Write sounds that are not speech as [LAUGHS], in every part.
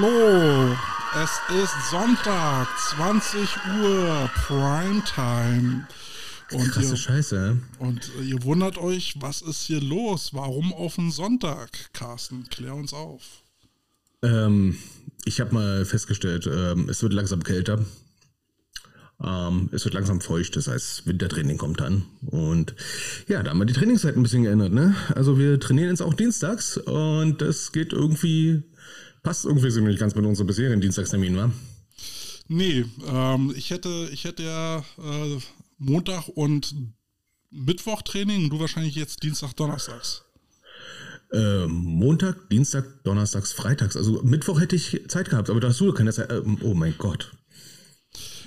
Hallo, es ist Sonntag, 20 Uhr, Primetime. Und Krasse ihr, Scheiße. Und ihr wundert euch, was ist hier los? Warum auf den Sonntag? Carsten, klär uns auf. Ähm, ich habe mal festgestellt, ähm, es wird langsam kälter. Ähm, es wird langsam feucht, das heißt, Wintertraining kommt an. Und ja, da haben wir die Trainingszeit ein bisschen geändert. Ne? Also wir trainieren jetzt auch dienstags und das geht irgendwie, passt irgendwie so nicht ganz mit unserem bisherigen Dienstagstermin, wa? Nee, ähm, ich, hätte, ich hätte ja äh, Montag und Mittwoch Training und du wahrscheinlich jetzt Dienstag, Donnerstags. Äh, Montag, Dienstag, Donnerstags, Freitags. Also Mittwoch hätte ich Zeit gehabt, aber da hast du keine Zeit. Äh, oh mein Gott.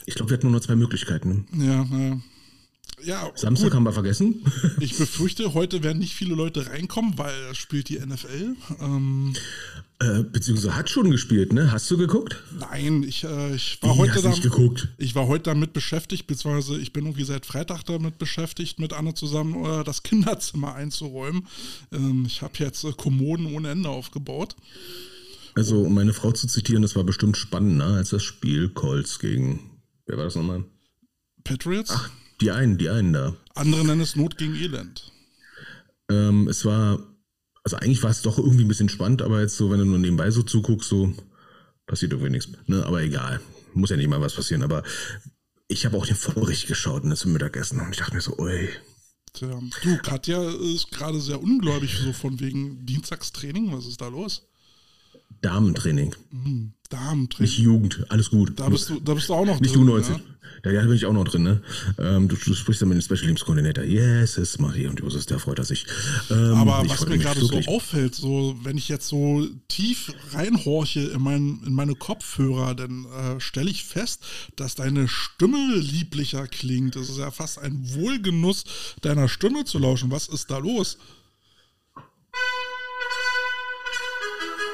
Ich glaube, wir hatten nur noch zwei Möglichkeiten. Ne? Ja, ja. Ja, Samstag gut. haben wir vergessen. Ich befürchte, heute werden nicht viele Leute reinkommen, weil es spielt die NFL. Ähm, äh, beziehungsweise hat schon gespielt, ne? Hast du geguckt? Nein, ich, äh, ich war Wie, heute da, geguckt? Ich war heute damit beschäftigt, beziehungsweise ich bin irgendwie seit Freitag damit beschäftigt, mit Anne zusammen äh, das Kinderzimmer einzuräumen. Ähm, ich habe jetzt äh, Kommoden ohne Ende aufgebaut. Also, um meine Frau zu zitieren, das war bestimmt spannender als das Spiel Colts gegen Wer war das nochmal? Patriots? Ach, die einen, die einen da. Andere nennen es Not gegen Elend. Ähm, es war, also eigentlich war es doch irgendwie ein bisschen spannend, aber jetzt so, wenn du nur nebenbei so zuguckst, so passiert irgendwie nichts. Ne? Aber egal. Muss ja nicht mal was passieren. Aber ich habe auch den Vorbericht geschaut und das zum Mittagessen und ich dachte mir so, ui. Tja, du, Katja ist gerade sehr ungläubig, so von wegen Dienstagstraining. Was ist da los? Damentraining. Mhm. Damentraining. Nicht Jugend, alles gut. Da bist du, da bist du auch noch Nicht drin. Nicht U19. Ja? ja, da bin ich auch noch drin, ne? Ähm, du, du, sprichst dann mit dem Special Teams Koordinator. Yes, yes, Marie und Josef, der freut er sich. Ähm, Aber was mir gerade so auffällt, so, wenn ich jetzt so tief reinhorche in, mein, in meine Kopfhörer, dann äh, stelle ich fest, dass deine Stimme lieblicher klingt. Es ist ja fast ein Wohlgenuss, deiner Stimme zu lauschen. Was ist da los?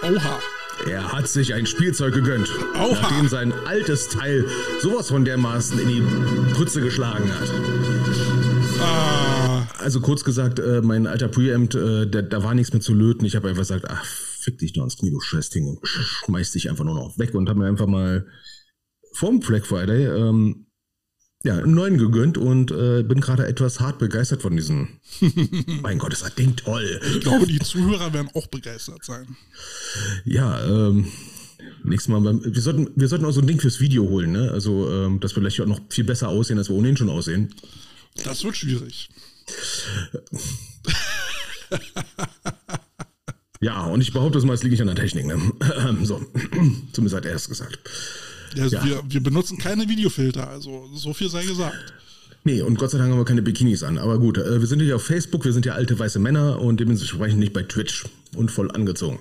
Oha. Er hat sich ein Spielzeug gegönnt, Oha. nachdem sein altes Teil sowas von dermaßen in die Prütze geschlagen hat. Ah. Also kurz gesagt, äh, mein alter Preamp, äh, da, da, war nichts mehr zu löten. Ich habe einfach gesagt, ach, fick dich doch ans Knie, du Scheißding, und schmeiß dich einfach nur noch weg und habe mir einfach mal vom Black Friday ähm, ja, einen neuen gegönnt und äh, bin gerade etwas hart begeistert von diesem. [LAUGHS] mein Gott, ist das Ding toll. Ich glaube, die Zuhörer werden auch begeistert sein. Ja, ähm, nächstes Mal, wir sollten, wir sollten auch so ein Ding fürs Video holen, ne? Also, ähm, dass wir vielleicht auch noch viel besser aussehen, als wir ohnehin schon aussehen. Das wird schwierig. ja, und ich behaupte das mal, es liegt nicht an der Technik, ne? [CLEARS THROAT] so, [CLEARS THROAT] zumindest hat er es gesagt. Also ja. wir, wir benutzen keine Videofilter, also so viel sei gesagt. Nee, und Gott sei Dank haben wir keine Bikinis an. Aber gut, äh, wir sind hier auf Facebook, wir sind ja alte weiße Männer und dementsprechend nicht bei Twitch und voll angezogen.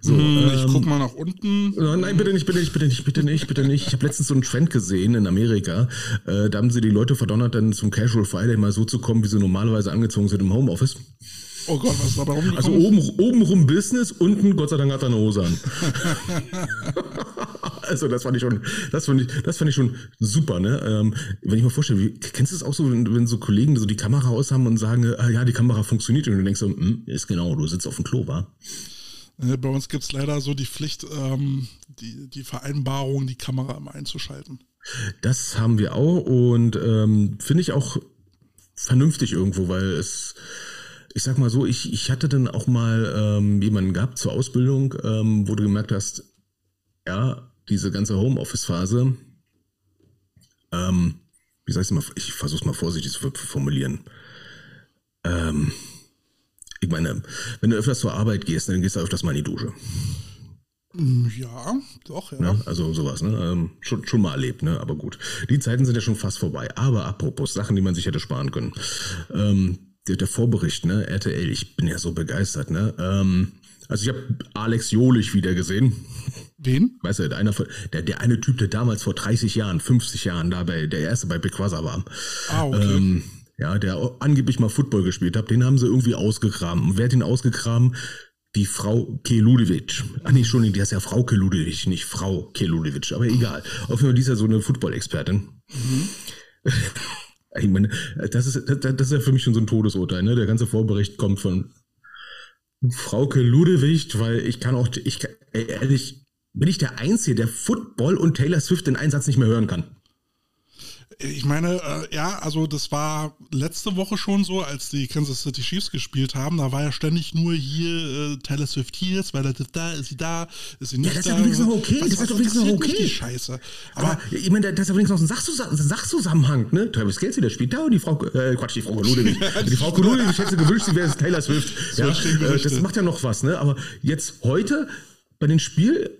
So, hm, ähm, ich guck mal nach unten. Nein, bitte nicht, bitte nicht, bitte nicht, bitte nicht, bitte nicht. Ich habe letztens so einen Trend gesehen in Amerika. Äh, da haben sie die Leute verdonnert, dann zum Casual Friday mal so zu kommen, wie sie normalerweise angezogen sind im Homeoffice. Oh Gott, was ist da rumgekommen? Also oben, oben rum Business, unten Gott sei Dank hat er eine Hose an. [LAUGHS] also das fand ich schon, das fand ich, das fand ich schon super, ne? Ähm, wenn ich mir vorstelle, wie, kennst du es auch so, wenn, wenn, so Kollegen so die Kamera aus haben und sagen, ah, ja, die Kamera funktioniert und du denkst so, hm, ist genau, du sitzt auf dem Klo, wa? Bei uns gibt es leider so die Pflicht, ähm, die, die Vereinbarung, die Kamera immer einzuschalten. Das haben wir auch und ähm, finde ich auch vernünftig irgendwo, weil es ich sag mal so, ich, ich hatte dann auch mal ähm, jemanden gehabt zur Ausbildung, ähm, wo du gemerkt hast, ja, diese ganze Homeoffice-Phase, ähm, wie sag ich mal, ich versuch's mal vorsichtig zu formulieren. Ähm, ich meine, wenn du öfters zur Arbeit gehst, dann gehst du öfters mal in die Dusche. Ja, doch, ja. Ne? Also sowas, ne? Ähm, schon, schon mal erlebt, ne? Aber gut. Die Zeiten sind ja schon fast vorbei. Aber apropos Sachen, die man sich hätte sparen können. Ähm, der, der Vorbericht, ne, RTL, ich bin ja so begeistert, ne? Ähm, also ich habe Alex Jolich wieder gesehen. Wen? Weißt du, der, einer, der, der eine Typ, der damals vor 30 Jahren, 50 Jahren da bei, der erste bei Big Brother war. Ah, okay. Ähm, ja, der angeblich mal Football gespielt hat, den haben sie irgendwie ausgegraben. Und wer hat ihn ausgegraben? Die Frau Keludevic. Ach nee, Entschuldigung, die heißt ja Frau Keludevic, nicht Frau Keludevic, aber egal. Auf jeden Fall, die ist ja so eine Football-Expertin. Mhm. [LAUGHS] Ich meine, das ist, das, ist ja für mich schon so ein Todesurteil, ne? Der ganze Vorbericht kommt von Frauke Ludewig, weil ich kann auch, ich ehrlich, bin ich der Einzige, der Football und Taylor Swift den Einsatz nicht mehr hören kann. Ich meine, äh, ja, also das war letzte Woche schon so, als die Kansas City Chiefs gespielt haben. Da war ja ständig nur hier äh, Taylor Swift hier, ist, weil das da, ist sie da, ist sie nicht ja, das da. ist übrigens noch okay. Was, das ist übrigens noch interessiert mich okay. Die Scheiße. Aber, Aber ich meine, das ist übrigens noch ein Sachzusa- Sachzusammenhang, ne? Travis Kelsey, der spielt da und die Frau, äh, Quatsch, die Frau Koludewig. [LAUGHS] die Frau Koludewig hätte gewünscht, sie wäre Taylor Swift. Ja, äh, das macht ja noch was, ne? Aber jetzt heute bei den Spiel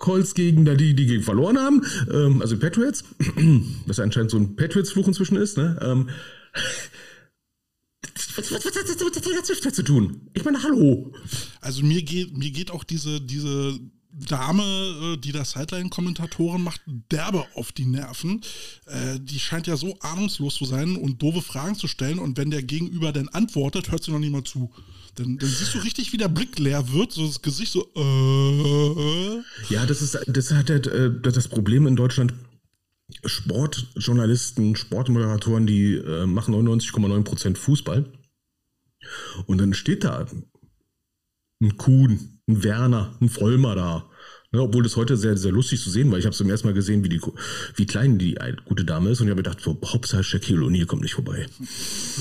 Colts gegen die, die gegen verloren haben, ähm, also Patriots, [CLEARS THROAT] was anscheinend so ein Patriots-Fluch inzwischen ist, ne? Ähm, was, was, was hat das mit der Taylor Swift zu tun? Ich meine, hallo. also mir geht, mir geht auch diese, diese Dame, äh, die da Sideline-Kommentatoren macht, derbe auf die Nerven. Äh, Die scheint ja so ahnungslos zu sein und doofe Fragen zu stellen. Und wenn der Gegenüber dann antwortet, hört sie noch mal zu. Dann, dann siehst du richtig, wie der Blick leer wird, so das Gesicht so, äh. Ja, das ist, das hat halt äh, das Problem in Deutschland. Sportjournalisten, Sportmoderatoren, die äh, machen 99,9% Fußball. Und dann steht da ein Kuhn, ein Werner, ein Vollmer da. Ne, obwohl das heute sehr, sehr lustig zu sehen war. Ich habe zum ersten Mal gesehen, wie, die, wie klein die gute Dame ist. Und ich habe gedacht, so, Hauptsache Shaquille O'Neal kommt nicht vorbei.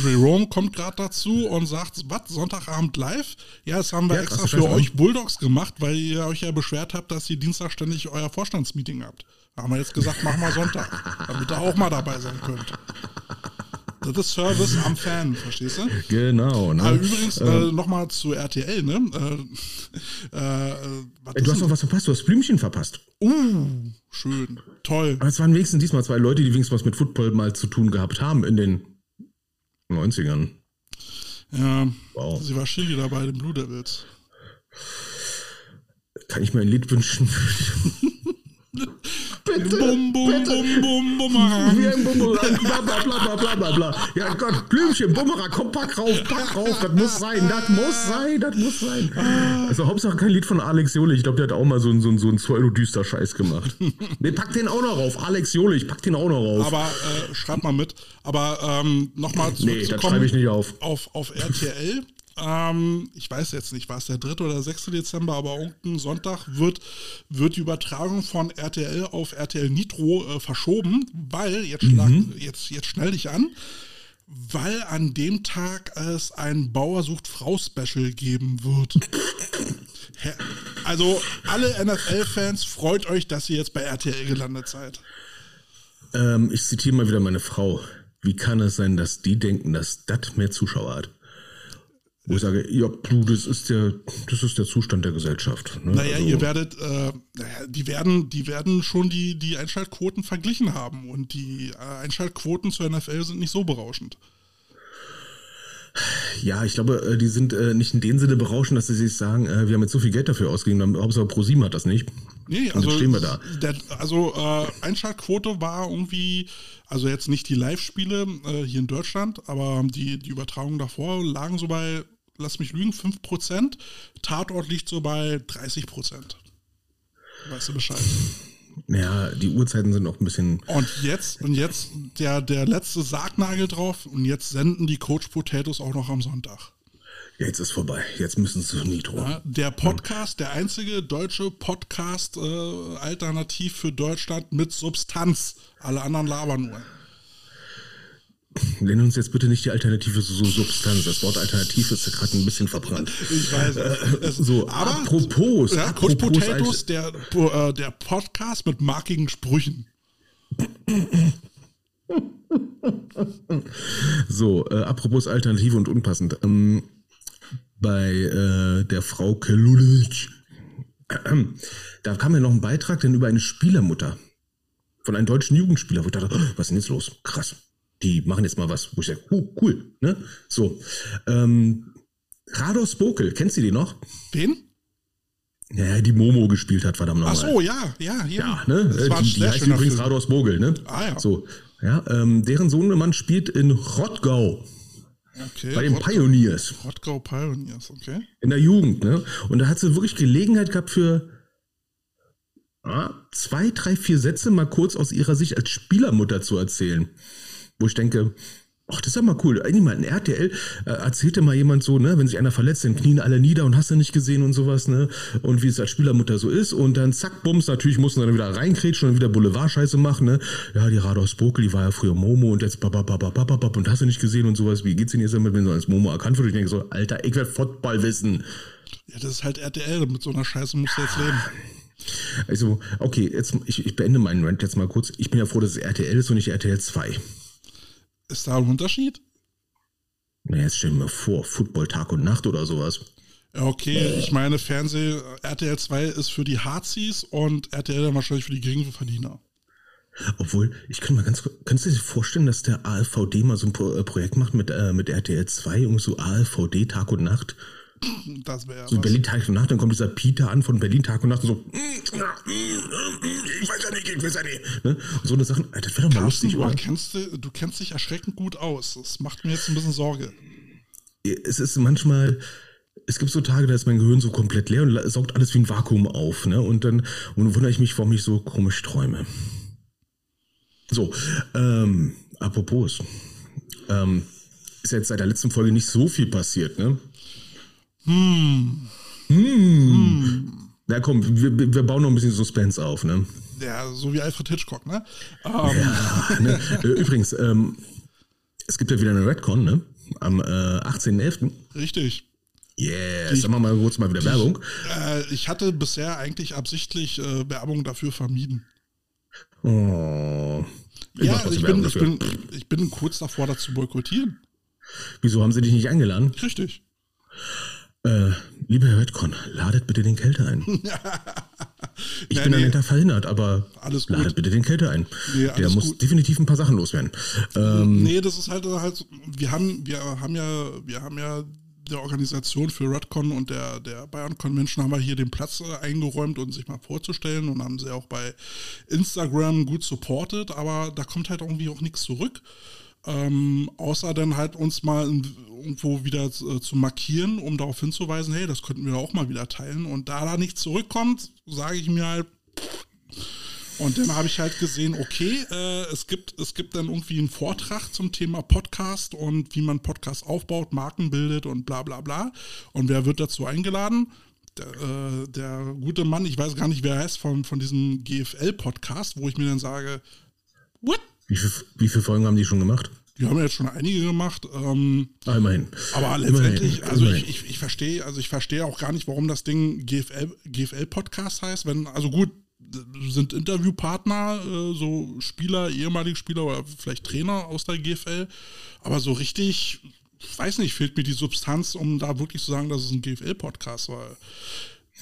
Jerome kommt gerade dazu und sagt, was, Sonntagabend live? Ja, das haben wir Ja, extra für euch Bulldogs gemacht, weil ihr euch ja beschwert habt, dass ihr Dienstag ständig euer Vorstandsmeeting habt. Da haben wir jetzt gesagt, machen wir Sonntag, damit ihr auch mal dabei sein könnt. Das ist Service am Fan, verstehst du? Genau. Ne? Aber übrigens, äh, nochmal zu RTL, ne? Äh, äh, Ey, du hast noch was verpasst, du hast Blümchen verpasst. Uh, schön, toll. Aber es waren wenigstens diesmal zwei Leute, die wenigstens was mit Football mal zu tun gehabt haben in den 90ern. Ja, Wow. sie war Chili dabei, den Blue Devils. Kann ich mir ein Lied wünschen? Bitte, Bum, bum, bitte. bum, bum, bumerang. Wie ein Bumerang, bla bla bla bla bla bla bla. Ja Gott, Blümchen, Bumerang, komm, pack rauf, pack rauf, das muss sein, das muss sein, das muss sein. Also Hauptsache kein Lied von Alex Jolich, ich glaube, der hat auch mal so einen so so einen pseudo-düster Scheiß gemacht. [LAUGHS] Nee, pack den auch noch rauf, Alex Jolich, pack den auch noch rauf. Aber äh, schreib mal mit. Aber ähm, nochmal nee, das schreibe ich nicht auf. auf, auf RTL. Ähm, ich weiß jetzt nicht, war es der 3. oder 6. Dezember, aber irgendein Sonntag wird, wird die Übertragung von RTL auf RTL Nitro äh, verschoben, weil, jetzt, schlag, jetzt, jetzt schnell dich an, weil an dem Tag es ein Bauer sucht Frau Special geben wird. [LAUGHS] Also alle NFL-Fans, freut euch, dass ihr jetzt bei RTL gelandet seid. Ähm, ich zitiere mal wieder meine Frau. Wie kann es sein, dass die denken, dass das mehr Zuschauer hat? Wo ich sage, ja, du, das ist der, das ist der Zustand der Gesellschaft. Ne? Naja, Also, ihr werdet, äh, die werden, die werden schon die, die Einschaltquoten verglichen haben und die äh, Einschaltquoten zur NFL sind nicht so berauschend. Ja, ich glaube, äh, die sind äh, nicht in dem Sinne berauschend, dass sie sich sagen, äh, wir haben jetzt so viel Geld dafür ausgegeben, dann- Hauptsache ProSieben hat das nicht. Nee, also, stehen wir da. Der, also äh, Einschaltquote war irgendwie, also jetzt nicht die Live-Spiele äh, hier in Deutschland, aber die, die Übertragungen davor lagen so bei, lass mich lügen, 5%. Tatort liegt so bei 30%. Weißt du Bescheid? Ja, die Uhrzeiten sind auch ein bisschen. Und jetzt, und jetzt der, der letzte Sargnagel drauf und jetzt senden die Coach Potatoes auch noch am Sonntag. Jetzt ist vorbei. Jetzt müssen sie Nitro. Ja, der Podcast, der einzige deutsche Podcast äh, alternativ für Deutschland mit Substanz. Alle anderen labern nur. Nenn uns jetzt bitte nicht die Alternative so Substanz. Das Wort Alternativ ist ja gerade ein bisschen verbrannt. Ich weiß. Es, So, aber apropos. ja, apropos Potatoes, der, äh, der Podcast mit markigen Sprüchen. So, äh, apropos Alternative und unpassend. Ähm, bei äh, der Frau Kelulic, äh, da kam ja noch ein Beitrag denn über eine Spielermutter von einem deutschen Jugendspieler, wo ich dachte, was ist denn jetzt los? Krass. Die machen jetzt mal was, wo ich sage, oh, cool. Ne? So, ähm, Rados Bokel, kennst du die noch? Wen? Ja, die Momo gespielt hat, verdammt Ach nochmal. so, ja, ja, ja. Ja, ne? Das Äh, war die, die heißt übrigens Film. Rados Bogel, ne? Ah, ja. So, ja, ähm, deren Sohnemann spielt in Rottgau Okay, bei den Rott- Pioneers Rottgau Pioneers, okay. in der Jugend, ne? Und da hat sie wirklich Gelegenheit gehabt für ah, zwei, drei, vier Sätze mal kurz aus ihrer Sicht als Spielermutter zu erzählen. Wo ich denke, Ach, das ist ja mal cool. Eigentlich mal in RTL äh, erzählte mal jemand so, ne, wenn sich einer verletzt, dann knien alle nieder und hast du nicht gesehen und sowas, ne? Und wie es als Spielermutter so ist. Und dann zack, bums, natürlich mussten dann wieder reinkrätschen und wieder Boulevard-Scheiße machen, ne? Ja, die Rados Bokel, die war ja früher Momo und jetzt babababababab und hast du nicht gesehen und sowas. Wie geht's denn jetzt damit, wenn so als Momo erkannt wird? Ich denke so, Alter, ich werde Football wissen. Ja, das ist halt RTL. Mit so einer Scheiße musst du jetzt leben. Also, okay, jetzt, ich, ich beende meinen Rant jetzt mal kurz. Ich bin ja froh, dass es RTL ist und nicht RTL 2. Ist da ein Unterschied? Na, jetzt stell dir mal vor, Football Tag und Nacht oder sowas. Okay, ich meine, Fernseh, RTL 2 ist für die Hazis und RTL dann wahrscheinlich für die geringen Verdiener. Obwohl, ich kann mal ganz kurz, kannst du dir vorstellen, dass der ALVD mal so ein äh, Projekt macht mit, äh, mit RTL 2, irgendwie so ALVD Tag und Nacht? Das wäre So. Berlin Tag und Nacht, dann kommt dieser Peter an von Berlin Tag und Nacht und so, ich weiß ja nicht, ich weiß ja nicht. Ne? Und so eine Alter, das wäre doch mal Carsten, lustig, du, oder? kennst, du kennst dich erschreckend gut aus. Das macht mir jetzt ein bisschen Sorge. es ist manchmal, es gibt so Tage, da ist mein Gehirn so komplett leer und saugt alles wie ein Vakuum auf, ne? Und dann und wundere ich mich, warum ich so komisch träume. So, ähm, apropos, ähm, ist jetzt seit der letzten Folge nicht so viel passiert, ne? Hm. Hm. Ja, komm, wir, wir bauen noch ein bisschen Suspense auf, ne? Ja, so wie Alfred Hitchcock, ne? Ähm, Ja, [LAUGHS] ne? Äh, Übrigens, ähm, es gibt ja wieder eine Redcon, ne? Am äh, 18.11. Richtig. Yeah, sagen wir mal kurz mal wieder Werbung. Äh, ich hatte bisher eigentlich absichtlich äh, Werbung dafür vermieden. Oh. Ich ja, ich bin, ich, bin, ich bin kurz davor, das zu boykottieren. Wieso haben sie dich nicht eingeladen? Richtig. Äh, lieber Herr Redcon, ladet bitte den Kälte ein. [LAUGHS] Ich Nee, bin nee. netter verhindert, aber ladet bitte den Kälte ein. Nee, Der muss gut. definitiv ein paar Sachen loswerden. Ähm, Nee, das ist halt, halt wir haben, wir haben ja, wir haben ja der Organisation für Redcon und der, der Bayern Convention haben wir hier den Platz äh, eingeräumt und sich mal vorzustellen und haben sie auch bei Instagram gut supported, aber da kommt halt irgendwie auch nichts zurück. Ähm, außer dann halt uns mal irgendwo wieder äh, zu markieren, um darauf hinzuweisen, hey, das könnten wir auch mal wieder teilen. Und da da nichts zurückkommt, sage ich mir halt, und dann habe ich halt gesehen, okay, äh, es, gibt, es gibt dann irgendwie einen Vortrag zum Thema Podcast und wie man Podcast aufbaut, Marken bildet und bla bla bla. Und wer wird dazu eingeladen? Der, äh, der gute Mann, ich weiß gar nicht, wer er heißt, von, von diesem GFL-Podcast, wo ich mir dann sage, what? Wie, viel, wie viele Folgen haben die schon gemacht? Die haben jetzt schon einige gemacht. Ähm, Ah, immerhin. aber Immerhin, letztendlich, also immerhin. ich, ich, ich verstehe, also ich verstehe auch gar nicht, warum das Ding GFL, GFL Podcast heißt, wenn, also gut, sind Interviewpartner, äh, so Spieler, ehemalige Spieler oder vielleicht Trainer aus der GFL, aber so richtig, weiß nicht, fehlt mir die Substanz, um da wirklich zu sagen, dass es ein GFL-Podcast war.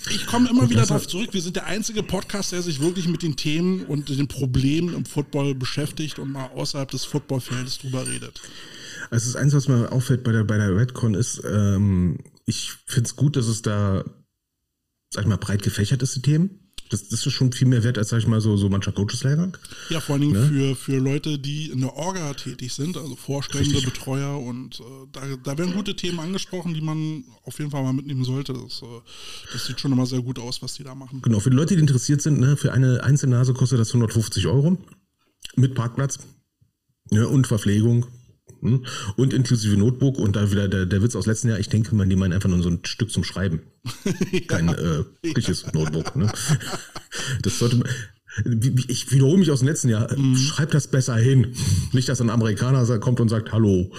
Ich komme immer wieder das darauf zurück, wir sind der einzige Podcast, der sich wirklich mit den Themen und den Problemen im Football beschäftigt und mal außerhalb des Footballfeldes drüber redet. Also das Einzige, was mir auffällt bei der, bei der Redcon ist, ähm, ich finde es gut, dass es da, sag ich mal, breit gefächert ist, die Themen. Das, das ist schon viel mehr wert als, sag ich mal, so, so mancher Coaches-Lehrgang. Ja, vor allen Dingen Ne? für, für Leute, die in der Orga tätig sind, also Vorstände, Richtig. Betreuer und äh, da, da werden gute Themen angesprochen, die man auf jeden Fall mal mitnehmen sollte. Das, äh, das sieht schon immer sehr gut aus, was die da machen. Genau, für die Leute, die interessiert sind, ne, für eine einzelne Nase kostet das 150 Euro. Mit Parkplatz ne, und Verpflegung. Hm, Und inklusive Notebook und da wieder der, der Witz aus letzten Jahr, ich denke die meinen einfach nur so ein Stück zum Schreiben. [LAUGHS] Kein äh, richtiges Notebook. Ne? [LAUGHS] Das sollte man. Ich wiederhole mich aus dem letzten Jahr. Schreib das besser hin. Nicht, dass ein Amerikaner kommt und sagt Hallo.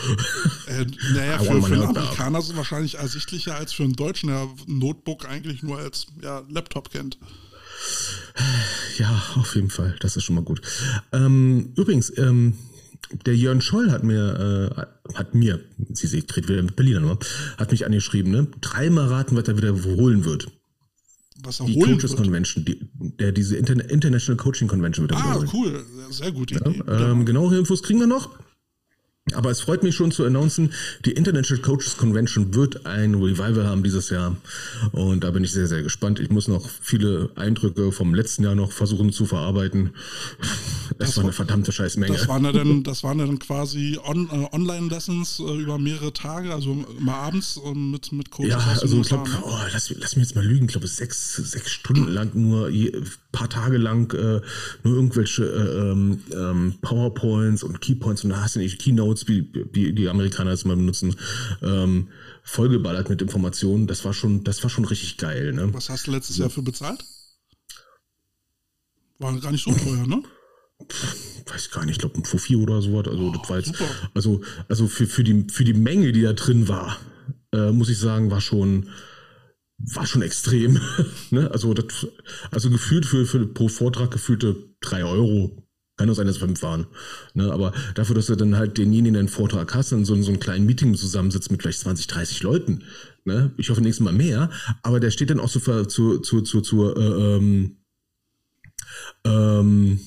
Äh, naja, für, für einen. Amerikaner ist es wahrscheinlich ersichtlicher als für einen Deutschen, der Notebook eigentlich nur als ja, Laptop kennt. Ja, auf jeden Fall. Das ist schon mal gut. Ähm, übrigens, ähm, der Jörn Scholl hat mir, äh, hat mir, Sie sehen, ich rede wieder mit Berliner Nummer, hat mich angeschrieben, ne? Dreimal raten, was er wieder holen wird. Was er Die holen Coaches wird. Convention, die, der, diese Interna International Coaching Convention wird er Ah, cool. Sehr, gute Idee. Ähm, genauere Infos kriegen wir noch. Aber es freut mich schon zu announcen, die International Coaches Convention wird ein Revival haben dieses Jahr. Und da bin ich sehr, sehr gespannt. Ich muss noch viele Eindrücke vom letzten Jahr noch versuchen zu verarbeiten. Das, das war eine verdammte Scheißmenge. Das waren ja dann, das waren ja dann quasi on, äh, Online-Lessons äh, über mehrere Tage, also mal abends und mit, mit Coaches. Ja, also ich glaube, oh, lass, lass mich jetzt mal lügen, ich glaube sechs, sechs Stunden lang, nur je, paar Tage lang äh, nur irgendwelche äh, ähm, ähm, PowerPoints und Keypoints und da hast du nicht Keynotes, wie, wie die Amerikaner das mal benutzen, ähm, vollgeballert mit Informationen. Das war schon, das war schon richtig geil. Ne? Was hast du letztes Jahr für bezahlt? War gar nicht so teuer, ne? weiß gar nicht, ich glaube ein Fuffi oder so. Also, oh, das war jetzt, also, also für, für, die, für die Menge, die da drin war, äh, muss ich sagen, war schon, war schon extrem. [LAUGHS] ne? also, das, also gefühlt für, für pro Vortrag gefühlte drei Euro. Kann nur sein, dass fünf waren. Ne? Aber dafür, dass du dann halt denjenigen einen Vortrag hast, in so, so einem kleinen Meeting zusammensitzt mit vielleicht 20, 30 Leuten. Ne? Ich hoffe nächstes Mal mehr, aber der steht dann auch so für, zu, zu, zu, zu äh, ähm, ähm,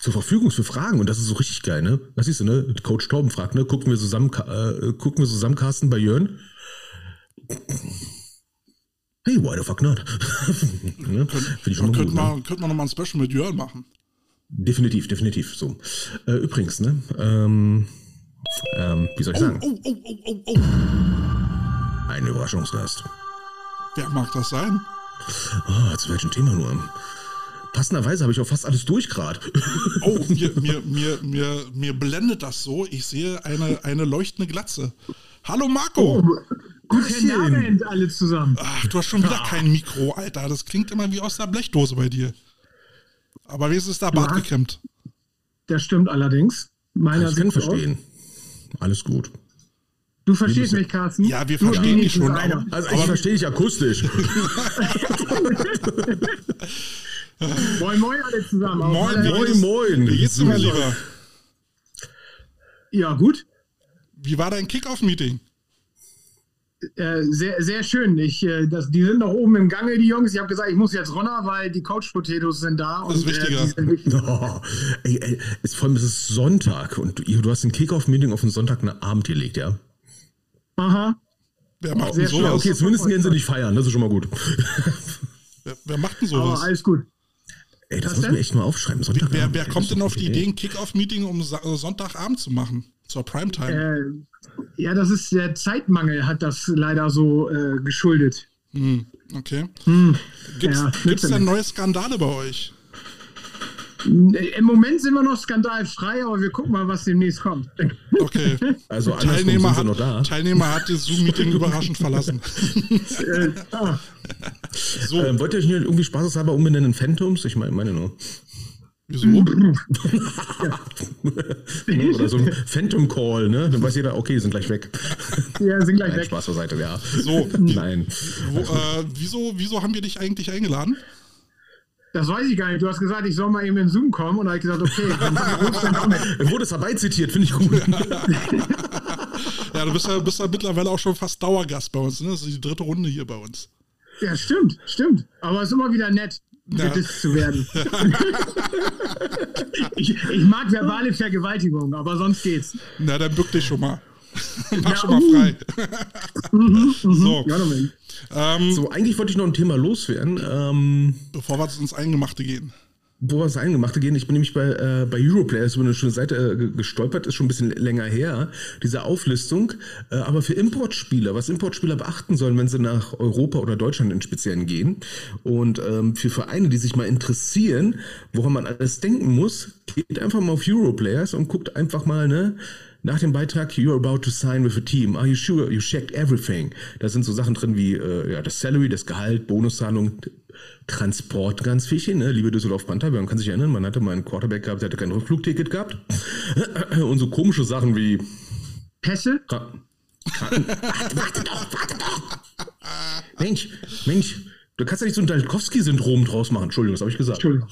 zur Verfügung für Fragen und das ist so richtig geil, ne? Was siehst du, ne? Coach Torben fragt, ne? Gucken wir zusammen, äh, gucken wir zusammen Carsten bei Jörn? Hey, why the fuck not? [LAUGHS] ne? ich schon könnte, man, ne? könnte man nochmal ein Special mit Jörn machen. Definitiv, definitiv. So. Äh, übrigens, ne? Ähm, ähm, wie soll ich oh, sagen? Oh, oh, oh, oh, oh. Ein Überraschungsgast. Wer mag das sein? Oh, zu welchem Thema nur? Passenderweise habe ich auch fast alles durch gerade. [LAUGHS] Oh, mir, mir, mir, mir, mir blendet das so. Ich sehe eine, eine leuchtende Glatze. Hallo Marco. Oh, guten Abend alle zusammen. Ach, du hast schon wieder kein Mikro, Alter. Das klingt immer wie aus der Blechdose bei dir. Aber wie ist es da Bart gekämmt? Das stimmt allerdings. Meiner ich kann verstehen. Alles gut. Du verstehst mich, Carsten? Ja, wir verstehen dich schon. Aber, also aber ich verstehe dich akustisch. [LAUGHS] moin, moin alle zusammen. Moin, moin, moin. Wie geht's dir mal lieber? Ja, gut. Wie war dein Kickoff-Meeting? Äh, sehr, sehr schön. Ich, äh, das, die sind noch oben im Gange, die Jungs. Ich habe gesagt, ich muss jetzt runter, weil die Couch Potatoes sind da. Das ist und, wichtiger. Äh, wichtiger. [LAUGHS] Oh, ey, ey, ist, vor allem ist es Sonntag und du, du hast ein Kickoff-Meeting auf den Sonntagabend gelegt, ja? Aha. Wer macht denn sowas? Okay, zumindest gehen sie nicht feiern, das ist schon mal gut. wer, wer macht denn sowas? Aber alles gut. Ey, das Was muss denn? mir echt mal aufschreiben. Sonntagabend. Wer, wer kommt denn auf die Idee, ein Kick-Off-Meeting um Sonntagabend zu machen? Zur Primetime? Äh, ja, das ist der Zeitmangel, hat das leider so äh, geschuldet. Hm, okay. Hm, Gibt es ja, denn neue Skandale bei euch? Im Moment sind wir noch skandalfrei, aber wir gucken mal, was demnächst kommt. Okay. [LAUGHS] Also Teilnehmer hat, noch da. Teilnehmer hat das Zoom-Meeting [LAUGHS] überraschend verlassen. äh, ah. so. Ähm, wollt ihr euch nicht irgendwie spaßeshalber umbenennen in Phantoms? Ich meine, meine nur. Wieso? [LAUGHS] Oder so ein Phantom Call, ne? Dann weiß jeder, okay, sind gleich weg. Ja, sind gleich Nein, weg. Spaß beiseite, ja. So. Nein. Wo, äh, wieso, wieso haben wir dich eigentlich eingeladen? Das weiß ich gar nicht. Du hast gesagt, ich soll mal eben in Zoom kommen und da habe ich gesagt, okay. Dann [LAUGHS] wurde es dabei zitiert, finde ich gut. [LAUGHS] ja, du bist ja, bist ja mittlerweile auch schon fast Dauergast bei uns. Ne? Das ist die dritte Runde hier bei uns. Ja, stimmt, stimmt. Aber es ist immer wieder nett, ja. zu werden. [LAUGHS] ich, ich, mag verbale Vergewaltigung, aber sonst geht's. Na, dann bück dich schon mal. [LAUGHS] Mach ja, schon mal frei. [LAUGHS] Mhm, mhm, so. Ähm, so, eigentlich wollte ich noch ein Thema loswerden. Ähm, bevor wir ins Eingemachte gehen. Bevor wir ins Eingemachte gehen, ich bin nämlich bei, äh, bei Europlayers über eine schöne Seite äh, gestolpert, ist schon ein bisschen länger her, diese Auflistung. Äh, aber für Importspieler, was Importspieler beachten sollen, wenn sie nach Europa oder Deutschland in Speziellen gehen. Und ähm, für Vereine, die sich mal interessieren, woran man alles denken muss, geht einfach mal auf Europlayers und guckt einfach mal, ne? Nach dem Beitrag You're about to sign with a team. Are you sure you checked everything? Da sind so Sachen drin wie äh, ja, das Salary, das Gehalt, Bonuszahlung, Transport, ganz wichtig. Ne? Liebe Düsseldorf Panther, man kann sich erinnern, man hatte mal einen Quarterback gehabt, der hatte kein Rückflugticket gehabt. Und so komische Sachen wie Pässe? warte, warte doch, warte doch. Mensch, Mensch, du kannst ja nicht so ein Dalkowski-Syndrom draus machen. Entschuldigung, das habe ich gesagt. Entschuldigung.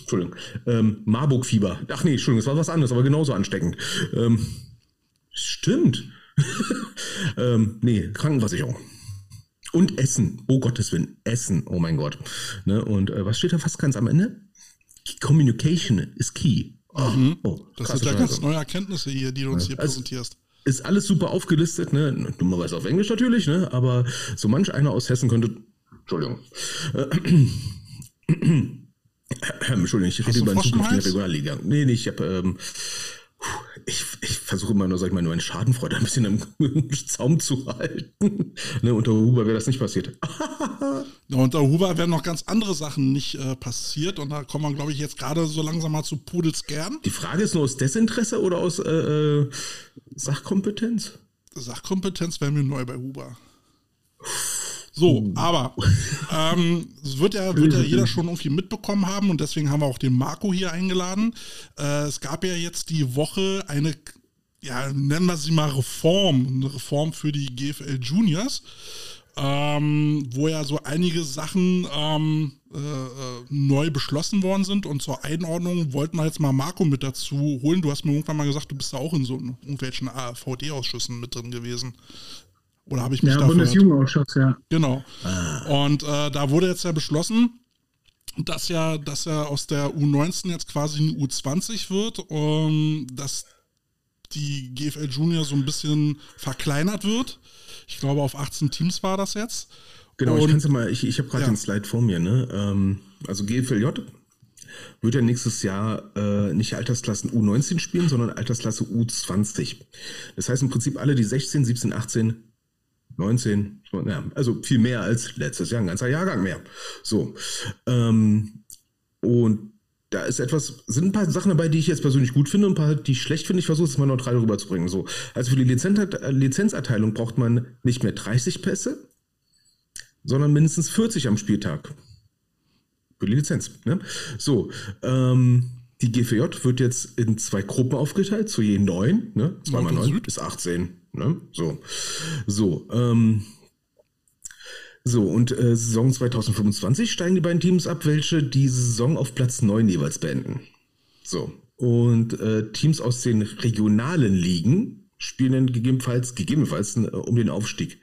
Entschuldigung. Ähm, Marburg-Fieber. Ach nee, Entschuldigung, das war was anderes, aber genauso ansteckend. Ähm, Stimmt. [LAUGHS] ähm, nee, Krankenversicherung. Und Essen. Oh Gottes Willen. Essen. Oh mein Gott. Ne? Und äh, was steht da fast ganz am Ende? Communication is key. Oh, mhm. oh, das sind ja ganz neue Erkenntnisse hier, die du uns hier also, präsentierst. Ist alles super aufgelistet, ne? Dummerweise auf Englisch natürlich, ne? Aber so manch einer aus Hessen könnte. Entschuldigung. Äh, [CLEARS THROAT] [CLEARS THROAT] Entschuldigung, ich rede über einen zukünftigen Regionalliga. Nee, nee, ich habe ähm, ich, ich versuche immer nur, sag ich mal, nur einen Schadenfreude ein bisschen im [LAUGHS] Zaum zu halten. [LAUGHS] ne, unter Huber wäre das nicht passiert. [LAUGHS] ja, unter Huber wären noch ganz andere Sachen nicht äh, passiert und da kommen wir, glaube ich, jetzt gerade so langsam mal zu Pudels gern. Die Frage ist nur aus Desinteresse oder aus äh, äh Sachkompetenz? Sachkompetenz wäre mir neu bei Huber. So, uh. aber ähm, es wird ja, wird ja jeder schon irgendwie mitbekommen haben und deswegen haben wir auch den Marco hier eingeladen. Äh, es gab ja jetzt die Woche eine, ja, nennen wir sie mal Reform, eine Reform für die GFL Juniors, ähm, wo ja so einige Sachen ähm, äh, äh, neu beschlossen worden sind und zur Einordnung wollten wir jetzt mal Marco mit dazu holen. Du hast mir irgendwann mal gesagt, du bist da auch in so irgendwelchen AVD-Ausschüssen mit drin gewesen. Oder habe ich mich ja, da Bundesjugendausschuss, ja. Genau. Ah. Und äh, da wurde jetzt ja beschlossen, dass ja, dass ja aus der U19 jetzt quasi eine U20 wird, um, dass die GFL Junior so ein bisschen verkleinert wird. Ich glaube, auf 18 Teams war das jetzt. Genau, Und, ich kann mal, ich, ich habe gerade ja. den Slide vor mir, ne? Ähm, also GFLJ wird ja nächstes Jahr äh, nicht Altersklassen U19 spielen, sondern Altersklasse U20. Das heißt im Prinzip alle, die 16, 17, 18, 19, ja, also viel mehr als letztes Jahr, ein ganzer Jahrgang mehr. So. Ähm, und da ist etwas, sind ein paar Sachen dabei, die ich jetzt persönlich gut finde und ein paar, die ich schlecht finde. Ich versuche es mal neutral rüberzubringen. So. Also für die Lizenz Lizenzerteilung braucht man nicht mehr 30 Pässe, sondern mindestens 40 am Spieltag. Für die Lizenz. Ne? So, ähm, die GFJ wird jetzt in zwei Gruppen aufgeteilt, zu je neun, ne? Zweimal neun bis 18. Ne? So. So, ähm, so, und äh, Saison 2025 steigen die beiden Teams ab, welche die Saison auf Platz 9 jeweils beenden. So. Und äh, Teams aus den regionalen Ligen spielen dann gegebenenfalls, gegebenenfalls äh, um den Aufstieg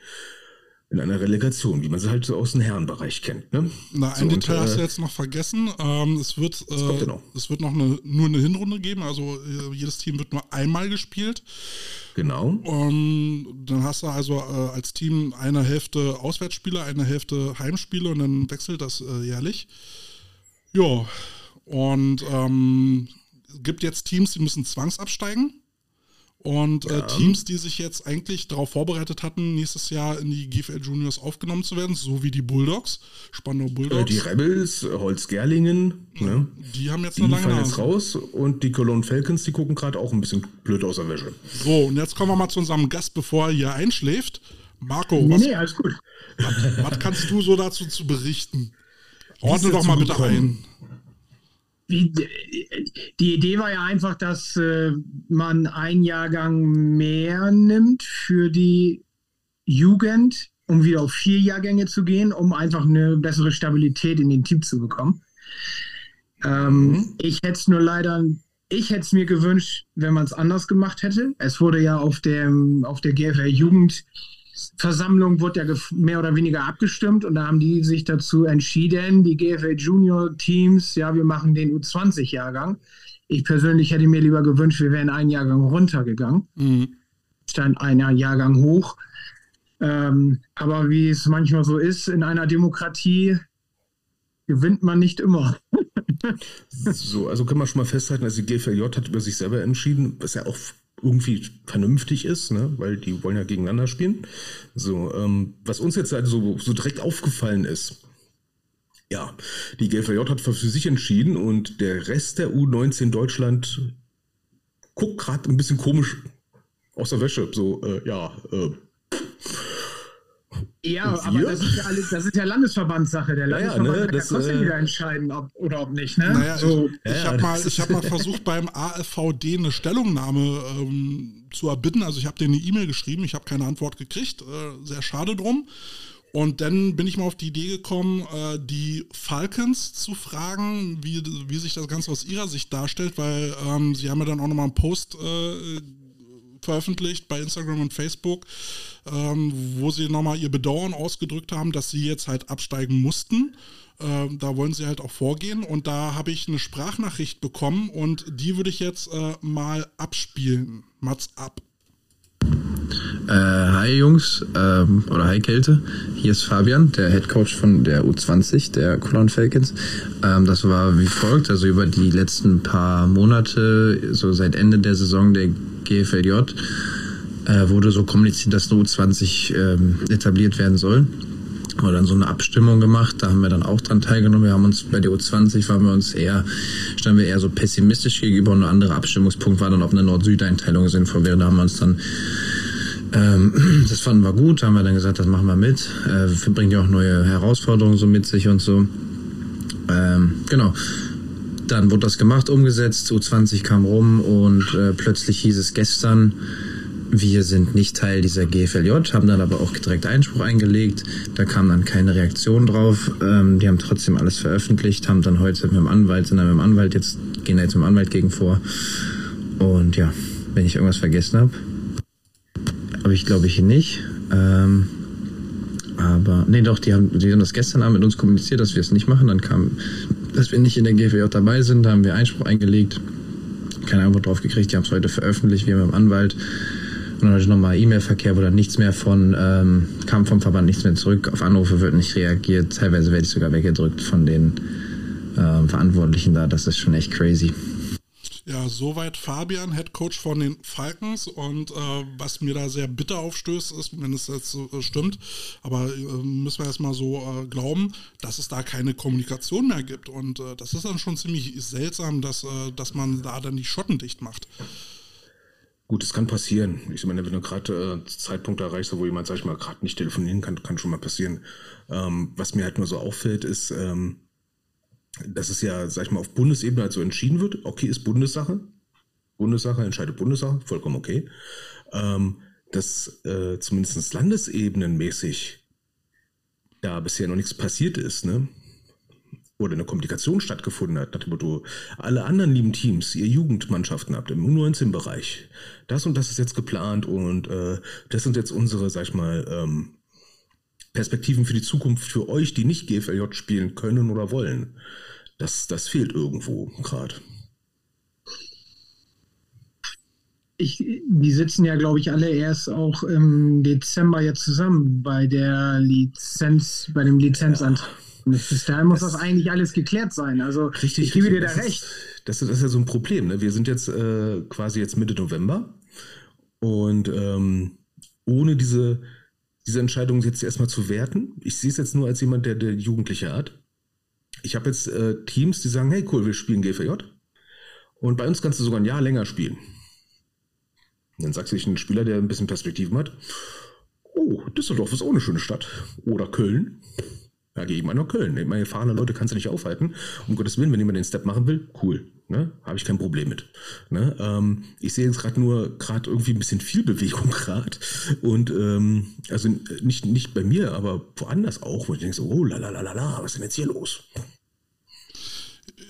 in einer Relegation, wie man sie halt so aus dem Herrenbereich kennt. Ne? Na, ein so, Detail und, hast du äh, jetzt noch vergessen. Ähm, es wird, äh, es wird noch eine, nur eine Hinrunde geben, also äh, jedes Team wird nur einmal gespielt. Genau. Und dann hast du also äh, als Team eine Hälfte Auswärtsspiele, eine Hälfte Heimspiele und dann wechselt das äh, jährlich. Ja, und ähm, gibt jetzt Teams, die müssen zwangsabsteigen. Und äh, ja. äh, Teams, die sich jetzt eigentlich darauf vorbereitet hatten, nächstes Jahr in die GFL Juniors aufgenommen zu werden, so wie die Bulldogs, Spandau Bulldogs. Äh, die Rebels, Holz Gerlingen, ne? die haben jetzt die eine lange fallen jetzt raus und die Cologne Falcons, die gucken gerade auch ein bisschen blöd aus der Wäsche. So, und jetzt kommen wir mal zu unserem Gast, bevor er hier einschläft. Marco, nee, was, nee, alles gut. Was, [LAUGHS] was kannst du so dazu zu berichten? Ordne doch mal bitte ein die, Idee war ja einfach, dass äh, man einen Jahrgang mehr nimmt für die Jugend, um wieder auf vier Jahrgänge zu gehen, um einfach eine bessere Stabilität in den Team zu bekommen. Ähm, mhm. Ich hätte es nur leider, ich hätte es mir gewünscht, wenn man es anders gemacht hätte. Es wurde ja auf, dem, auf der GFL Jugend Versammlung wurde ja mehr oder weniger abgestimmt und da haben die sich dazu entschieden, die GFA Junior Teams, ja, wir machen den U20-Jahrgang. Ich persönlich hätte mir lieber gewünscht, wir wären einen Jahrgang runtergegangen, mhm. stand ein Jahrgang hoch. Ähm, aber wie es manchmal so ist in einer Demokratie, gewinnt man nicht immer. [LAUGHS] so, also können wir schon mal festhalten, also die GFLJ hat über sich selber entschieden, was ja auch irgendwie vernünftig ist, ne? weil die wollen ja gegeneinander spielen. So, ähm, was uns jetzt halt so, so direkt aufgefallen ist, ja, die GFJ hat für sich entschieden und der Rest der U19 Deutschland guckt gerade ein bisschen komisch aus der Wäsche. So, äh, ja, äh, ja, aber das ist ja, alles, das ist ja Landesverbandssache. Der Landesverband ja, ne, kann das, ja trotzdem äh, wieder entscheiden, ob oder ob nicht. Ne? Naja, so. ich, ich habe mal, hab mal [LAUGHS] versucht, beim AFVD eine Stellungnahme ähm, zu erbitten. Also ich habe denen eine E-Mail geschrieben, ich habe keine Antwort gekriegt. Äh, sehr schade drum. Und dann bin ich mal auf die Idee gekommen, äh, die Falcons zu fragen, wie, wie sich das Ganze aus ihrer Sicht darstellt, weil ähm, sie haben ja dann auch nochmal einen Post äh, veröffentlicht bei Instagram und Facebook, ähm, wo sie nochmal ihr Bedauern ausgedrückt haben, dass sie jetzt halt absteigen mussten. Ähm, da wollen sie halt auch vorgehen und da habe ich eine Sprachnachricht bekommen und die würde ich jetzt äh, mal abspielen. Mats ab. Äh, hi Jungs ähm, oder hi Kälte. Hier ist Fabian, der Head Coach von der U20 der Cologne Falcons. Ähm, das war wie folgt, also über die letzten paar Monate, so seit Ende der Saison der GFLJ, äh, wurde so kommuniziert, dass eine U20 ähm, etabliert werden soll. Haben dann so eine Abstimmung gemacht, da haben wir dann auch dran teilgenommen. Wir haben uns bei der U20 waren wir uns eher, standen wir eher so pessimistisch gegenüber und ein anderer Abstimmungspunkt war dann, ob eine Nord-Süd-Einteilung sinnvoll wäre. Da haben wir uns dann ähm, [CLEARS THROAT] das fanden wir gut, haben wir dann gesagt, das machen wir mit. Äh, bringt ja auch neue Herausforderungen so mit sich und so. Ähm, genau. Dann wurde das gemacht, umgesetzt, U20 kam rum und äh, plötzlich hieß es gestern, wir sind nicht Teil dieser GFLJ, haben dann aber auch direkt Einspruch eingelegt. Da kam dann keine Reaktion drauf. Ähm, die haben trotzdem alles veröffentlicht, haben dann heute mit dem Anwalt, sind dann mit dem Anwalt jetzt, gehen jetzt mit dem Anwalt gegen vor. Und ja, wenn ich irgendwas vergessen habe, habe ich glaube ich nicht. Ähm, aber, nee, doch, die haben, die haben das gestern Abend mit uns kommuniziert, dass wir es nicht machen. Dann kam, dass wir nicht in der GFJ dabei sind, da haben wir Einspruch eingelegt. Keine Antwort drauf gekriegt, die haben es heute veröffentlicht, wir mit dem Anwalt. Und dann hatte ich nochmal E-Mail-Verkehr, wo dann nichts mehr von, ähm, kam vom Verband nichts mehr zurück. Auf Anrufe wird nicht reagiert. Teilweise werde ich sogar weggedrückt von den äh, Verantwortlichen da. Das ist schon echt crazy. Ja, soweit Fabian, Head Coach von den Falcons. Und äh, was mir da sehr bitter aufstößt, ist, wenn es jetzt äh, stimmt, aber äh, müssen wir erstmal so äh, glauben, dass es da keine Kommunikation mehr gibt. Und äh, das ist dann schon ziemlich seltsam, dass, äh, dass man da dann die Schotten dicht macht. Gut, es kann passieren. Ich meine, wenn du gerade äh, Zeitpunkt erreichst, wo jemand, sag ich mal, gerade nicht telefonieren kann, kann schon mal passieren. Ähm, was mir halt nur so auffällt, ist, ähm, dass es ja, sag ich mal, auf Bundesebene halt so entschieden wird. Okay, ist Bundessache. Bundessache, entscheidet Bundessache, vollkommen okay. Ähm, dass äh, zumindest landesebenenmäßig da bisher noch nichts passiert ist, ne? oder eine Kommunikation stattgefunden hat, nach dem Motto, alle anderen lieben Teams, ihr Jugendmannschaften habt im U19-Bereich, das und das ist jetzt geplant und äh, das sind jetzt unsere, sag ich mal, ähm, Perspektiven für die Zukunft für euch, die nicht GFLJ spielen können oder wollen. Das, das fehlt irgendwo gerade. Ich, die sitzen ja, glaube ich, alle erst auch im Dezember jetzt zusammen bei der Lizenz, bei dem Lizenzantrag. Ja. Bis dahin muss das, das, eigentlich alles geklärt sein. Also richtig, ich gebe dir da recht. das, ist, das ist ja so ein Problem. Ne? Wir sind jetzt äh, quasi jetzt Mitte November und ähm, ohne diese, diese Entscheidung jetzt erstmal zu werten, ich sehe es jetzt nur als jemand, der, der Jugendliche hat. Ich habe jetzt äh, Teams, die sagen, hey cool, wir spielen GFJ und bei uns kannst du sogar ein Jahr länger spielen. Und dann sagst du dich ein Spieler, der ein bisschen Perspektiven hat, oh, Düsseldorf ist auch eine schöne Stadt. Oder Köln. Ja, gehe ich mal nach Köln. Ich meine, fahrende Leute kannst du nicht aufhalten. Um Gottes Willen, wenn jemand den Step machen will, cool. Ne? Habe ich kein Problem mit. Ne? Ähm, ich sehe jetzt gerade nur gerade irgendwie ein bisschen viel Bewegung [LAUGHS] gerade. Und ähm, also nicht, nicht bei mir, aber woanders auch, wo ich denke so, oh la la la la la, was ist denn jetzt hier los?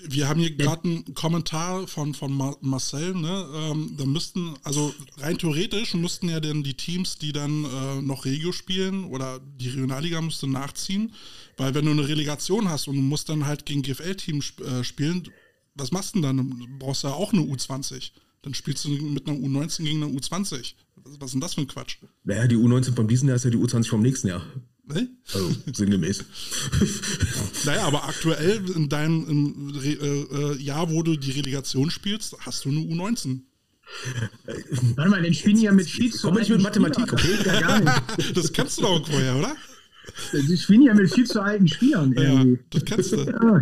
wir haben hier gerade einen Kommentar von, von Marcel, ne? Ähm, da müssten, also rein theoretisch müssten ja dann die Teams, die dann äh, noch Regio spielen oder die Regionalliga müsste nachziehen, weil wenn du eine Relegation hast und du musst dann halt gegen GFL-Teams sp äh, spielen, was machst du denn dann? Du brauchst ja auch eine U20. Dann spielst du mit einer U19 gegen eine U20. Was ist denn das für ein Quatsch? Naja, die U19 von diesem Jahr ist ja die U20 vom nächsten Jahr. Ne? Also sinngemäß. [LAUGHS] naja, aber aktuell in deinem äh, äh, Jahr, wo du die Relegation spielst, hast du eine U19. Warte mal, den spielen ja mit viel zu Komm nicht mit Mathematik, okay? Ja, gar nicht. [LAUGHS] Das kennst du doch vorher, oder? Die spielen ja mit viel zu alten Spielern. Irgendwie. Ja, das kennst du. [LAUGHS] Ja.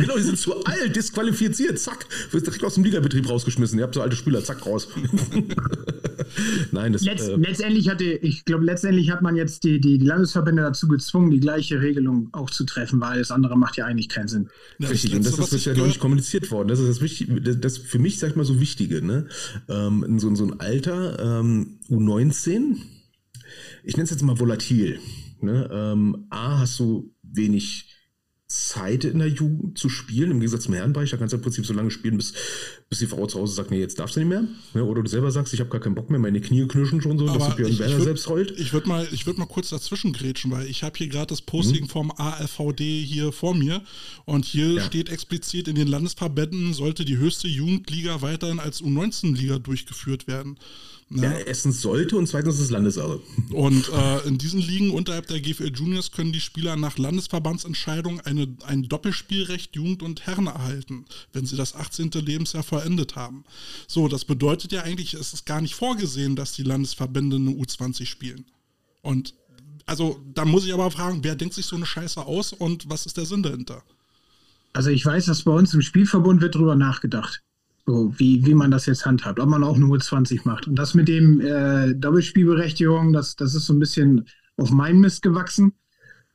genau, die sind zu alt, disqualifiziert, zack. Wird direkt aus dem Ligabetrieb rausgeschmissen. Ihr habt so alte Spieler, zack, raus. [LAUGHS] Nein, das Letz, äh, Letztendlich hatte, ich glaube, letztendlich hat man jetzt die, die, die, Landesverbände dazu gezwungen, die gleiche Regelung auch zu treffen, weil das andere macht ja eigentlich keinen Sinn. Ja, Richtig, und das ist bisher noch nicht kommuniziert worden. Das ist das Wichtige, das, das für mich, sag ich mal, so Wichtige, ne? Ähm, in so, so ein Alter, ähm, U19, ich nenne es jetzt mal volatil. Ne? Ähm, A, hast du wenig Zeit in der Jugend zu spielen, im Gegensatz zum Herrenbereich. Da kannst du im Prinzip so lange spielen, bis, bis die Frau zu Hause sagt, nee, jetzt darfst du nicht mehr. Ja, oder du selber sagst, ich habe gar keinen Bock mehr, meine Knie knirschen schon so, Aber dass Björn ich, Werner selbst heult. Ich würde mal, ich würd mal kurz dazwischen grätschen, weil ich habe hier gerade das Posting Mhm. vom ALVD hier vor mir und hier Ja. steht explizit, in den Landesverbänden sollte die höchste Jugendliga weiterhin als U19-Liga durchgeführt werden. Ne? Ja, erstens sollte und zweitens ist es Landessache. Und äh, in diesen Ligen unterhalb der GFL Juniors können die Spieler nach Landesverbandsentscheidung eine, ein Doppelspielrecht Jugend und Herren erhalten, wenn sie das 18. Lebensjahr vollendet haben. So, das bedeutet ja eigentlich, es ist gar nicht vorgesehen, dass die Landesverbände eine U20 spielen. Und also, da muss ich aber fragen, wer denkt sich so eine Scheiße aus und was ist der Sinn dahinter? Also ich weiß, dass bei uns im Spielverbund wird drüber nachgedacht. So, wie, wie man das jetzt handhabt, ob man auch nur 20 macht. Und das mit dem äh, Doppelspielberechtigung, das, das ist so ein bisschen auf meinen Mist gewachsen,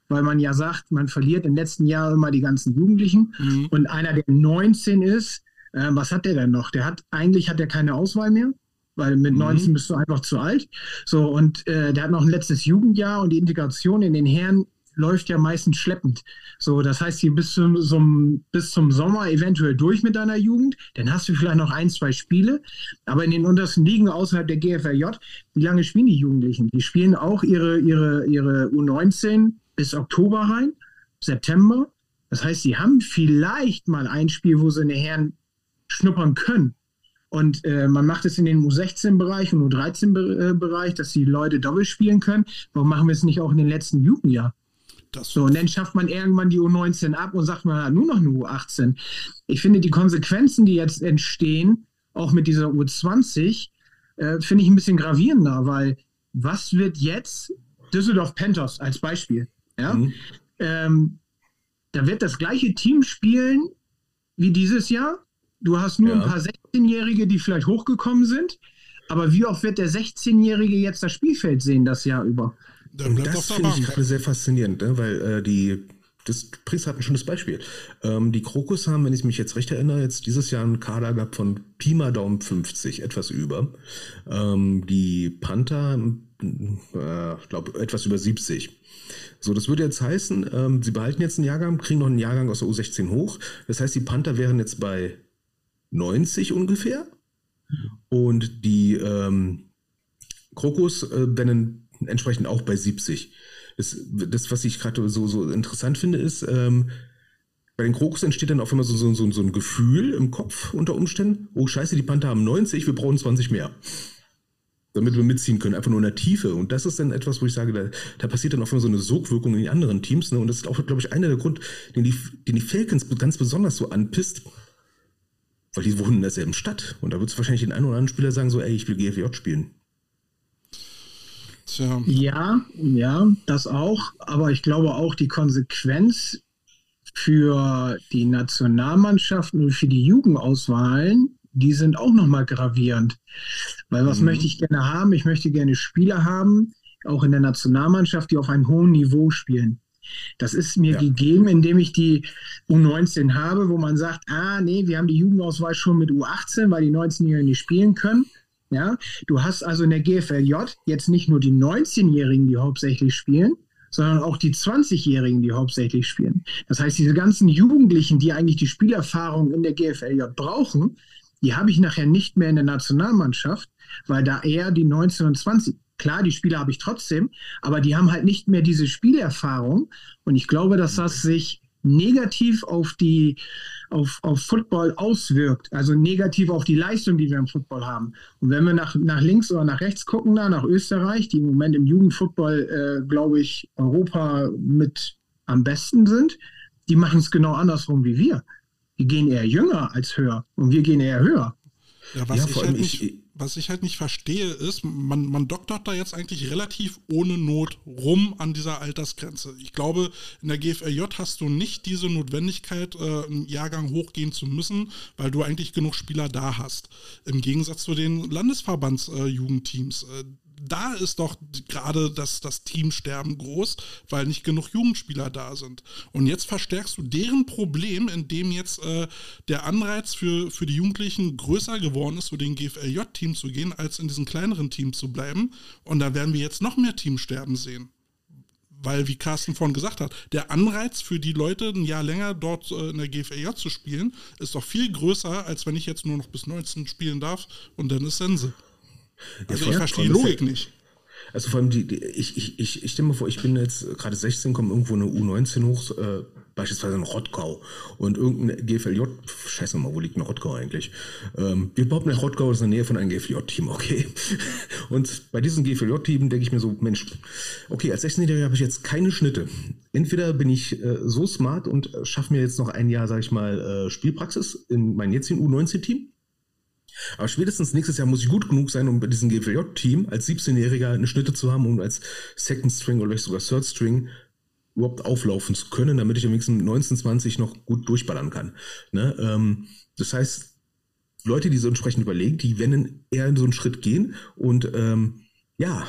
weil man ja sagt, man verliert im letzten Jahr immer die ganzen Jugendlichen. Mhm. Und einer, der 19 ist, äh, was hat der denn noch? Der hat, eigentlich hat er keine Auswahl mehr, weil mit Mhm. 19 bist du einfach zu alt. So, und äh, der hat noch ein letztes Jugendjahr und die Integration in den Herren läuft ja meistens schleppend. So, das heißt, hier bis zum, zum, bis zum Sommer eventuell durch mit deiner Jugend. Dann hast du vielleicht noch ein, zwei Spiele. Aber in den untersten Ligen außerhalb der GFLJ, wie lange spielen die Jugendlichen? Die spielen auch ihre, ihre, ihre U19 bis Oktober rein, September. Das heißt, sie haben vielleicht mal ein Spiel, wo sie in den Herren schnuppern können. Und äh, man macht es in den U16-Bereich und U13-Bereich, dass die Leute doppelt spielen können. Warum machen wir es nicht auch in den letzten Jugendjahr? So, und dann schafft man irgendwann die U19 ab und sagt, man hat nur noch eine U18. Ich finde, die Konsequenzen, die jetzt entstehen, auch mit dieser U20, äh, finde ich ein bisschen gravierender, weil was wird jetzt Düsseldorf Panthers als Beispiel? Ja? Mhm. Ähm, da wird das gleiche Team spielen wie dieses Jahr. Du hast nur Ja. ein paar 16-Jährige, die vielleicht hochgekommen sind. Aber wie oft wird der 16-Jährige jetzt das Spielfeld sehen das Jahr über? Und bleibt das finde ich gerade sehr faszinierend, ne? weil äh, die, das Priest hat ein schönes Beispiel. Ähm, die Krokus haben, wenn ich mich jetzt recht erinnere, jetzt dieses Jahr einen Kader gehabt von Pi mal Daumen 50, etwas über. Ähm, die Panther, äh, ich glaube, etwas über 70. So, das würde jetzt heißen, ähm, sie behalten jetzt einen Jahrgang, kriegen noch einen Jahrgang aus der U16 hoch. Das heißt, die Panther wären jetzt bei 90 ungefähr. Und die ähm, Krokus äh, wären entsprechend auch bei 70. Das, das was ich gerade so, so interessant finde, ist, ähm, bei den Krokus entsteht dann auf einmal so, so, so, so ein Gefühl im Kopf unter Umständen, oh scheiße, die Panther haben 90, wir brauchen 20 mehr. Damit wir mitziehen können, einfach nur in der Tiefe. Und das ist dann etwas, wo ich sage, da, da passiert dann auf einmal so eine Sogwirkung in die anderen Teams. Ne? Und das ist auch, glaube ich, einer der Grund, den die, den die Falcons ganz besonders so anpisst, weil die wohnen in derselben Stadt. Und da wird es wahrscheinlich den einen oder anderen Spieler sagen, so, ey, ich will GFJ spielen. Tja, Ja, ja, das auch. Aber ich glaube auch die Konsequenz für die Nationalmannschaften und für die Jugendauswahlen, die sind auch nochmal gravierend. Weil was Mhm. möchte ich gerne haben? Ich möchte gerne Spieler haben, auch in der Nationalmannschaft, die auf einem hohen Niveau spielen. Das ist mir Ja. gegeben, indem ich die U19 habe, wo man sagt, ah, nee, wir haben die Jugendauswahl schon mit U18, weil die 19-Jährigen nicht spielen können. Ja, du hast also in der GFLJ jetzt nicht nur die 19-Jährigen, die hauptsächlich spielen, sondern auch die 20-Jährigen, die hauptsächlich spielen. Das heißt, diese ganzen Jugendlichen, die eigentlich die Spielerfahrung in der GFLJ brauchen, die habe ich nachher nicht mehr in der Nationalmannschaft, weil da eher die 19 und 20, klar, die Spieler habe ich trotzdem, aber die haben halt nicht mehr diese Spielerfahrung. Und ich glaube, dass das sich negativ auf die auf, auf Football auswirkt, also negativ auf die Leistung, die wir im Football haben. Und wenn wir nach, nach links oder nach rechts gucken, da nach Österreich, die im Moment im Jugendfootball, äh, glaube ich, Europa mit am besten sind, die machen es genau andersrum wie wir. Die gehen eher jünger als höher und wir gehen eher höher. Ja, was, Ja, ich vor halt nicht, ich- was ich halt nicht verstehe, ist, man, man doktert da jetzt eigentlich relativ ohne Not rum an dieser Altersgrenze. Ich glaube, in der GFLJ hast du nicht diese Notwendigkeit, äh, einen Jahrgang hochgehen zu müssen, weil du eigentlich genug Spieler da hast. Im Gegensatz zu den Landesverbandsjugendteams. Äh, da ist doch gerade das, das Teamsterben groß, weil nicht genug Jugendspieler da sind. Und jetzt verstärkst du deren Problem, indem jetzt äh, der Anreiz für, für die Jugendlichen größer geworden ist, zu den GFLJ-Team zu gehen, als in diesen kleineren Teams zu bleiben. Und da werden wir jetzt noch mehr Teamsterben sehen. Weil, wie Carsten vorhin gesagt hat, der Anreiz für die Leute, ein Jahr länger dort äh, in der GFLJ zu spielen, ist doch viel größer, als wenn ich jetzt nur noch bis 19 spielen darf und dann ist Sense. Also ich verstehe die Logik nicht. Also vor allem, die, die, ich, ich, ich, ich stelle mir vor, ich bin jetzt gerade 16, komme irgendwo eine U19 hoch, äh, beispielsweise in Rottgau. Und irgendein GFLJ, scheiße mal, wo liegt ein Rottgau eigentlich? Ähm, wir behaupten, Rottgau ist in der Nähe von einem GFLJ-Team, [LAUGHS] okay. Und bei diesem GFLJ-Team denke ich mir so, Mensch, okay, als 16-Jähriger habe ich jetzt keine Schnitte. Entweder bin ich äh, so smart und äh, schaffe mir jetzt noch ein Jahr, sage ich mal, äh, Spielpraxis in meinem jetzigen U19-Team aber spätestens nächstes Jahr muss ich gut genug sein, um bei diesem GFJ-Team als 17-Jähriger eine Schnitte zu haben und als Second String oder vielleicht sogar Third String überhaupt auflaufen zu können, damit ich am wenigsten 19, 20 noch gut durchballern kann. Ne? Ähm, das heißt, Leute, die so entsprechend überlegen, die werden eher in so einen Schritt gehen und ähm, ja,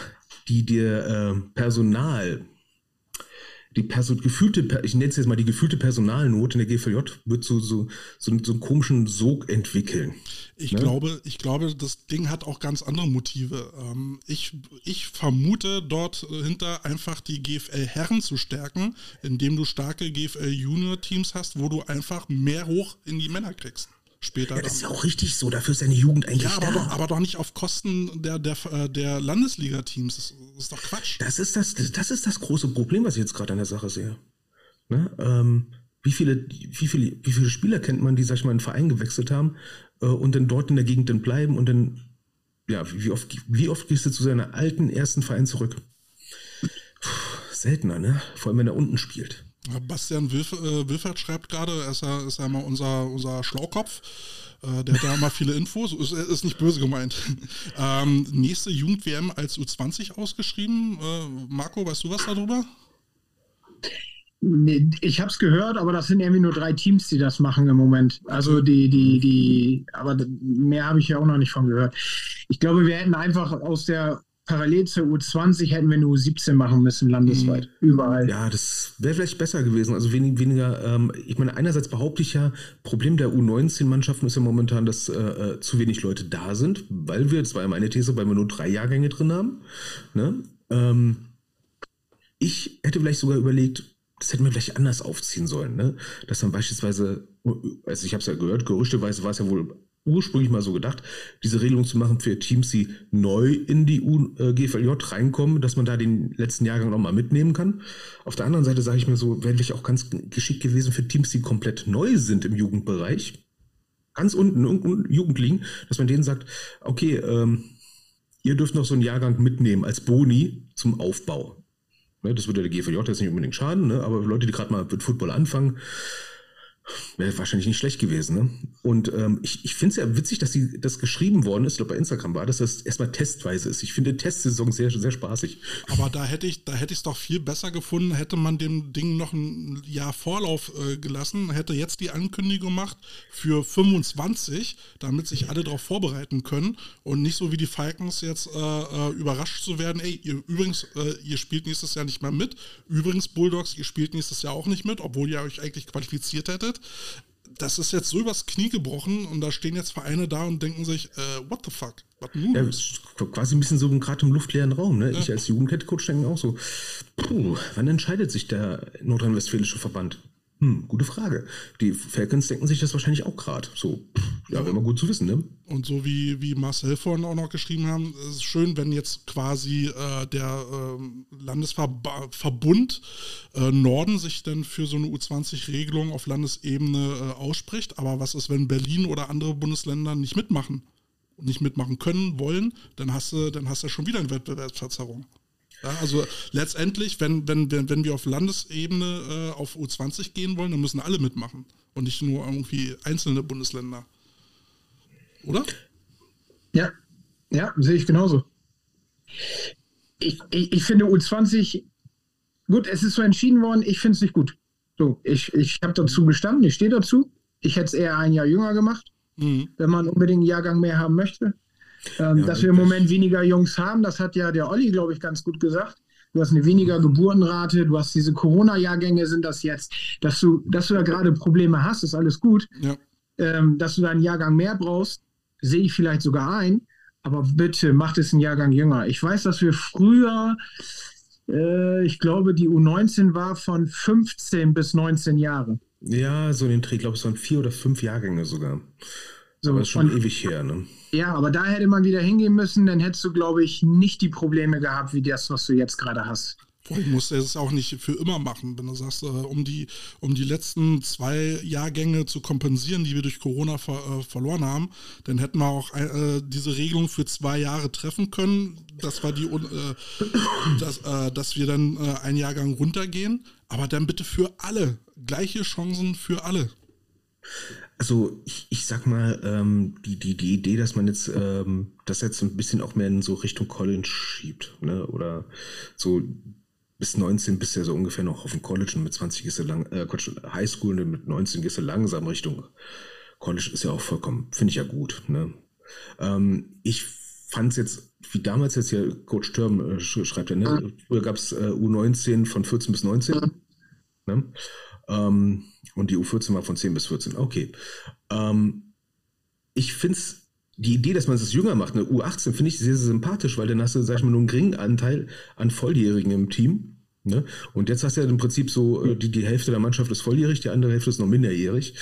die dir äh, Personal die Person, gefühlte, ich nenne es jetzt mal die gefühlte Personalnot in der GVJ wird so, so, so, so einen komischen Sog entwickeln. Ich ne? glaube, ich glaube, das Ding hat auch ganz andere Motive. Ähm, ich, ich vermute dort hinter einfach die GFL-Herren zu stärken, indem du starke GFL-Junior-Teams hast, wo du einfach mehr hoch in die Männer kriegst später. Ja, das ist ja auch richtig so, dafür ist seine Jugend eigentlich ja, aber da. Doch, aber doch nicht auf Kosten der, der, der Landesliga-Teams. Das ist doch Quatsch. Das ist das, das ist das große Problem, was ich jetzt gerade an der Sache sehe. Ne? Ähm, wie, viele, wie, viele, wie viele Spieler kennt man, die, sag ich mal, in einen Verein gewechselt haben äh, und dann dort in der Gegend dann bleiben und dann, ja, wie oft, wie oft gehst du zu seiner alten ersten Verein zurück? Puh, seltener, ne? Vor allem, wenn er unten spielt. Bastian Wilf, äh, Wilfert schreibt gerade, er ist ja, ist ja mal unser, unser Schlaukopf. Äh, der hat da mal viele Infos, ist, ist nicht böse gemeint. [LAUGHS] ähm, nächste Jugend-WM als U20 ausgeschrieben. Äh, Marco, weißt du was darüber? Nee, ich habe es gehört, aber das sind irgendwie nur drei Teams, die das machen im Moment. Also die, die, die, aber mehr habe ich ja auch noch nicht von gehört. Ich glaube, wir hätten einfach aus der parallel zur U20 hätten wir nur U17 machen müssen, landesweit, mhm. überall. Ja, das wäre vielleicht besser gewesen. Also wenig, weniger, ähm, ich meine, einerseits behaupte ich ja, Problem der U19-Mannschaften ist ja momentan, dass äh, äh, zu wenig Leute da sind, weil wir, das war ja meine These, weil wir nur drei Jahrgänge drin haben. Ne? Ähm, ich hätte vielleicht sogar überlegt, das hätten wir vielleicht anders aufziehen sollen, ne? Dass dann beispielsweise, also ich habe es ja gehört, gerüchteweise war es ja wohl ursprünglich mal so gedacht, diese Regelung zu machen für Teams, die neu in die GVJ reinkommen, dass man da den letzten Jahrgang nochmal mitnehmen kann. Auf der anderen Seite sage ich mir so, wäre vielleicht auch ganz geschickt gewesen für Teams, die komplett neu sind im Jugendbereich, ganz unten in Jugend liegen, dass man denen sagt, okay, ähm, ihr dürft noch so einen Jahrgang mitnehmen als Boni zum Aufbau. Ne, das würde der GVJ jetzt nicht unbedingt schaden, ne, aber Leute, die gerade mal mit Football anfangen, Wäre wahrscheinlich nicht schlecht gewesen. Ne? Und ähm, ich, ich finde es ja witzig, dass die, das geschrieben worden ist, ich glaube bei Instagram war, dass das erstmal testweise ist. Ich finde Testsaison sehr, sehr spaßig. Aber da hätte ich da hätte ich es doch viel besser gefunden, hätte man dem Ding noch ein Jahr Vorlauf äh, gelassen, hätte jetzt die Ankündigung gemacht für 25, damit sich alle darauf vorbereiten können und nicht so wie die Falcons jetzt äh, äh, überrascht zu werden, ey, ihr übrigens, äh, ihr spielt nächstes Jahr nicht mehr mit. Übrigens, Bulldogs, ihr spielt nächstes Jahr auch nicht mit, obwohl ihr euch eigentlich qualifiziert hättet wird. Das ist jetzt so übers Knie gebrochen und da stehen jetzt Vereine da und denken sich, äh, what the fuck? What ja, ist quasi ein bisschen so gerade im luftleeren Raum. Ne? Ja. Ich als Jugendheadcoach denke auch so, puh, wann entscheidet sich der nordrhein-westfälische Verband? Hm, gute Frage. Die Falcons denken sich das wahrscheinlich auch gerade. So, ja, wäre immer gut zu wissen, ne? Und so wie, wie Marcel vorhin auch noch geschrieben haben, ist es schön, wenn jetzt quasi äh, der äh, Landesverbund äh, Norden sich dann für so eine U20-Regelung auf Landesebene äh, ausspricht. Aber was ist, wenn Berlin oder andere Bundesländer nicht mitmachen? Nicht mitmachen können, wollen, dann hast du, dann hast du schon wieder eine Wettbewerbsverzerrung. Ja, also letztendlich, wenn, wenn, wenn, wenn wir auf Landesebene äh, auf U20 gehen wollen, dann müssen alle mitmachen und nicht nur irgendwie einzelne Bundesländer. Oder? Ja, ja, sehe ich genauso. Ich, ich, ich finde U20, gut, es ist so entschieden worden, ich finde es nicht gut. So, ich, ich habe dazu gestanden, ich stehe dazu. Ich hätte es eher ein Jahr jünger gemacht, mhm. wenn man unbedingt einen Jahrgang mehr haben möchte. Ähm, ja, dass wir im Moment weniger Jungs haben, das hat ja der Olli, glaube ich, ganz gut gesagt. Du hast eine weniger Geburtenrate, du hast diese Corona-Jahrgänge, sind das jetzt. Dass du, dass du da gerade Probleme hast, ist alles gut. Ja. Ähm, dass du da einen Jahrgang mehr brauchst, sehe ich vielleicht sogar ein. Aber bitte macht es einen Jahrgang jünger. Ich weiß, dass wir früher Äh, ich glaube, die U19 war von 15 bis 19 Jahre. Ja, so in den Dreh, ich glaube, es waren vier oder fünf Jahrgänge sogar. So, aber ist schon und, ewig her, ne? Ja, aber da hätte man wieder hingehen müssen, dann hättest du, glaube ich, nicht die Probleme gehabt, wie das, was du jetzt gerade hast. Du musst es auch nicht für immer machen, wenn du sagst, äh, um, die, um die letzten zwei Jahrgänge zu kompensieren, die wir durch Corona ver, äh, verloren haben, dann hätten wir auch äh, diese Regelung für zwei Jahre treffen können. Das war die, äh, dass, äh, dass wir dann äh, einen Jahrgang runtergehen, aber dann bitte für alle. Gleiche Chancen für alle. Also ich, ich sag mal, ähm, die, die, die Idee, dass man jetzt ähm, das jetzt ein bisschen auch mehr in so Richtung College schiebt, ne? Oder so bis 19 bist du ja so ungefähr noch auf dem College und mit 20 gehst du lang, äh, Highschool und mit 19 gehst du langsam Richtung College ist ja auch vollkommen, finde ich ja gut. Ne? Ähm, ich fand es jetzt, wie damals jetzt ja Coach Sturm äh, schreibt ja, ne? früher gab es äh, U19 von 14 bis 19. Ne? Ähm, und die U14 war von 10 bis 14. Okay. Ähm, ich finde es die Idee, dass man es jünger macht, eine U18, finde ich sehr, sehr sympathisch, weil dann hast du, sag ich mal, nur einen geringen Anteil an Volljährigen im Team. Ne? Und jetzt hast du ja im Prinzip so, äh, die, die Hälfte der Mannschaft ist volljährig, die andere Hälfte ist noch minderjährig.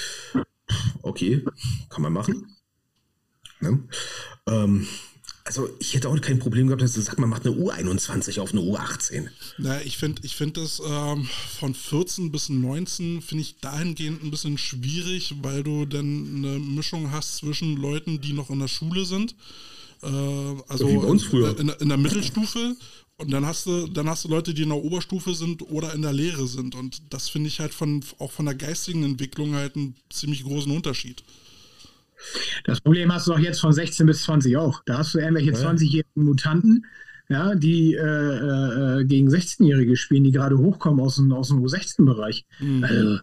Okay, kann man machen. Ne? Ähm, also ich hätte auch kein Problem gehabt, dass du sagst, man macht eine U21 auf eine U18. Na, ich finde ich find das ähm, von 14 bis 19 finde ich dahingehend ein bisschen schwierig, weil du dann eine Mischung hast zwischen Leuten, die noch in der Schule sind. Äh, also Wie bei uns früher. In, in, der Mittelstufe und dann hast du, dann hast du Leute, die in der Oberstufe sind oder in der Lehre sind. Und das finde ich halt von, auch von der geistigen Entwicklung halt einen ziemlich großen Unterschied. Das Problem hast du auch jetzt von 16 bis 20 auch. Da hast du irgendwelche ja. 20-jährigen Mutanten, ja, die äh, äh, gegen 16-Jährige spielen, die gerade hochkommen aus dem, aus dem U16-Bereich. Mhm. Also,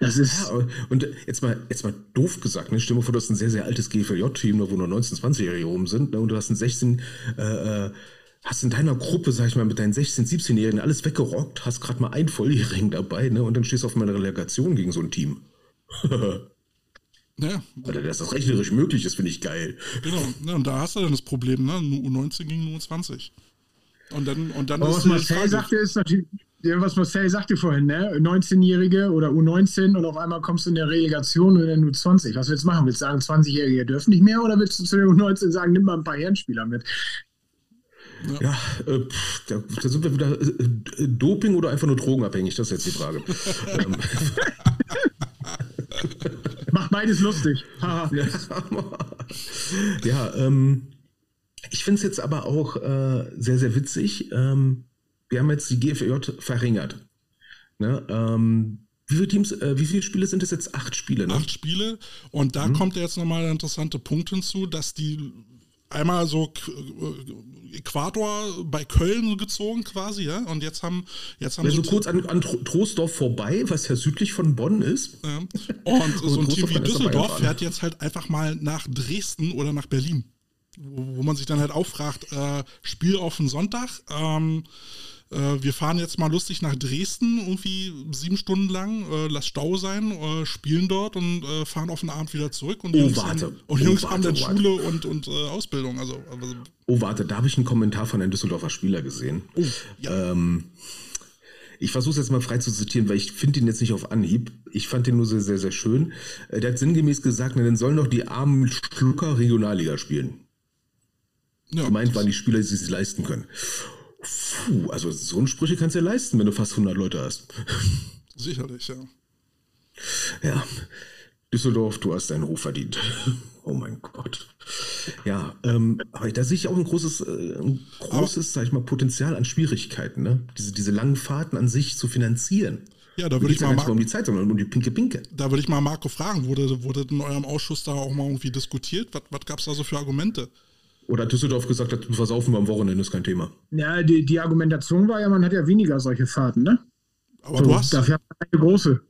das ist. Ja, und jetzt mal, jetzt mal doof gesagt, ne? Mal vor, du hast ein sehr, sehr altes GVJ-Team, wo nur 19-, 20-Jährige rum sind, ne? und du hast ein 16, äh, äh, hast in deiner Gruppe, sag ich mal, mit deinen 16-, 17-Jährigen alles weggerockt, hast gerade mal einen Volljährigen dabei, ne? Und dann stehst du auf meiner Relegation gegen so ein Team. [LAUGHS] Ja. Alter, dass das rechnerisch möglich ist, finde ich geil. Genau, ja, und da hast du dann das Problem, ne? U19 gegen U20. Und dann, und dann Aber was Marcel sagte, ist natürlich, was Marcel sagte vorhin, ne? 19-Jährige oder U19 und auf einmal kommst du in der Relegation und dann U20. Was willst du machen? Willst du sagen, 20-Jährige dürfen nicht mehr oder willst du zu den U19 sagen, nimm mal ein paar Herrenspieler mit? Ja, ja äh, pff, da, da, sind wir wieder äh, Doping oder einfach nur drogenabhängig, das ist jetzt die Frage. [LAUGHS] [LAUGHS] Macht beides lustig. [LAUGHS] ja, ähm, ich finde es jetzt aber auch äh, sehr, sehr witzig. Ähm, wir haben jetzt die GFJ verringert. Ne? Ähm, wie viele Teams, äh, wie viele Spiele sind es jetzt? Acht Spiele, ne? Acht Spiele. Und da mhm. kommt jetzt nochmal der interessante Punkt hinzu, dass die einmal so äh, Äquator bei Köln gezogen quasi, ja. Und jetzt haben jetzt haben also so kurz an, an Troisdorf vorbei, was ja südlich von Bonn ist. Ja. Und [LAUGHS] so ein Team wie Düsseldorf fährt jetzt halt einfach mal nach Dresden oder nach Berlin, wo, wo man sich dann halt auch fragt, äh, Spiel auf den Sonntag. Ähm, äh, wir fahren jetzt mal lustig nach Dresden, irgendwie sieben Stunden lang, äh, lass Stau sein, äh, spielen dort und äh, fahren auf den Abend wieder zurück. Und oh, Jungs warte. Haben, und oh, Jungs warte, haben dann warte. Schule und, und äh, Ausbildung. Also, also, oh, warte, da habe ich einen Kommentar von einem Düsseldorfer Spieler gesehen. Oh, ja. Ähm, ich versuche es jetzt mal frei zu zitieren, weil ich finde ihn jetzt nicht auf Anhieb. Ich fand den nur sehr, sehr, sehr schön. Der hat sinngemäß gesagt, na, dann sollen doch die armen Schlucker Regionalliga spielen. Ja, Gemeint waren die Spieler, die sich leisten können. Puh, also so eine Sprüche kannst du ja leisten, wenn du fast 100 Leute hast. [LAUGHS] Sicherlich, ja. Ja, Düsseldorf, du hast deinen Ruf verdient. [LAUGHS] Oh mein Gott. Ja, ähm, aber da sehe ich auch ein großes, äh, ein großes, sag ich mal, Potenzial an Schwierigkeiten, ne? Diese, diese langen Fahrten an sich zu finanzieren. Ja, da würde ich mal nicht um die Zeit, sondern um die pinke Pinke. Da würde ich mal Marco fragen, wurde, wurde in eurem Ausschuss da auch mal irgendwie diskutiert? Was, was gab es da so für Argumente? Oder hat Düsseldorf gesagt, das versaufen wir am Wochenende, ist kein Thema. Ja, die, die Argumentation war ja, man hat ja weniger solche Fahrten, ne? Aber so, du hast. Dafür eine große.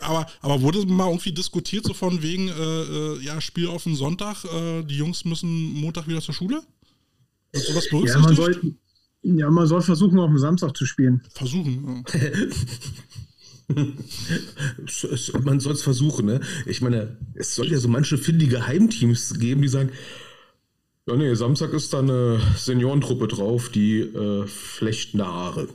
Aber, aber wurde mal irgendwie diskutiert, so von wegen, äh, äh, ja, Spiel auf den Sonntag, äh, die Jungs müssen Montag wieder zur Schule? Ist sowas ja, man soll, ja, man soll versuchen, auf dem Samstag zu spielen. Versuchen, ja. [LAUGHS] man soll es versuchen, ne? Ich meine, es soll ja so manche findige Heimteams geben, die sagen, Ja, nee, Samstag ist da eine Seniorentruppe drauf, die äh, flechten Haare.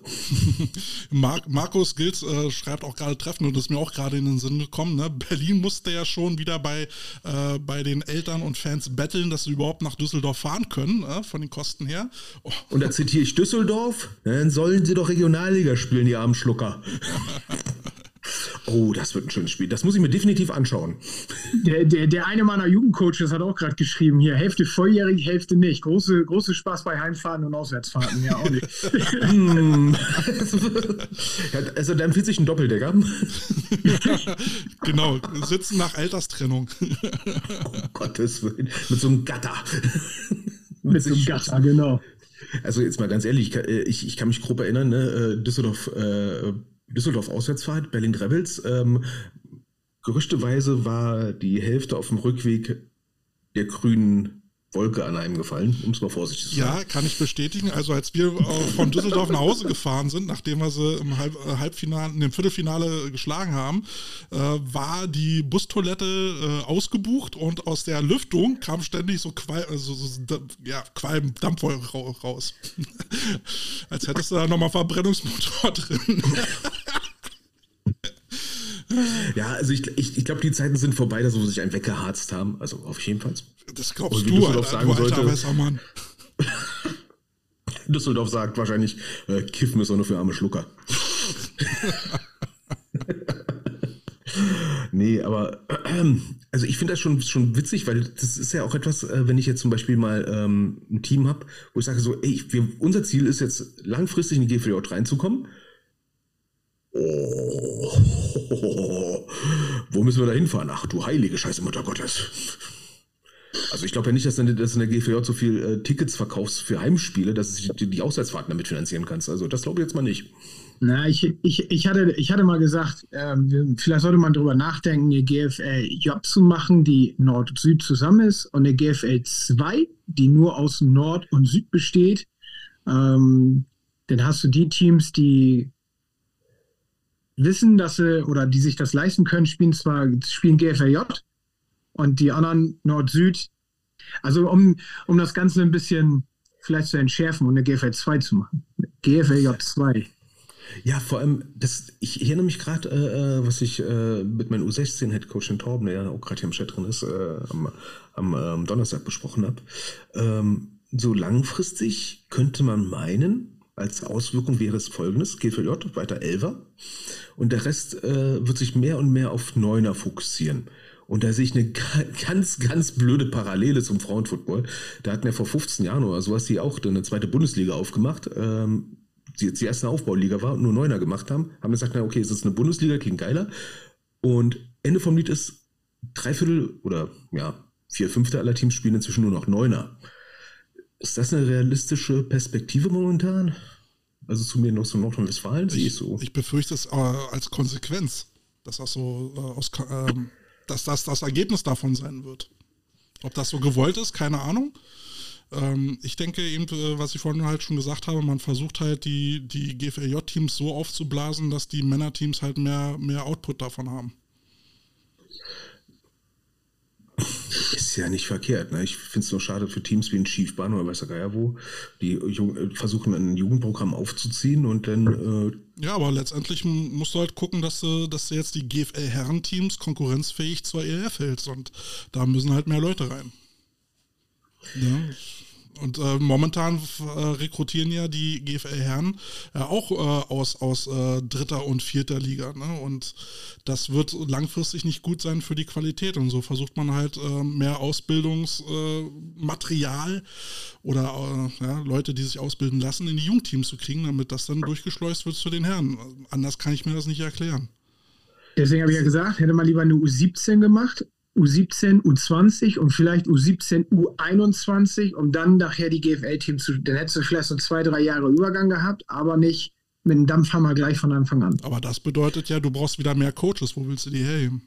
[LAUGHS] Mar Markus Gils äh, schreibt auch gerade Treffen und das ist mir auch gerade in den Sinn gekommen. Ne? Berlin musste ja schon wieder bei, äh, bei den Eltern und Fans betteln, dass sie überhaupt nach Düsseldorf fahren können, äh, von den Kosten her. Oh. Und da zitiere ich Düsseldorf, dann sollen sie doch Regionalliga spielen, die armen Schlucker. [LAUGHS] Oh, das wird ein schönes Spiel. Das muss ich mir definitiv anschauen. Der, der, der eine meiner Jugendcoaches hat auch gerade geschrieben, hier, Hälfte volljährig, Hälfte nicht. Große, große Spaß bei Heimfahrten und Auswärtsfahrten, ja auch nicht. Hm. [LAUGHS] also da empfiehlt sich ein Doppeldecker. [LAUGHS] genau, sitzen nach Alterstrennung. oh Gottes Willen, mit so einem Gatter. mit so einem Gatter, genau. Also jetzt mal ganz ehrlich, ich, ich kann mich grob erinnern, ne? Äh, Düsseldorf äh, Düsseldorf Auswärtsfahrt, Berlin Rebels. Ähm, gerüchteweise war die Hälfte auf dem Rückweg der grünen Wolke an einem gefallen, um es mal vorsichtig zu sagen. Ja, kann ich bestätigen. Also als wir äh, von Düsseldorf nach Hause gefahren sind, nachdem wir sie im Halb, äh, Halbfinale, in dem Viertelfinale geschlagen haben, äh, war die Bustoilette äh, ausgebucht und aus der Lüftung kam ständig so, Qual also, so ja, Qualm, Dampfwolke raus. [LAUGHS] als hättest du da nochmal Verbrennungsmotor [LAUGHS] drin. [LAUGHS] [LAUGHS] Ja, also ich, ich, ich glaube, die Zeiten sind vorbei, dass wir sich einen weggeharzt haben. Also auf jeden Fall. Das glaubst du, Alter, sagen du alter sollte, Mann. [LAUGHS] Düsseldorf sagt wahrscheinlich, äh, Kiffen ist auch nur für arme Schlucker. [LAUGHS] nee, aber äh, [CLEARS THROAT] also ich finde das schon, schon witzig, weil das ist ja auch etwas, äh, wenn ich jetzt zum Beispiel mal ähm, ein Team habe, wo ich sage so, ey, wir, unser Ziel ist jetzt langfristig in die GVJ reinzukommen Oh, [LAUGHS] wo müssen wir da hinfahren? Ach du heilige Scheiße, Mutter Gottes. Also ich glaube ja nicht, dass du in der GVJ so viel äh, Tickets verkaufst für Heimspiele, dass du die, die Auswärtsfahrten damit finanzieren kannst. Also das glaube ich jetzt mal nicht. Na, ich, ich, ich, hatte, ich hatte mal gesagt, äh, vielleicht sollte man darüber nachdenken, eine GFL J zu machen, die Nord und Süd zusammen ist, und eine GFL 2, die nur aus Nord und Süd besteht. Ähm, dann hast du die Teams, die wissen, dass sie oder die sich das leisten können, spielen zwar spielen GFLJ und die anderen Nord-Süd. Also um, um das Ganze ein bisschen vielleicht zu entschärfen und eine GFL 2 zu machen. GFLJ 2. Ja, vor allem, das, ich erinnere mich gerade, äh, äh, was ich äh, mit meinem U16-Headcoach in Torben, der ja auch gerade hier im Chat drin ist, äh, am, am ähm, Donnerstag besprochen habe. Ähm, so langfristig könnte man meinen, als Auswirkung wäre es folgendes: GFLJ weiter Elver und der Rest äh, wird sich mehr und mehr auf Neuner fokussieren. Und da sehe ich eine ganz, ganz blöde Parallele zum Frauenfootball. Da hatten ja vor 15 Jahren oder sowas die auch eine zweite Bundesliga aufgemacht, ähm, die jetzt die erste Aufbauliga war und nur Neuner gemacht haben. Haben gesagt, na okay, es ist eine Bundesliga, klingt geiler. Und Ende vom Lied ist, drei Viertel oder ja, vier Fünfte aller Teams spielen inzwischen nur noch Neuner. Ist das eine realistische Perspektive momentan? Also zu mir noch so Nordrhein-Westfalen sehe ich so. Ich befürchte es äh, als Konsequenz, dass das so äh, aus, äh, dass das das Ergebnis davon sein wird. Ob das so gewollt ist, keine Ahnung. Ähm, ich denke eben, äh, was ich vorhin halt schon gesagt habe, man versucht halt die, die GFLJ-Teams so aufzublasen, dass die Männerteams halt mehr, mehr Output davon haben. Ist ja nicht verkehrt. Ne? Ich finde es nur schade für Teams wie ein Schiefbahn oder weiß der Geier wo, die äh, versuchen ein Jugendprogramm aufzuziehen und dann. Äh ja, aber letztendlich musst du halt gucken, dass du, dass du jetzt die GFL-Herrenteams konkurrenzfähig zur ELF hältst und da müssen halt mehr Leute rein. Ja. Und äh, momentan äh, rekrutieren ja die GFL-Herren äh, auch äh, aus, aus äh, dritter und vierter Liga. Ne? Und das wird langfristig nicht gut sein für die Qualität. Und so versucht man halt äh, mehr Ausbildungsmaterial oder ja, Leute, die sich ausbilden lassen, in die Jungteams zu kriegen, damit das dann durchgeschleust wird zu den Herren. Anders kann ich mir das nicht erklären. Deswegen habe ich ja gesagt, hätte man lieber eine U17 gemacht U17, U20 und vielleicht U17, U21, um dann nachher die GFL-Teams zu. Dann hättest du vielleicht so zwei, drei Jahre Übergang gehabt, aber nicht mit dem Dampfhammer gleich von Anfang an. Aber das bedeutet ja, du brauchst wieder mehr Coaches. Wo willst du die herheben?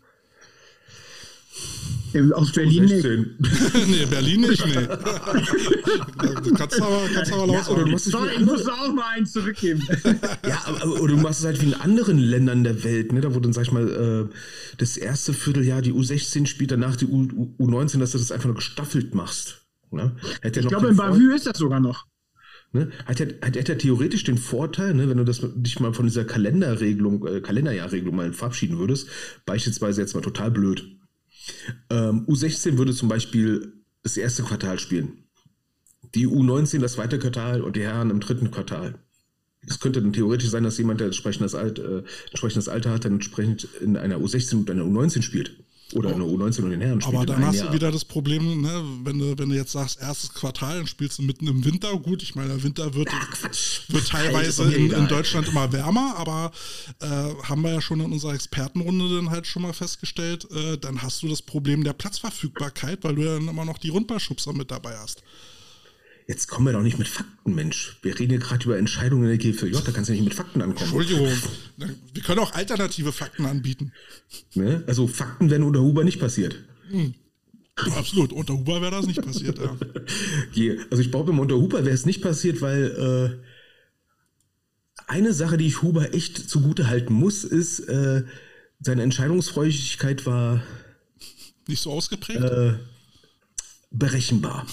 Aus Berlin nicht. [LAUGHS] nee, Berlin nicht, nee. kannst aber, kannst aber laut ja, oder du musst Sorry, ich muss auch mal einen zurückgeben. [LAUGHS] ja, aber, oder du machst es halt wie in anderen Ländern der Welt, ne? da wo dann, sag ich mal, äh, das erste Vierteljahr die U16 spielt, danach die U, U19, dass du das einfach nur gestaffelt machst. Ne? ich glaube, in Bavü ist das sogar noch. Ne? Hat, er, hat, hat er theoretisch den Vorteil, ne, wenn du das, dich mal von dieser Kalenderregelung, äh, Kalenderjahrregelung mal verabschieden würdest, beispielsweise jetzt mal total blöd. Ähm, U16 würde zum Beispiel das erste Quartal spielen. Die U19 das zweite Quartal und die Herren im dritten Quartal. Es könnte dann theoretisch sein, dass jemand, der entsprechendes, Alt, äh, entsprechendes Alter hat, dann entsprechend in einer U16 und einer U19 spielt. Oder eine U19 und den Herren. Aber dann hast Jahr. du wieder das Problem, ne, wenn, du, wenn du jetzt sagst, erstes Quartal, dann spielst du mitten im Winter. Gut, ich meine, der Winter wird, ja, wird teilweise in, in, Deutschland immer wärmer, aber äh, haben wir ja schon in unserer Expertenrunde dann halt schon mal festgestellt, äh, dann hast du das Problem der Platzverfügbarkeit, weil du ja dann immer noch die Rundballschubser mit dabei hast. Jetzt kommen wir doch nicht mit Fakten, Mensch. Wir reden hier gerade über Entscheidungen in der GFJ, da kannst du nicht mit Fakten ankommen. Entschuldigung, wir können auch alternative Fakten anbieten. Ne? Also Fakten werden unter Huber nicht passiert. Hm. Absolut, unter Huber wäre das nicht passiert, ja. [LAUGHS] also ich behaupte, unter Huber wäre es nicht passiert, weil äh, eine Sache, die ich Huber echt zugute halten muss, ist, äh, seine Entscheidungsfreudigkeit war nicht so ausgeprägt. Äh, berechenbar.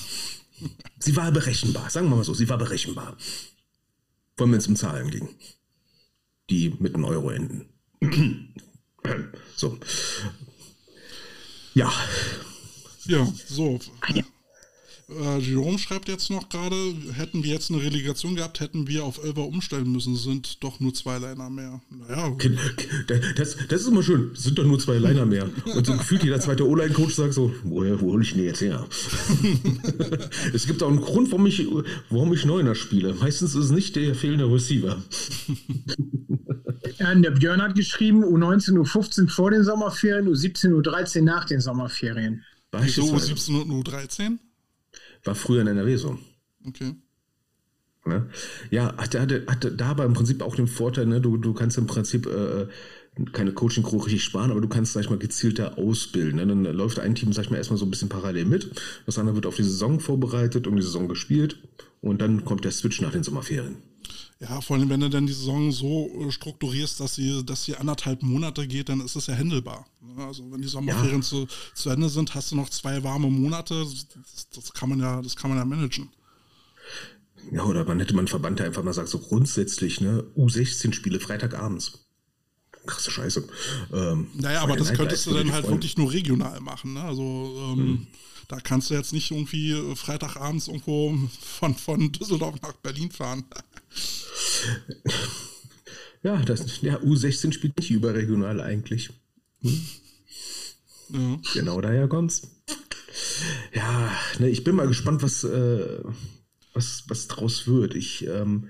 Sie war berechenbar, sagen wir mal so, sie war berechenbar. Vor allem, wenn es um Zahlen ging, die mit einem Euro enden. [CLEARS THROAT] so. Ja. Ja, so. Äh, Jerome schreibt jetzt noch gerade, hätten wir jetzt eine Relegation gehabt, hätten wir auf Elber umstellen müssen, sind doch nur zwei Liner mehr. Naja. Das, das ist immer schön, sind doch nur zwei Liner mehr. Und so gefühlt jeder zweite O-Line-Coach sagt so, woher, wo hole ich denn jetzt her? [LAUGHS] es gibt auch einen Grund, warum ich, warum ich Neuner spiele. Meistens ist es nicht der fehlende Receiver. [LAUGHS] Ja, der Björn hat geschrieben, U19, U15 vor den Sommerferien, U17, U13 nach den Sommerferien. Wieso U17 und U13? War früher in NRW so. Okay. Ne? Ja, hatte, hatte, hatte da aber im Prinzip auch den Vorteil, ne? du, du kannst im Prinzip äh, keine Coaching-Crew richtig sparen, aber du kannst, sag ich mal, gezielter ausbilden. Ne? Dann läuft ein Team, sag ich mal, erstmal so ein bisschen parallel mit. Das andere wird auf die Saison vorbereitet und die Saison gespielt. Und dann kommt der Switch nach den Sommerferien. Ja, vor allem, wenn du dann die Saison so äh, strukturierst, dass sie, dass sie anderthalb Monate geht, dann ist es ja händelbar. Ne? Also wenn die Sommerferien ja. zu, zu Ende sind, hast du noch zwei warme Monate. Das, das, kann man ja, das kann man ja managen. Ja, oder man hätte man Verband, der einfach mal sagt, so grundsätzlich, ne, U16-Spiele Freitagabends. Krasse Scheiße. Ähm, naja, aber das könntest du dann halt Freunde. wirklich nur regional machen. Ne? Also ähm, hm. da kannst du jetzt nicht irgendwie Freitagabends irgendwo von, von Düsseldorf nach Berlin fahren. Ja, das, ja, U16 spielt nicht überregional eigentlich. Hm? Ja. Genau daher kommt's. Ja, ne, ich bin mal gespannt, was, äh, was, was draus wird. Ich ähm,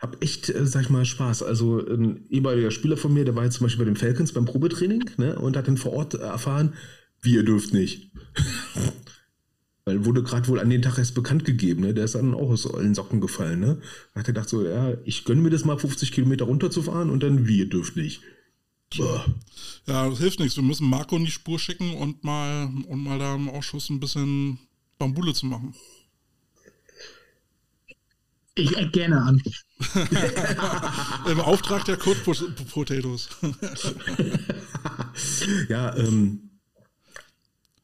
habe echt, äh, sag ich mal, Spaß. Also ein ehemaliger Spieler von mir, der war jetzt zum Beispiel bei den Falcons beim Probetraining ne, und hat dann vor Ort erfahren, wir dürft nicht. Weil wurde gerade wohl an den Tag erst bekannt gegeben, ne? Der ist dann auch aus allen Socken gefallen, ne? Da hat er gedacht so, ja, ich gönne mir das mal 50 Kilometer runterzufahren und dann wir dürft nicht. Boah. Ja, das hilft nichts. Wir müssen Marco in die Spur schicken und mal, und mal da im Ausschuss ein bisschen Bambule zu machen. Ich eck gerne an. [LAUGHS] Im Auftrag der Code Potatoes. [LAUGHS] ja, ähm,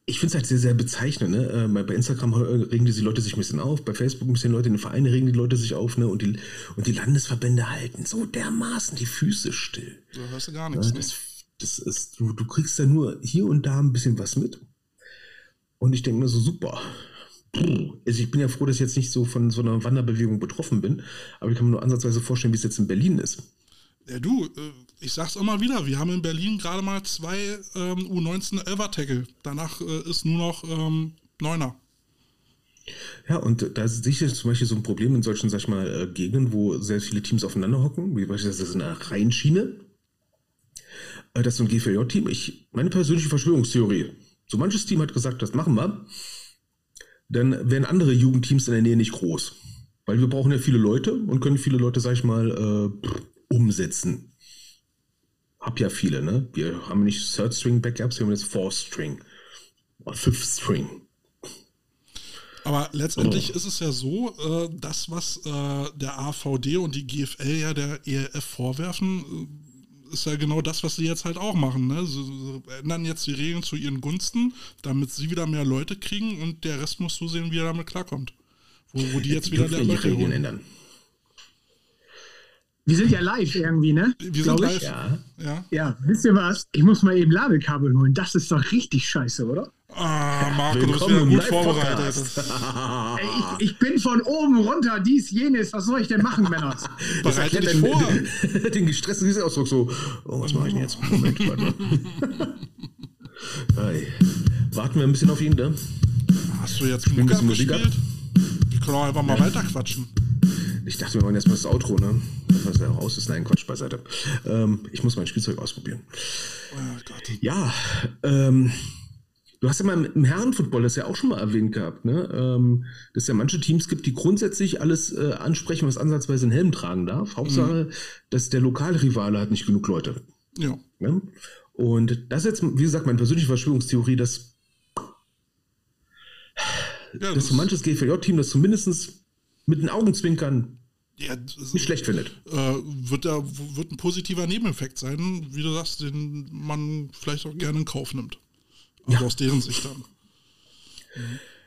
ich finde es halt sehr, sehr bezeichnend. Ne? Äh, bei Instagram regen die Leute sich ein bisschen auf, bei Facebook ein bisschen Leute, in den Vereinen regen die Leute sich auf, ne? Und die, und die Landesverbände halten so dermaßen die Füße still. Da hörst du gar nichts. Ja, das, das ist, du, du kriegst ja nur hier und da ein bisschen was mit. Und ich denke mir so, super. Also ich bin ja froh, dass ich jetzt nicht so von so einer Wanderbewegung betroffen bin, aber ich kann mir nur ansatzweise vorstellen, wie es jetzt in Berlin ist. Ja, du, äh, ich sag's immer wieder, wir haben in Berlin gerade mal zwei ähm, U19 Elver Tackle. Danach äh, ist nur noch ähm, Neuner. Ja, und da sehe ich zum Beispiel so ein Problem in solchen, sag ich mal, äh, Gegenden, wo sehr viele Teams aufeinander hocken, wie beispielsweise in einer Rheinschiene. Äh, das ist so ein GVJ-Team. Meine persönliche Verschwörungstheorie. So manches Team hat gesagt, das machen wir. Dann wären andere Jugendteams in der Nähe nicht groß. Weil wir brauchen ja viele Leute und können viele Leute, sag ich mal, äh, umsetzen. Hab ja viele, ne? Wir haben nicht Third String Backups, wir haben jetzt Fourth String. Oder Fifth String. Aber letztendlich oh. ist es ja so, äh, das, was äh, der AVD und die GFL ja der ELF vorwerfen, ist ja genau das, was sie jetzt halt auch machen. Ne? Sie, ändern jetzt die Regeln zu ihren Gunsten, damit sie wieder mehr Leute kriegen und der Rest muss so sehen, wie er damit klarkommt. Wo, wo die jetzt wieder die Leute Regeln holen. ändern. Wir sind ja live irgendwie, ne? Wir sind live. Ja. Ja. Ja, wisst ihr was? Ich muss mal eben Ladekabel holen. Das ist doch richtig scheiße, oder? Ah, Marco, du bist wieder gut vorbereitet. [LAUGHS] Ey, ich, ich bin von oben runter, dies, jenes. Was soll ich denn machen, Männer? [LAUGHS] Bereite dich den, vor. [LAUGHS] den gestressten Gesichtsausdruck so, oh, was mache ich denn jetzt? Moment, warte. Hey. Warten wir ein bisschen auf ihn, ne? Hast du jetzt ein Musik bisschen Musik abgespielt? Wir können auch einfach mal weiter quatschen. Ich dachte, wir machen jetzt mal das Outro, ne? Was ja auch aus ist. Nein, Quatsch beiseite. Ähm, ich muss mein Spielzeug ausprobieren. Oh Gott. Ja, ähm, du hast ja mal im Herrenfootball das ja auch schon mal erwähnt gehabt, ne? Ähm, dass es ja manche Teams gibt, die grundsätzlich alles äh, ansprechen, was ansatzweise einen Helm tragen darf. Hauptsache, dass der Lokalrivale hat nicht genug Leute. Ja. Ne? Und das ist jetzt, wie gesagt, meine persönliche Verschwörungstheorie, dass, ja dass so manches GVJ-Team das zumindest mit den Augenzwinkern ja, nicht schlecht findet. äh, wird, da, wird ein positiver Nebeneffekt sein, wie du sagst, den man vielleicht auch gerne in Kauf nimmt. Also aus deren Sicht dann. Mhm. [LAUGHS]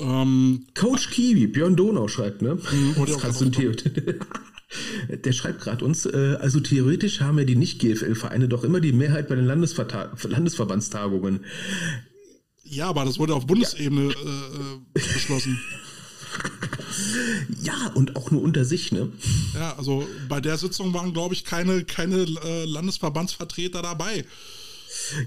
Ähm, Coach Kiwi, Björn Donau schreibt, ne? wollte Das kannst du [LAUGHS] Der schreibt gerade uns, äh, also theoretisch haben ja die Nicht-GFL-Vereine doch immer die Mehrheit bei den Landesverta Landesverbandstagungen. ja, aber das wurde auf Bundesebene äh, äh, beschlossen. [LAUGHS] Ja, und auch nur unter sich, ne? Ja, also bei der Sitzung waren, glaube ich, keine, keine äh, Landesverbandsvertreter dabei.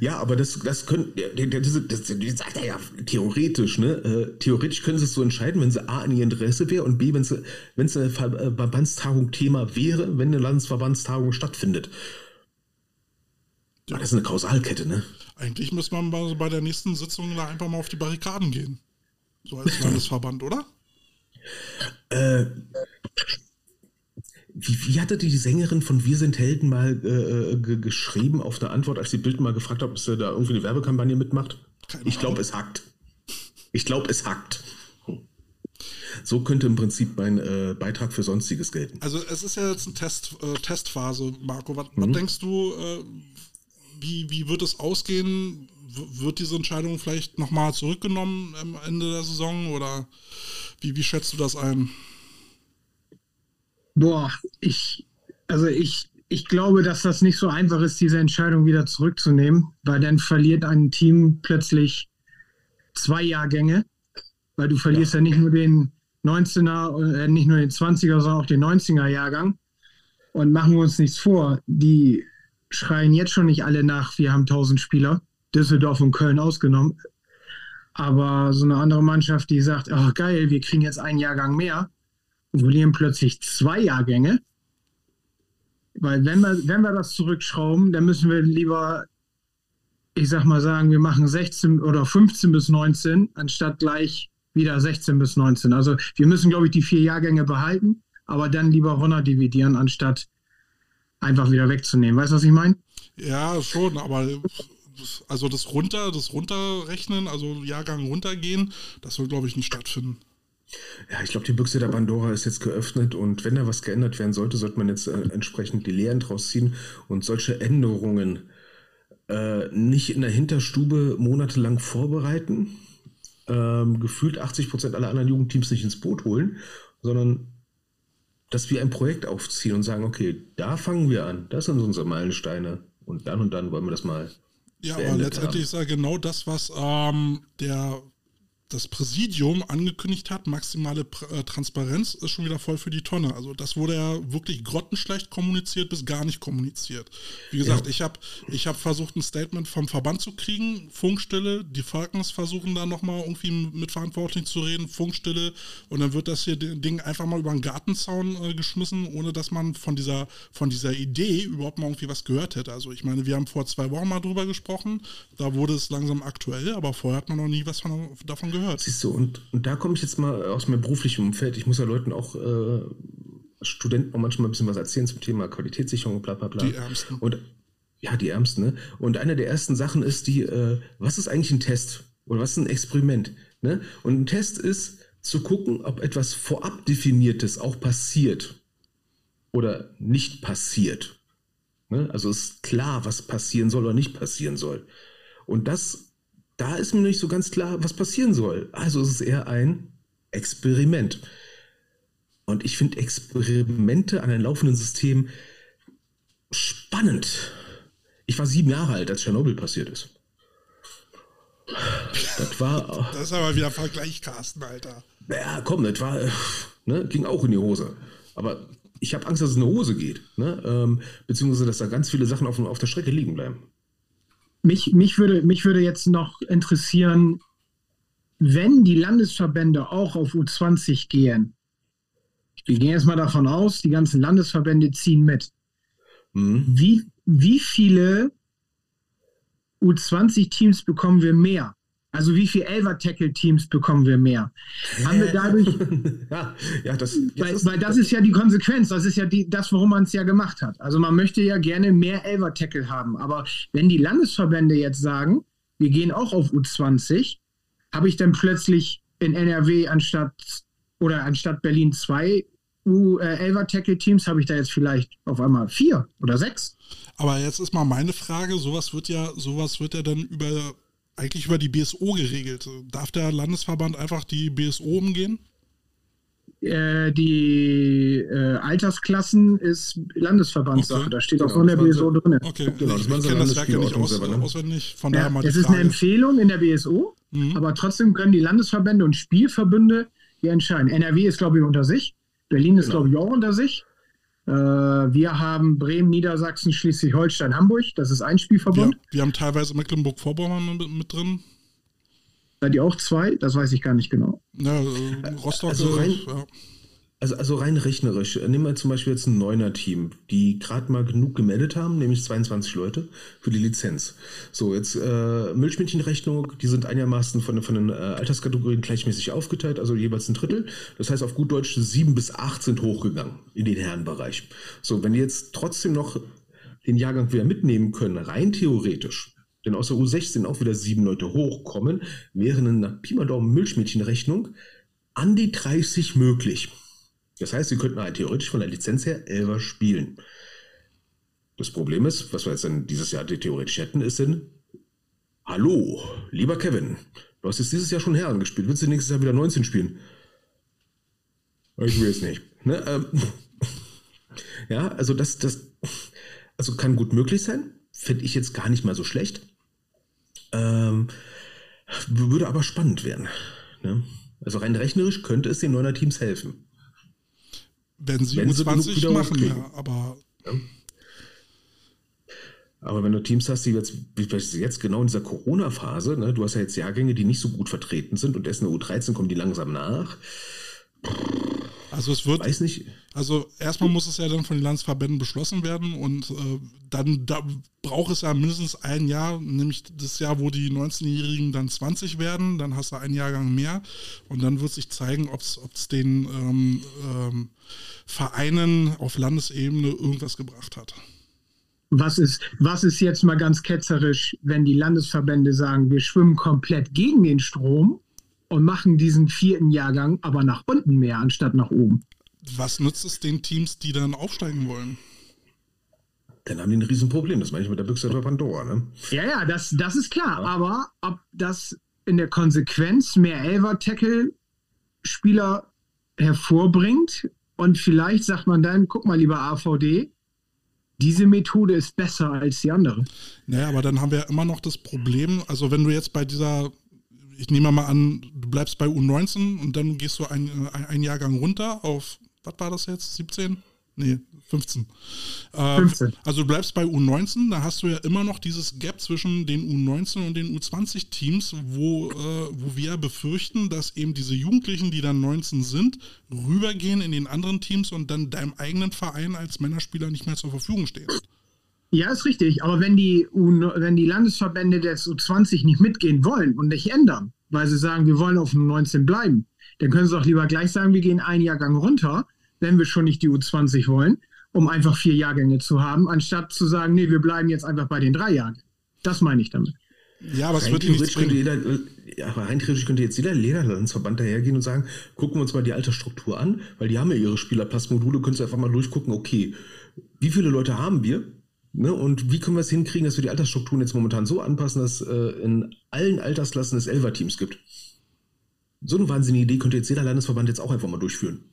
Ja, aber das, das können, diese- das, das sagt er ja theoretisch, ne? Äh, theoretisch können sie es so entscheiden, wenn sie A in ihr Interesse wäre und B, wenn sie, wenn es eine äh, Verbandstagung Thema wäre, wenn eine Landesverbandstagung stattfindet. Ja. Das ist eine Kausalkette, ne? Eigentlich müsste man bei, bei der nächsten Sitzung da einfach mal auf die Barrikaden gehen. So als Landesverband, oder? Äh, wie, wie hatte die Sängerin von Wir sind Helden mal äh, ge geschrieben auf eine Antwort, als die Bild mal gefragt hat, ob sie da irgendwie eine Werbekampagne mitmacht? Ich glaube, es hackt. Ich glaube, es hackt. So könnte im Prinzip mein äh, Beitrag für Sonstiges gelten. Also es ist ja jetzt eine Test, äh, Testphase, Marco. Was, was denkst du, äh, wie, wie wird es ausgehen? Wird diese Entscheidung vielleicht nochmal zurückgenommen am Ende der Saison oder wie, wie schätzt du das ein? Boah, ich, also ich, ich glaube, dass das nicht so einfach ist, diese Entscheidung wieder zurückzunehmen, weil dann verliert ein Team plötzlich zwei Jahrgänge, weil du verlierst ja, nicht nur den 19er, äh, nicht nur den 20er, sondern auch den 90er Jahrgang. Und machen wir uns nichts vor, die schreien jetzt schon nicht alle nach, wir haben 1000 Spieler, Düsseldorf und Köln ausgenommen. Aber so eine andere Mannschaft, die sagt, ach geil, wir kriegen jetzt einen Jahrgang mehr, und verlieren plötzlich zwei Jahrgänge. Weil wenn wir, wenn wir das zurückschrauben, dann müssen wir lieber, ich sag mal sagen, wir machen 16 oder 15 bis 19, anstatt gleich wieder 16 bis 19. Also wir müssen, glaube ich, die vier Jahrgänge behalten, aber dann lieber runterdividieren, anstatt einfach wieder wegzunehmen. Weißt du, was ich meine? Ja, schon, aber also das runter, das runterrechnen, also Jahrgang runtergehen, das soll, glaube ich, nicht stattfinden. Ja, ich glaube, die Büchse der Pandora ist jetzt geöffnet und wenn da was geändert werden sollte, sollte man jetzt äh, entsprechend die Lehren draus ziehen und solche Änderungen äh, nicht in der Hinterstube monatelang vorbereiten, ähm, gefühlt 80 Prozent aller anderen Jugendteams nicht ins Boot holen, sondern dass wir ein Projekt aufziehen und sagen, okay, da fangen wir an, das sind unsere Meilensteine und dann und dann wollen wir das mal. Ja, aber letztendlich haben. ist ja genau das, was ähm, der das Präsidium angekündigt hat, maximale äh, Transparenz ist schon wieder voll für die Tonne. Also das wurde ja wirklich grottenschlecht kommuniziert bis gar nicht kommuniziert. Wie gesagt, Ja. ich habe ich hab versucht, ein Statement vom Verband zu kriegen, Funkstille, die Falcons versuchen da nochmal irgendwie mit Verantwortlichen zu reden, Funkstille und dann wird das hier Ding einfach mal über den Gartenzaun äh, geschmissen, ohne dass man von dieser, von dieser Idee überhaupt mal irgendwie was gehört hätte. Also ich meine, wir haben vor zwei Wochen mal drüber gesprochen, da wurde es langsam aktuell, aber vorher hat man noch nie was von, davon gehört. Siehst du, und, und da komme ich jetzt mal aus meinem beruflichen Umfeld. Ich muss ja Leuten auch, äh, Studenten auch manchmal ein bisschen was erzählen zum Thema Qualitätssicherung, bla bla bla. Die Ärmsten. Und ja, die Ärmsten, ne? Und eine der ersten Sachen ist die, äh, was ist eigentlich ein Test? Oder was ist ein Experiment? Ne? Und ein Test ist zu gucken, ob etwas vorab definiertes auch passiert oder nicht passiert. Ne? Also ist klar, was passieren soll oder nicht passieren soll. Und das, da ist mir nicht so ganz klar, was passieren soll. Also es ist eher ein Experiment. Und ich finde Experimente an einem laufenden System spannend. Ich war sieben Jahre alt, als Tschernobyl passiert ist. Das war. [LAUGHS] Das ist aber wieder Vergleich, Carsten, Alter. Ja, komm, das war. Ne, ging auch in die Hose. Aber ich habe Angst, dass es in die Hose geht. Ne? Ähm, beziehungsweise, dass da ganz viele Sachen auf, auf der Strecke liegen bleiben. Mich, mich, würde, mich würde jetzt noch interessieren, wenn die Landesverbände auch auf U20 gehen, wir gehen jetzt mal davon aus, die ganzen Landesverbände ziehen mit. Mhm. Wie, wie viele U20-Teams bekommen wir mehr? Also wie viele Elver-Tackle-Teams bekommen wir mehr? Haben wir dadurch. [LAUGHS] ja, ja, das. Weil, weil, das ist ja die Konsequenz, das ist ja die, das, warum man es ja gemacht hat. Also man möchte ja gerne mehr Elver-Tackle haben. Aber wenn die Landesverbände jetzt sagen, wir gehen auch auf U20, habe ich dann plötzlich in NRW anstatt oder anstatt Berlin zwei U11er-Tackle-Teams, habe ich da jetzt vielleicht auf einmal vier oder sechs. Aber jetzt ist mal meine Frage, sowas wird ja, sowas wird ja dann über eigentlich über die BSO geregelt. Darf der Landesverband einfach die BSO umgehen? Äh, die äh, Altersklassen ist Landesverbandssache. Okay. Da steht auch von der BSO drin. Okay, genau, ich, ich kenne das Werk ja nicht aus, ne? auswendig. Von ja, daher mal es ist eine Empfehlung in der BSO, mhm. aber trotzdem können die Landesverbände und Spielverbünde hier entscheiden. NRW ist, glaube ich, unter sich. Berlin ist, genau. glaube ich, auch unter sich. Äh, wir haben Bremen, Niedersachsen, Schleswig-Holstein, Hamburg. Das ist ein Spielverbund. Ja, wir haben teilweise Mecklenburg-Vorpommern mit, mit, drin. Seid ihr auch zwei? Das weiß ich gar nicht genau. Ja, äh, Rostock. Also rein, ja. Also, also rein rechnerisch, nehmen wir zum Beispiel jetzt ein Neuner-Team, die gerade mal genug gemeldet haben, nämlich 22 Leute für die Lizenz. So, jetzt äh, Milchmädchenrechnung, die sind einigermaßen von, von den äh, Alterskategorien gleichmäßig aufgeteilt, also jeweils ein Drittel. Das heißt, auf gut Deutsch sieben bis acht sind hochgegangen in den Herrenbereich. So, wenn die jetzt trotzdem noch den Jahrgang wieder mitnehmen können, rein theoretisch, denn aus der U16 auch wieder sieben Leute hochkommen, wären in einer Pi mal Daumen Milchmädchenrechnung an die 30 möglich. Das heißt, sie könnten halt theoretisch von der Lizenz her Elver spielen. Das Problem ist, was wir jetzt dann dieses Jahr theoretisch hätten, ist denn, hallo, lieber Kevin, du hast jetzt dieses Jahr schon Herren gespielt, willst du nächstes Jahr wieder 19 spielen? Ich will es nicht. Ne? Ähm, [LAUGHS] ja, also das, das also kann gut möglich sein, finde ich jetzt gar nicht mal so schlecht. Ähm, würde aber spannend werden. Ne? Also rein rechnerisch könnte es den neuner Teams helfen. Wenn sie wenn U20 sie machen, ja, aber. Ja. Aber wenn du Teams hast, die jetzt, jetzt genau in dieser Corona-Phase, ne, du hast ja jetzt Jahrgänge, die nicht so gut vertreten sind und erst in der U13 kommen die langsam nach. Also es wird. Weiß nicht. Also erstmal muss es ja dann von den Landesverbänden beschlossen werden und äh, dann da braucht es ja mindestens ein Jahr, nämlich das Jahr, wo die 19-Jährigen dann 20 werden, dann hast du einen Jahrgang mehr und dann wird sich zeigen, ob es den ähm, ähm, Vereinen auf Landesebene irgendwas gebracht hat. Was ist, was ist jetzt mal ganz ketzerisch, wenn die Landesverbände sagen, wir schwimmen komplett gegen den Strom und machen diesen vierten Jahrgang aber nach unten mehr anstatt nach oben? Was nützt es den Teams, die dann aufsteigen wollen? Dann haben die ein Riesenproblem. Das meine ich mit der Büchse der Pandora, ne? Ja, ja, das, das ist klar. Ja. Aber ob das in der Konsequenz mehr Elver-Tackle-Spieler hervorbringt und vielleicht sagt man dann, guck mal, lieber AVD, diese Methode ist besser als die andere. Naja, aber dann haben wir ja immer noch das Problem, also wenn du jetzt bei dieser, ich nehme mal an, du bleibst bei U19 und dann gehst du einen ein Jahrgang runter auf, was war das jetzt, 17? Nee, 15. Äh, 15. Also du bleibst bei U19, da hast du ja immer noch dieses Gap zwischen den U19 und den U20-Teams, wo, äh, wo wir befürchten, dass eben diese Jugendlichen, die dann 19 sind, rübergehen in den anderen Teams und dann deinem eigenen Verein als Männerspieler nicht mehr zur Verfügung stehen. Ja, ist richtig. Aber wenn die, wenn die Landesverbände des U20 nicht mitgehen wollen und nicht ändern, weil sie sagen, wir wollen auf U19 bleiben, dann können sie auch lieber gleich sagen, wir gehen einen Jahrgang runter, wenn wir schon nicht die U20 wollen um einfach vier Jahrgänge zu haben, anstatt zu sagen, nee, wir bleiben jetzt einfach bei den drei Jahren. Das meine ich damit. Ja, aber es wird nichts könnte jeder, ja, aber rein theoretisch könnte jetzt jeder Lederlandsverband dahergehen und sagen, gucken wir uns mal die alte Struktur an, weil die haben ja ihre Spielerpassmodule, können Sie einfach mal durchgucken, okay, wie viele Leute haben wir? Ne? Und wie können wir es hinkriegen, dass wir die Altersstrukturen jetzt momentan so anpassen, dass äh, in allen Altersklassen es Elfer-Teams gibt? So eine wahnsinnige Idee könnte jetzt jeder Landesverband jetzt auch einfach mal durchführen.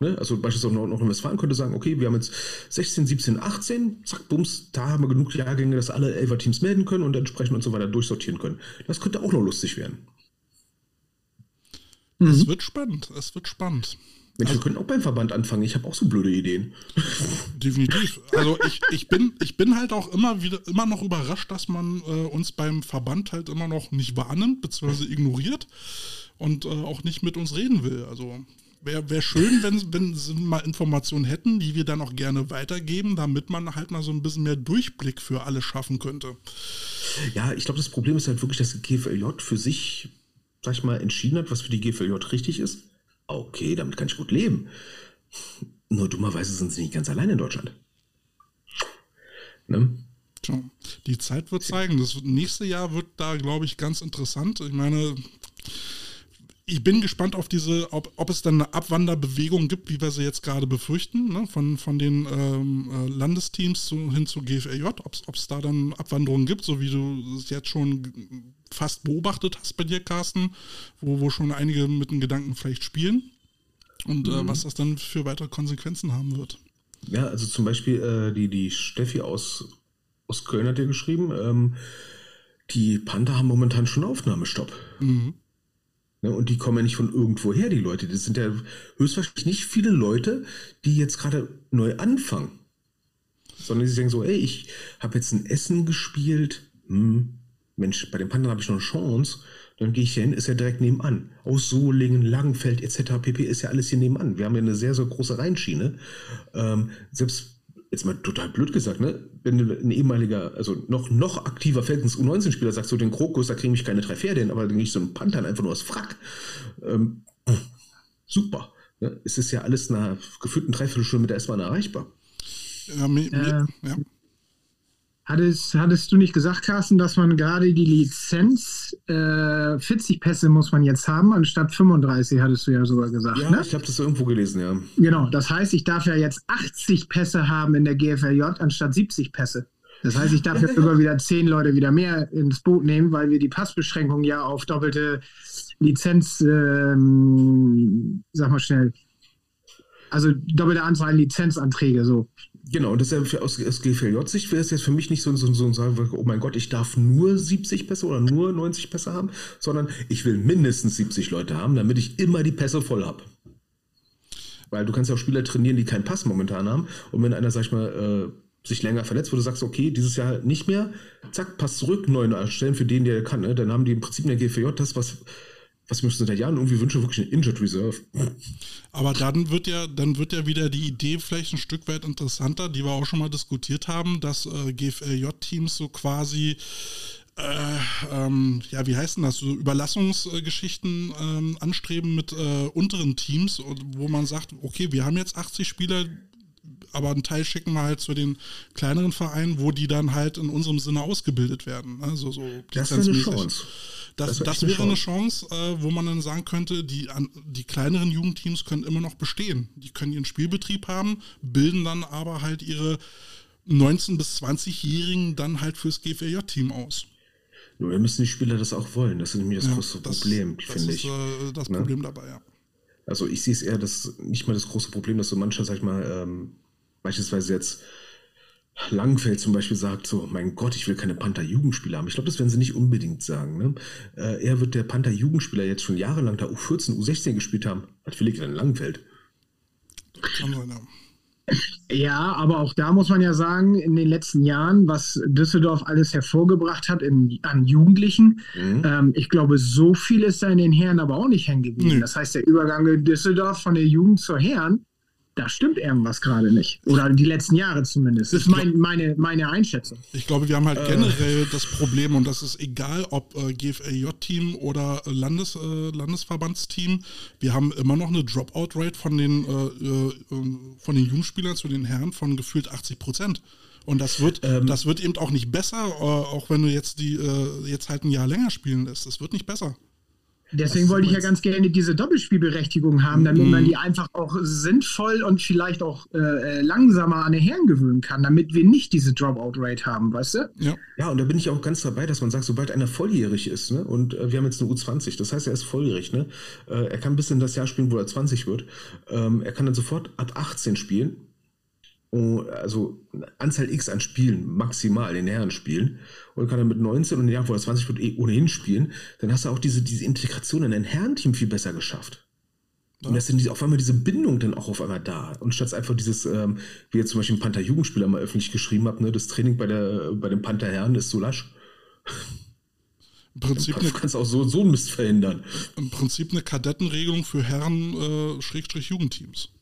Ne? Also beispielsweise noch in Westfalen könnte sagen, okay, wir haben jetzt 16, 17, 18, zack, bums, da haben wir genug Jahrgänge, dass alle Elfer-Teams melden können und entsprechend und so weiter durchsortieren können. Das könnte auch noch lustig werden. Es mhm. wird spannend, es wird spannend. Mensch, also, wir können auch beim Verband anfangen. Ich habe auch so blöde Ideen. [LAUGHS] Definitiv. Also ich, ich, bin, ich bin halt auch immer wieder immer noch überrascht, dass man äh, uns beim Verband halt immer noch nicht wahrnimmt, beziehungsweise ignoriert und äh, auch nicht mit uns reden will. Also wäre wär schön, wenn, wenn sie mal Informationen hätten, die wir dann auch gerne weitergeben, damit man halt mal so ein bisschen mehr Durchblick für alle schaffen könnte. Ja, ich glaube, das Problem ist halt wirklich, dass die GFLJ für sich, sag ich mal, entschieden hat, was für die GFLJ richtig ist okay, damit kann ich gut leben. Nur dummerweise sind sie nicht ganz allein in Deutschland. Ne? Tja, die Zeit wird zeigen. Das nächste Jahr wird da, glaube ich, ganz interessant. Ich meine, ich bin gespannt auf diese, ob, ob es dann eine Abwanderbewegung gibt, wie wir sie jetzt gerade befürchten, ne? von, von den ähm, äh, Landesteams zu, hin zu GFLJ, ob es da dann Abwanderungen gibt, so wie du es jetzt schon fast beobachtet hast bei dir, Carsten, wo, wo schon einige mit dem Gedanken vielleicht spielen und äh, mhm. äh, was das dann für weitere Konsequenzen haben wird. Ja, also zum Beispiel äh, die, die Steffi aus, aus Köln hat dir geschrieben, ähm, die Panther haben momentan schon Aufnahmestopp. Mhm. Ne, und die kommen ja nicht von irgendwo her, die Leute. Das sind ja höchstwahrscheinlich nicht viele Leute, die jetzt gerade neu anfangen. Sondern sie sagen so, ey, ich habe jetzt ein Essen gespielt. Hm, Mensch, bei den Panthern habe ich noch eine Chance. Dann gehe ich hier hin, ist ja direkt nebenan. Aus Solingen, Langenfeld etc. pp. ist ja alles hier nebenan. Wir haben ja eine sehr, sehr große Rheinschiene. Ähm, selbst, jetzt mal total blöd gesagt, ne? wenn ein ehemaliger, also noch, noch aktiver Falcons U19-Spieler sagt, so den Krokus, da kriege ich keine drei Pferde hin, aber dann gehe ich so einen Panther einfach nur aus Frack. Ähm, super. Ne? Es ist ja alles nach gefühlten Dreiviertelstunde mit der S-Bahn erreichbar. Ja, mir, mir, ja. Hattest, hattest du nicht gesagt, Carsten, dass man gerade die Lizenz, äh, 40 Pässe muss man jetzt haben, anstatt 35, hattest du ja sogar gesagt. Ja, ne? ich habe das irgendwo gelesen, ja. Genau, das heißt, ich darf ja jetzt 80 Pässe haben in der GFLJ anstatt 70 Pässe. Das heißt, ich darf jetzt sogar wieder 10 Leute wieder mehr ins Boot nehmen, weil wir die Passbeschränkung ja auf doppelte Lizenz, ähm, sag mal schnell, also doppelte Anzahl Lizenzanträge so. Genau, und das ist ja aus, aus GFLJ-Sicht wäre es jetzt für mich nicht so, so, so ein Sagen, oh mein Gott, ich darf nur 70 Pässe oder nur 90 Pässe haben, sondern ich will mindestens 70 Leute haben, damit ich immer die Pässe voll habe. Weil du kannst ja auch Spieler trainieren, die keinen Pass momentan haben. Und wenn einer, sag ich mal, äh, sich länger verletzt, wo du sagst, okay, dieses Jahr nicht mehr, zack, Pass zurück, neuen erstellen für den, der kann. Ne? Dann haben die im Prinzip in der GFJ das, was was ich mir schon seit Jahren irgendwie wünsche, wirklich eine Injured Reserve. Aber dann wird ja, dann wird ja wieder die Idee vielleicht ein Stück weit interessanter, die wir auch schon mal diskutiert haben, dass äh, GFLJ-Teams so quasi äh, ähm, ja, wie heißt denn das, so Überlassungsgeschichten ähm, anstreben mit äh, unteren Teams, wo man sagt, okay, wir haben jetzt 80 Spieler, aber einen Teil schicken wir halt zu den kleineren Vereinen, wo die dann halt in unserem Sinne ausgebildet werden. Also so das ist eine Chance. Das, das, das wäre eine Chance, äh, wo man dann sagen könnte, die, an, die kleineren Jugendteams können immer noch bestehen. Die können ihren Spielbetrieb haben, bilden dann aber halt ihre 19- bis 20-Jährigen dann halt fürs GFJ-Team aus. Nur müssen die Spieler das auch wollen. Das ist nämlich das ja, große das, Problem, finde ich. Das ist äh, das ne? Problem dabei, ja. Also ich sehe es eher, dass nicht mal das große Problem, dass so mancher, sag ich mal, ähm, beispielsweise jetzt Langfeld zum Beispiel sagt so, mein Gott, ich will keine Panther-Jugendspieler haben. Ich glaube, das werden sie nicht unbedingt sagen. Ne? Äh, er wird der Panther-Jugendspieler jetzt schon jahrelang da U14, U16 gespielt haben. Was will ich denn Langfeld? Ja. Ja, aber auch da muss man ja sagen, in den letzten Jahren, was Düsseldorf alles hervorgebracht hat in, an Jugendlichen, mhm. ähm, ich glaube, so viel ist da in den Herren aber auch nicht hängen geblieben. Mhm. Das heißt, der Übergang in Düsseldorf von der Jugend zur Herren, da stimmt irgendwas gerade nicht. Oder die letzten Jahre zumindest. Das ist mein, meine, meine Einschätzung. Ich glaube, wir haben halt äh. generell das Problem, und das ist egal, ob äh, GFLJ-Team oder Landes, äh, Landesverbandsteam, wir haben immer noch eine Dropout-Rate von den, äh, äh, von den Jugendspielern zu den Herren von gefühlt 80 Prozent. Und das wird, ähm, das wird eben auch nicht besser, äh, auch wenn du jetzt die jetzt halt ein Jahr länger spielen lässt. Es wird nicht besser. Deswegen wollte ich ja ganz gerne diese Doppelspielberechtigung haben, damit mhm. man die einfach auch sinnvoll und vielleicht auch äh, äh, langsamer an den Herren gewöhnen kann, damit wir nicht diese Dropout-Rate haben, weißt du? Ja. ja, und da bin ich auch ganz dabei, dass man sagt, sobald einer volljährig ist, ne, und äh, wir haben jetzt eine U20, das heißt, er ist volljährig, ne, äh, er kann bis in das Jahr spielen, wo er 20 wird, ähm, er kann dann sofort ab 18 spielen, also Anzahl X an Spielen, maximal in den Herren spielen und kann dann mit 19 und Jahr, wo er 20 wird, eh ohnehin spielen, dann hast du auch diese, diese Integration in dein Herrenteam viel besser geschafft. Ja. Und das sind auf einmal diese Bindung dann auch auf einmal da. Und statt einfach dieses, ähm, wie jetzt zum Beispiel ein Panther-Jugendspieler mal öffentlich geschrieben hat, ne, das Training bei, der, bei den Panther-Herren ist so lasch. Im Prinzip du kannst auch so, so einen Mist verhindern. Im Prinzip eine Kadettenregelung für Herren-Jugendteams. Äh,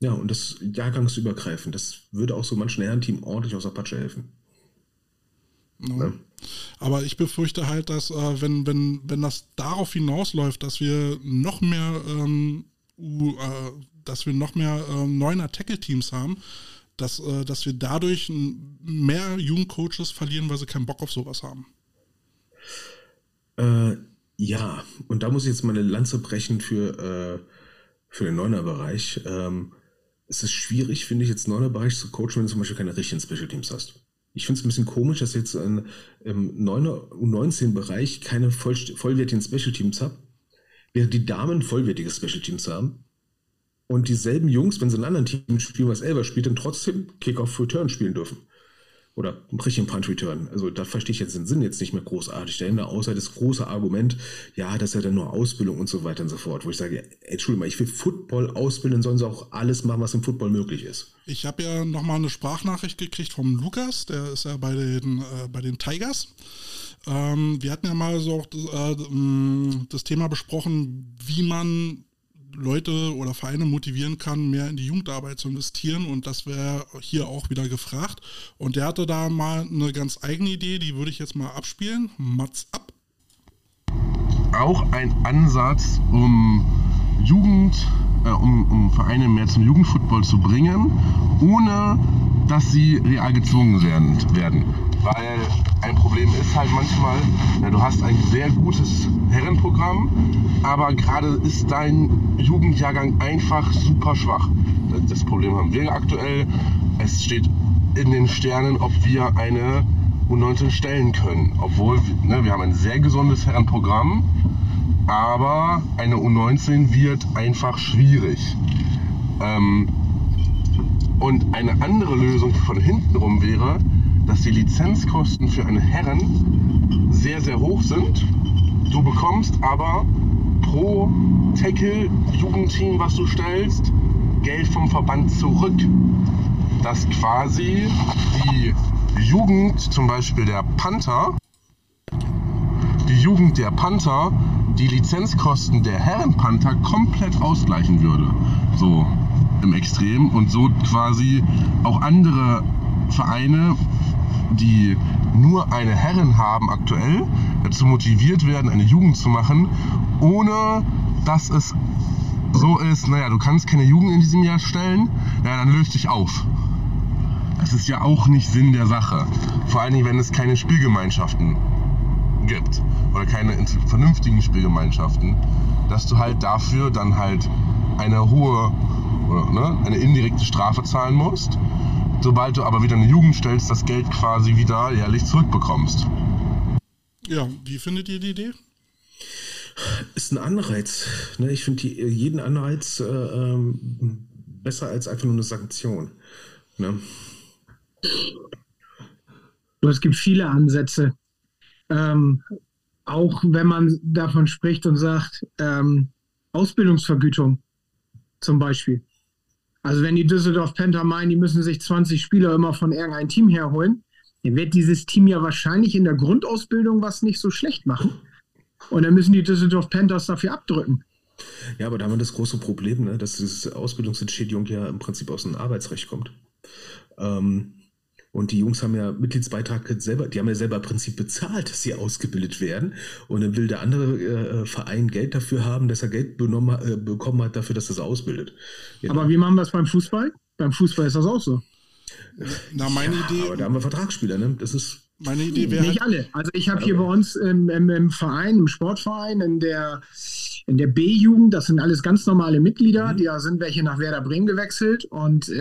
ja, und das jahrgangsübergreifend. Das würde auch so manchen Herrenteam ordentlich aus der Patsche helfen. No. Ja. Aber ich befürchte halt, dass äh, wenn, wenn, wenn das darauf hinausläuft, dass wir noch mehr, ähm, uh, äh, dass wir noch mehr äh, neuner Tackle-Teams haben, dass, äh, dass wir dadurch mehr Jugendcoaches verlieren, weil sie keinen Bock auf sowas haben. Äh, ja, und da muss ich jetzt mal eine Lanze brechen für, äh, für den Neuner-Bereich. Ähm, es ist schwierig, finde ich, jetzt Neuner-Bereich zu coachen, wenn du zum Beispiel keine richtigen Special Teams hast. Ich finde es ein bisschen komisch, dass jetzt in, im 9er U19-Bereich keine voll, vollwertigen Special Teams habe, während die Damen vollwertige Special Teams haben. Und dieselben Jungs, wenn sie in einem anderen Team spielen, was Elber spielt, dann trotzdem Kick-Off-Return spielen dürfen. Oder einen richtigen Punch-Return. Also da verstehe ich jetzt den Sinn jetzt nicht mehr großartig dahinter, außer das große Argument, ja, das ist ja dann nur Ausbildung und so weiter und so fort. Wo ich sage, Entschuldigung mal, ich will Football ausbilden, sollen sie auch alles machen, was im Football möglich ist. Ich habe ja nochmal eine Sprachnachricht gekriegt vom Lukas, der ist ja bei den, äh, bei den Tigers. Ähm, wir hatten ja mal so auch das, äh, das Thema besprochen, wie man Leute oder Vereine motivieren kann, mehr in die Jugendarbeit zu investieren. Und das wäre hier auch wieder gefragt. Und der hatte da mal eine ganz eigene Idee, die würde ich jetzt mal abspielen. Mats ab. Auch ein Ansatz, um Jugend, äh, um, um Vereine mehr zum Jugendfootball zu bringen, ohne dass sie real gezwungen werden. Weil ein Problem ist halt manchmal, ja, du hast ein sehr gutes Herrenprogramm, aber gerade ist dein Jugendjahrgang einfach super schwach. Das Problem haben wir aktuell. Es steht in den Sternen, ob wir eine U19 stellen können. Obwohl, ne, wir haben ein sehr gesundes Herrenprogramm, aber eine U19 wird einfach schwierig. Ähm, und eine andere Lösung von hinten rum wäre, dass die Lizenzkosten für eine Herren sehr, sehr hoch sind. Du bekommst aber pro Tackle-Jugendteam, was du stellst, Geld vom Verband zurück. Dass quasi die Jugend, zum Beispiel der Panther, die Jugend der Panther die Lizenzkosten der Herrenpanther komplett ausgleichen würde. So im Extrem und so quasi auch andere Vereine die nur eine Herren haben aktuell, dazu motiviert werden, eine Jugend zu machen, ohne dass es so ist, naja, du kannst keine Jugend in diesem Jahr stellen, ja, dann löst dich auf. Das ist ja auch nicht Sinn der Sache. Vor allen Dingen, wenn es keine Spielgemeinschaften gibt oder keine vernünftigen Spielgemeinschaften, dass du halt dafür dann halt eine hohe oder ne, eine indirekte Strafe zahlen musst sobald du aber wieder eine Jugend stellst, das Geld quasi wieder jährlich zurückbekommst. Ja, wie findet ihr die Idee? Ist ein Anreiz. Ne? Ich finde jeden Anreiz äh, ähm, besser als einfach nur eine Sanktion. Ne? Es gibt viele Ansätze. Ähm, auch wenn man davon spricht und sagt, ähm, Ausbildungsvergütung zum Beispiel. Also wenn die Düsseldorf Panther meinen, die müssen sich 20 Spieler immer von irgendeinem Team herholen, dann wird dieses Team ja wahrscheinlich in der Grundausbildung was nicht so schlecht machen. Und dann müssen die Düsseldorf Panthers dafür abdrücken. Ja, aber da haben wir das große Problem, ne, dass diese Ausbildungsentschädigung ja im Prinzip aus dem Arbeitsrecht kommt. Ähm, und die Jungs haben ja Mitgliedsbeitrag selber, die haben ja selber im Prinzip bezahlt, dass sie ausgebildet werden. Und dann will der andere äh, Verein Geld dafür haben, dass er Geld benommen, äh, bekommen hat dafür, dass er es ausbildet. Genau. Aber wie machen wir das beim Fußball? Beim Fußball ist das auch so. Na, meine ja, Idee. Aber da haben wir Vertragsspieler, ne? Das ist. Meine Idee wäre. Nicht alle. Also ich habe hier bei uns im, im, im, Verein, im Sportverein, in der, in der B-Jugend, das sind alles ganz normale Mitglieder, mhm. da sind welche nach Werder Bremen gewechselt und äh,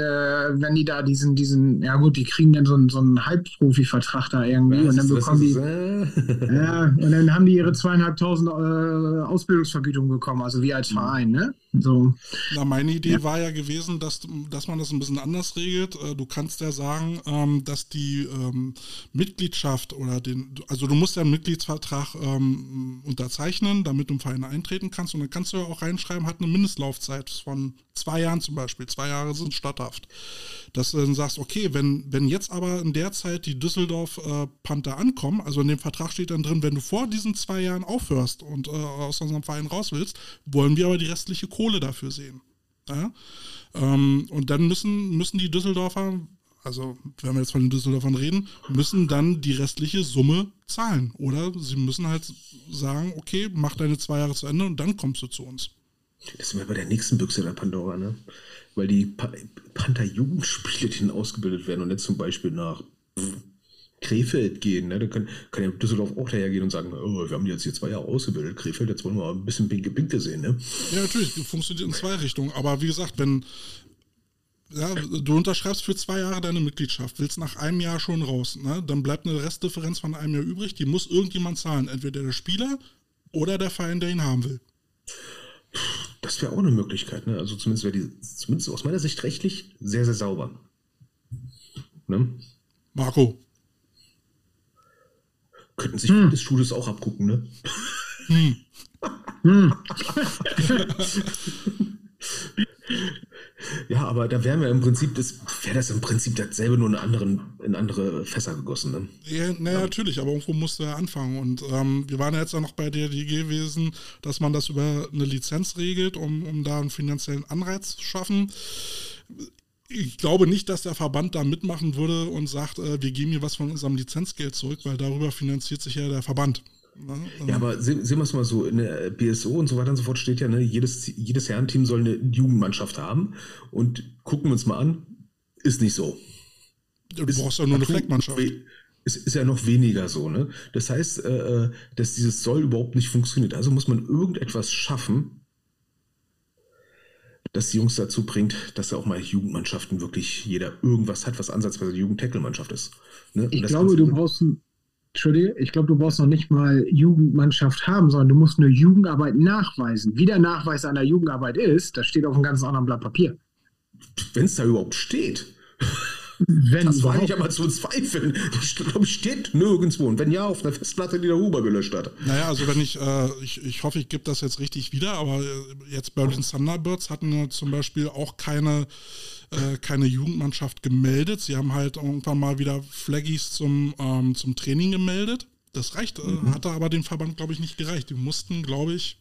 wenn die da diesen, diesen, ja gut, die kriegen dann so einen, so einen Halbprofi-Vertrag da irgendwie ja, und dann bekommen die, äh... ja, und dann haben die ihre [LAUGHS] zweieinhalbtausend äh, Ausbildungsvergütung bekommen, also wir als mhm. Verein, ne? So. Na, meine Idee ja. war ja gewesen, dass, dass man das ein bisschen anders regelt. Äh, du kannst ja sagen, ähm, dass die ähm, Mitgliedschaft oder den, also du musst ja einen Mitgliedsvertrag ähm, unterzeichnen, damit du im Verein eintreten kannst. Und dann kannst du ja auch reinschreiben, hat eine Mindestlaufzeit von zwei Jahren zum Beispiel. Zwei Jahre sind statthaft. Dass du dann sagst, okay, wenn, wenn jetzt aber in der Zeit die Düsseldorf äh, Panther ankommen, also in dem Vertrag steht dann drin, wenn du vor diesen zwei Jahren aufhörst und äh, aus unserem Verein raus willst, wollen wir aber die restliche Kohle dafür sehen. Ja? Ähm, und dann müssen, müssen die Düsseldorfer, also wenn wir jetzt von den Düsseldorfern reden, müssen dann die restliche Summe zahlen. Oder sie müssen halt sagen, okay, mach deine zwei Jahre zu Ende und dann kommst du zu uns. Das sind wir bei der nächsten Büchse der Pandora, ne? Weil die pa Panther-Jugendspiele, die ausgebildet werden und jetzt zum Beispiel nach Krefeld gehen. Ne? Da kann, kann ja Düsseldorf auch dahergehen und sagen, oh, wir haben die jetzt hier zwei Jahre ausgebildet, Krefeld, jetzt wollen wir mal ein bisschen pinke Pinke sehen. Ne? Ja, natürlich, funktioniert in zwei Richtungen. Aber wie gesagt, wenn ja, du unterschreibst für zwei Jahre deine Mitgliedschaft, willst nach einem Jahr schon raus, ne? dann bleibt eine Restdifferenz von einem Jahr übrig, die muss irgendjemand zahlen, entweder der Spieler oder der Verein, der ihn haben will. Das wäre auch eine Möglichkeit, ne? Also zumindest wäre die, zumindest aus meiner Sicht rechtlich sehr, sehr sauber. Ne? Marco, Könnten sich hm. Studios auch abgucken, ne? Hm. hm. [LAUGHS] ja, aber da wären wir im Prinzip, das wäre das im Prinzip dasselbe, nur in, anderen, in andere Fässer gegossen. Ne? Ja, na, ja. natürlich, aber irgendwo musste er anfangen. Und ähm, wir waren ja jetzt ja noch bei der DG gewesen, dass man das über eine Lizenz regelt, um, um da einen finanziellen Anreiz zu schaffen ich glaube nicht, dass der Verband da mitmachen würde und sagt, äh, wir geben hier was von unserem Lizenzgeld zurück, weil darüber finanziert sich ja der Verband. Ne? Ja, aber sehen, sehen wir es mal so, in der BSO und so weiter und so fort steht ja, ne, jedes, jedes Herrenteam soll eine Jugendmannschaft haben und gucken wir uns mal an, ist nicht so. Du ist, brauchst ja nur eine Fleckmannschaft. Es ist ja noch weniger so, ne? Das heißt, äh, äh, dass dieses soll überhaupt nicht funktioniert. Also muss man irgendetwas schaffen, dass die Jungs dazu bringt, dass er auch mal Jugendmannschaften wirklich jeder irgendwas hat, was ansatzweise Jugend-Tackle-Mannschaft ist. Ne? Ich glaube, du brauchst Entschuldige, ich glaube, du brauchst noch nicht mal Jugendmannschaft haben, sondern du musst eine Jugendarbeit nachweisen. Wie der Nachweis einer Jugendarbeit ist, das steht auf einem ganz anderen Blatt Papier. Wenn es da überhaupt steht. Wenn das war ich aber zu zweifeln. Ich glaube, steht nirgendwo. Und wenn ja, auf einer Festplatte, die der Huber gelöscht hat. Naja, also wenn ich, äh, ich, ich hoffe, ich gebe das jetzt richtig wieder, aber äh, jetzt Berlin Thunderbirds hatten zum Beispiel auch keine, äh, keine Jugendmannschaft gemeldet. Sie haben halt irgendwann mal wieder Flaggies zum, ähm, zum Training gemeldet. Das reicht, äh, mhm. hatte aber dem Verband, glaube ich, nicht gereicht. Die mussten, glaube ich,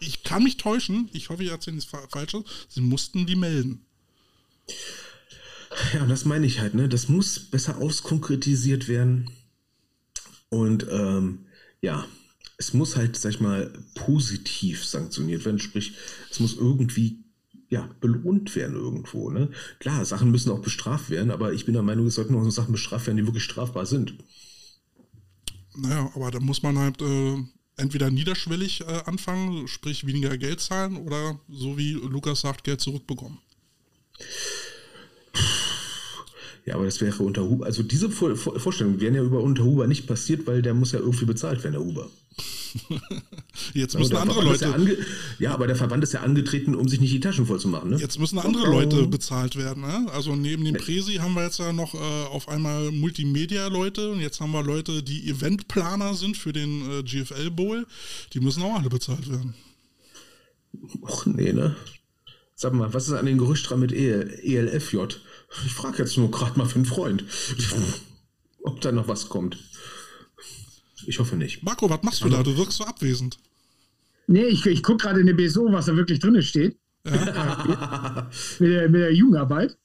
ich kann mich täuschen, ich hoffe, ich erzähle nichts Falsches, sie mussten die melden. Ja, das meine ich halt, ne? Das muss besser auskonkretisiert werden. Und ähm, ja, es muss halt, sag ich mal, positiv sanktioniert werden. Sprich, es muss irgendwie ja, belohnt werden irgendwo. Ne? Klar, Sachen müssen auch bestraft werden, aber ich bin der Meinung, es sollten auch so Sachen bestraft werden, die wirklich strafbar sind. Naja, aber da muss man halt äh, entweder niederschwellig äh, anfangen, sprich weniger Geld zahlen, oder so wie Lukas sagt, Geld zurückbekommen. Ja, aber das wäre unter Huber. Also diese Vor Vor Vorstellungen wären ja über unter Huber nicht passiert, weil der muss ja irgendwie bezahlt werden, der Huber. [LAUGHS] Jetzt müssen also andere Leute. Ja, ja, aber der Verband ist ja angetreten, um sich nicht die Taschen voll zu machen. Ne? Jetzt müssen andere oh. Leute bezahlt werden. Ne? Also neben dem Presi haben wir jetzt ja noch äh, auf einmal Multimedia-Leute und jetzt haben wir Leute, die Eventplaner sind für den äh, GFL Bowl. Die müssen auch alle bezahlt werden. Och nee, ne? Sag mal, was ist an den Gerücht dran mit e ELFJ? Ich frage jetzt nur gerade mal für einen Freund, [LAUGHS] ob da noch was kommt. Ich hoffe nicht. Marco, was machst du da? Du wirkst so abwesend. Nee, ich, ich gucke gerade in der BSO, was da wirklich drin steht. Ja. [LAUGHS] mit, der, mit der Jugendarbeit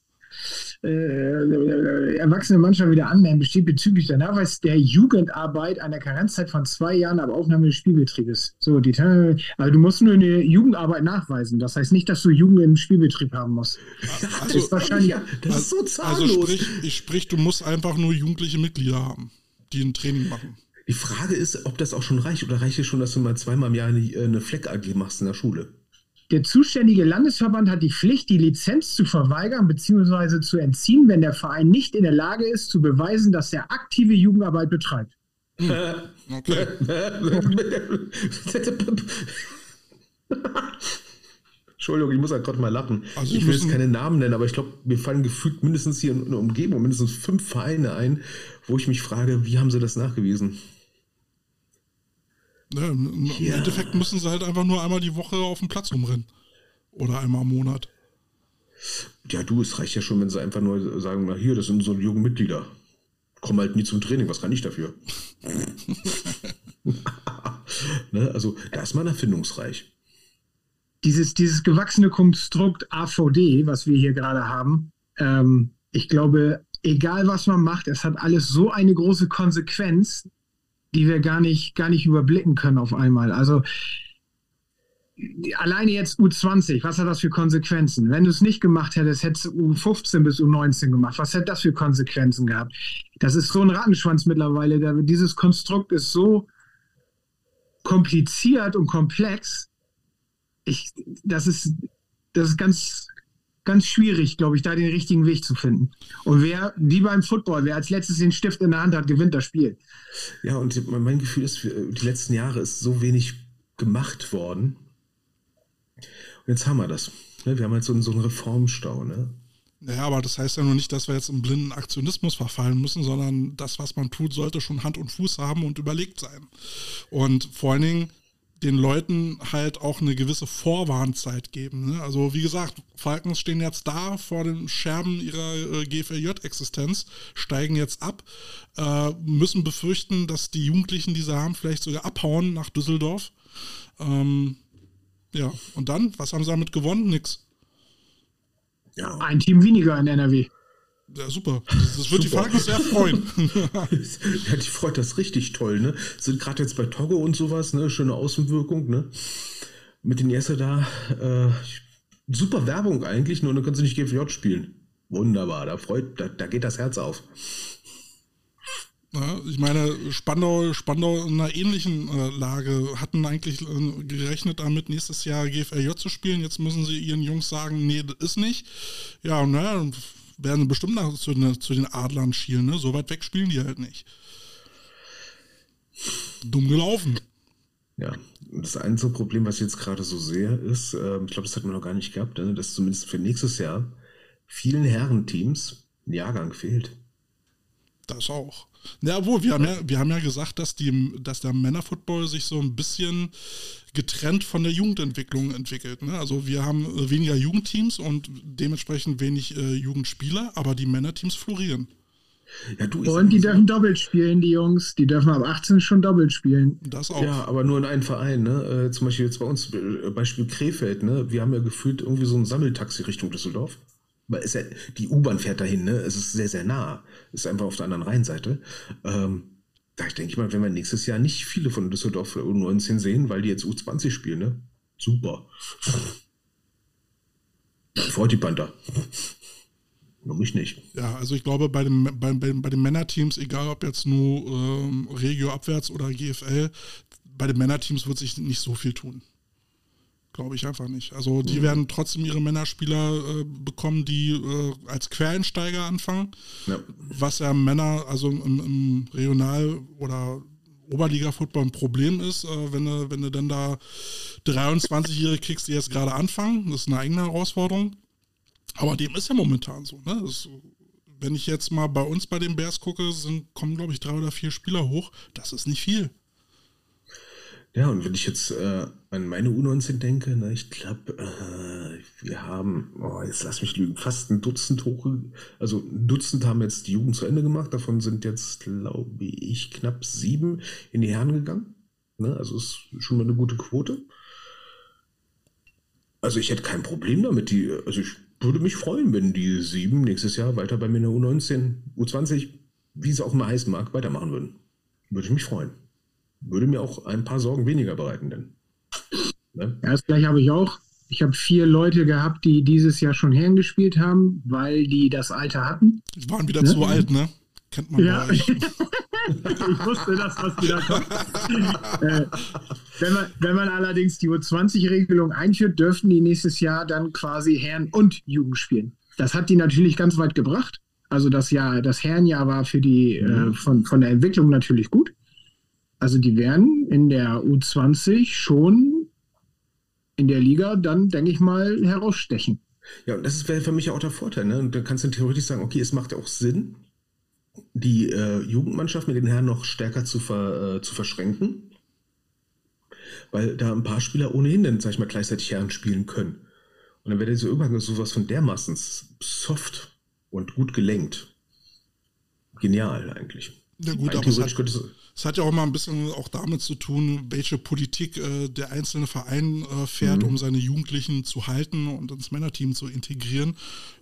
äh, erwachsene Mannschaft wieder anmelden, besteht bezüglich der Nachweis der Jugendarbeit einer Karenzzeit von zwei Jahren ab Aufnahme des Spielbetriebes. So, die, also du musst nur eine Jugendarbeit nachweisen. Das heißt nicht, dass du Jugend im Spielbetrieb haben musst. Also, das ist wahrscheinlich. Ja, das ist so zahllos. Also sprich, ich sprich, du musst einfach nur jugendliche Mitglieder haben. die ein Training machen. Die Frage ist, ob das auch schon reicht oder reicht es schon, dass du mal zweimal im Jahr eine, eine Fleck-AG machst in der Schule? Der zuständige Landesverband hat die Pflicht, die Lizenz zu verweigern bzw. zu entziehen, wenn der Verein nicht in der Lage ist, zu beweisen, dass er aktive Jugendarbeit betreibt. Hm. Okay. Entschuldigung, ich muss halt gerade mal lachen. Also ich will jetzt keine Namen nennen, aber ich glaube, mir fallen gefühlt mindestens hier in der Umgebung mindestens fünf Vereine ein, wo ich mich frage, wie haben sie das nachgewiesen? Ne, im im Ja. Endeffekt müssen sie halt einfach nur einmal die Woche auf dem Platz rumrennen. Oder einmal im Monat. Ja, du, es reicht ja schon, wenn sie einfach nur sagen, na hier, das sind so junge Mitglieder. Kommen halt nie zum Training, was kann ich dafür? [LAUGHS] ne? Also, da ist man erfindungsreich. Dieses, dieses gewachsene Konstrukt AVD, was wir hier gerade haben, ähm, ich glaube, egal was man macht, es hat alles so eine große Konsequenz, die wir gar nicht, gar nicht überblicken können auf einmal. Also alleine jetzt U20, was hat das für Konsequenzen? Wenn du es nicht gemacht hättest, hättest du U15 bis U19 gemacht. Was hätte das für Konsequenzen gehabt? Das ist so ein Rattenschwanz mittlerweile. Dieses Konstrukt ist so kompliziert und komplex. Ich, das ist, das ist ganz, ganz schwierig, glaube ich, da den richtigen Weg zu finden. Und wer, wie beim Football, wer als letztes den Stift in der Hand hat, gewinnt das Spiel. Ja, und mein Gefühl ist, die letzten Jahre ist so wenig gemacht worden. Und jetzt haben wir das. Ne, Wir haben halt so einen, so einen Reformstau. Ne? Naja, aber das heißt ja nur nicht, dass wir jetzt im blinden Aktionismus verfallen müssen, sondern das, was man tut, sollte schon Hand und Fuß haben und überlegt sein. Und vor allen Dingen den Leuten halt auch eine gewisse Vorwarnzeit geben. Ne? Also wie gesagt, Falcons stehen jetzt da vor den Scherben ihrer äh, GFLJ-Existenz, steigen jetzt ab, äh, müssen befürchten, dass die Jugendlichen, die sie haben, vielleicht sogar abhauen nach Düsseldorf. Ähm, ja, und dann, was haben sie damit gewonnen? Nix. Ja. Ein Team weniger in NRW. Ja, super. Das, das wird die Super. Falcons sehr freuen. [LAUGHS] ja, die freut das richtig toll, ne? Sind gerade jetzt bei Togo und sowas, ne? Schöne Außenwirkung, ne? Mit den Jesse da, äh, super Werbung eigentlich, nur dann können sie nicht GFJ spielen. Wunderbar, da freut, da, da geht das Herz auf. Ja, ich meine, Spandau, Spandau in einer ähnlichen äh, Lage hatten eigentlich äh, gerechnet damit, nächstes Jahr GFLJ zu spielen. Jetzt müssen sie ihren Jungs sagen, nee, das ist nicht. Ja, naja, werden bestimmt nach, zu, den- zu den Adlern schielen. Ne? So weit weg spielen die halt nicht. Dumm gelaufen. Ja, das einzige Problem, was ich jetzt gerade so sehe, ist, ähm, ich glaube, das hat man noch gar nicht gehabt, ne? dass zumindest für nächstes Jahr vielen Herrenteams ein Jahrgang fehlt. Das auch. Ja, obwohl, wir haben ja, wir haben ja gesagt, dass, die, dass der Männerfootball sich so ein bisschen getrennt von der Jugendentwicklung entwickelt. Ne? Also wir haben weniger Jugendteams und dementsprechend wenig äh, Jugendspieler, aber die Männerteams florieren. Ja, du, Und die dürfen doppelt spielen, die Jungs. Die dürfen ab 18 schon doppelt spielen. Das auch. Ja, aber nur in einem Verein, ne? Äh, zum Beispiel jetzt bei uns, äh, Beispiel Krefeld, ne? Wir haben ja gefühlt irgendwie so ein Sammeltaxi Richtung Düsseldorf. Ja, die U-Bahn fährt dahin, ne? Es ist sehr, sehr nah. Ist einfach auf der anderen Rheinseite. Ähm, da denke ich mal, wenn wir nächstes Jahr nicht viele von Düsseldorf U19 sehen, weil die jetzt U20 spielen, ne? Super. Freut die Panther. Nur mich nicht. Ja, also ich glaube, bei, dem, bei, bei, bei den Männerteams, egal ob jetzt nur ähm, Regio abwärts oder GFL, bei den Männerteams wird sich nicht so viel tun. Glaube ich einfach nicht. Also die werden trotzdem ihre Männerspieler äh, bekommen, die äh, als Quereinsteiger anfangen. Ja. Was ja Männer, also im, im Regional- oder Oberliga-Football ein Problem ist, äh, wenn, du, wenn du dann da 23-Jährige kriegst, die jetzt gerade anfangen. Das ist eine eigene Herausforderung. Aber dem ist ja momentan so. Ne? Das, wenn ich jetzt mal bei uns bei den Bears gucke, sind, kommen, glaube ich, drei oder vier Spieler hoch. Das ist nicht viel. Ja, und wenn ich jetzt äh, an meine U19 denke, ne, ich glaube, äh, wir haben, oh, jetzt lass mich lügen, fast ein Dutzend hoch, also ein Dutzend haben jetzt die Jugend zu Ende gemacht, davon sind jetzt, glaube ich, knapp sieben in die Herren gegangen. Ne, also ist schon mal eine gute Quote. Also ich hätte kein Problem damit, die, also ich würde mich freuen, wenn die sieben nächstes Jahr weiter bei mir in der U19, U20, wie es auch immer heißen mag, weitermachen würden. Würde ich mich freuen würde mir auch ein paar Sorgen weniger bereiten, denn. Ne? Ja, das gleiche habe ich auch. Ich habe vier Leute gehabt, die dieses Jahr schon Herren gespielt haben, weil die das Alter hatten. Die waren wieder Ne? zu alt, ne? Kennt man Ja. [LAUGHS] ich wusste, dass was wieder kommt. äh, wenn, man, wenn man allerdings die U20-Regelung einführt, dürften die nächstes Jahr dann quasi Herren und Jugend spielen. Das hat die natürlich ganz weit gebracht. Also das Jahr, das Herrenjahr war für die äh, von, von der Entwicklung natürlich gut. Also die werden in der U20 schon in der Liga dann, denke ich mal, herausstechen. Ja, und das wäre für mich auch der Vorteil. Ne? Und da kannst du theoretisch sagen, okay, es macht auch Sinn, die äh, Jugendmannschaft mit den Herren noch stärker zu, ver, äh, zu verschränken, weil da ein paar Spieler ohnehin dann, sag ich mal, gleichzeitig Herren spielen können. Und dann wäre so irgendwann sowas von dermaßen soft und gut gelenkt. Genial eigentlich. Ja gut, aber es hat, es hat, ja auch mal ein bisschen auch damit zu tun, welche Politik äh, der einzelne Verein äh, fährt, mhm. um seine Jugendlichen zu halten und ins Männerteam zu integrieren.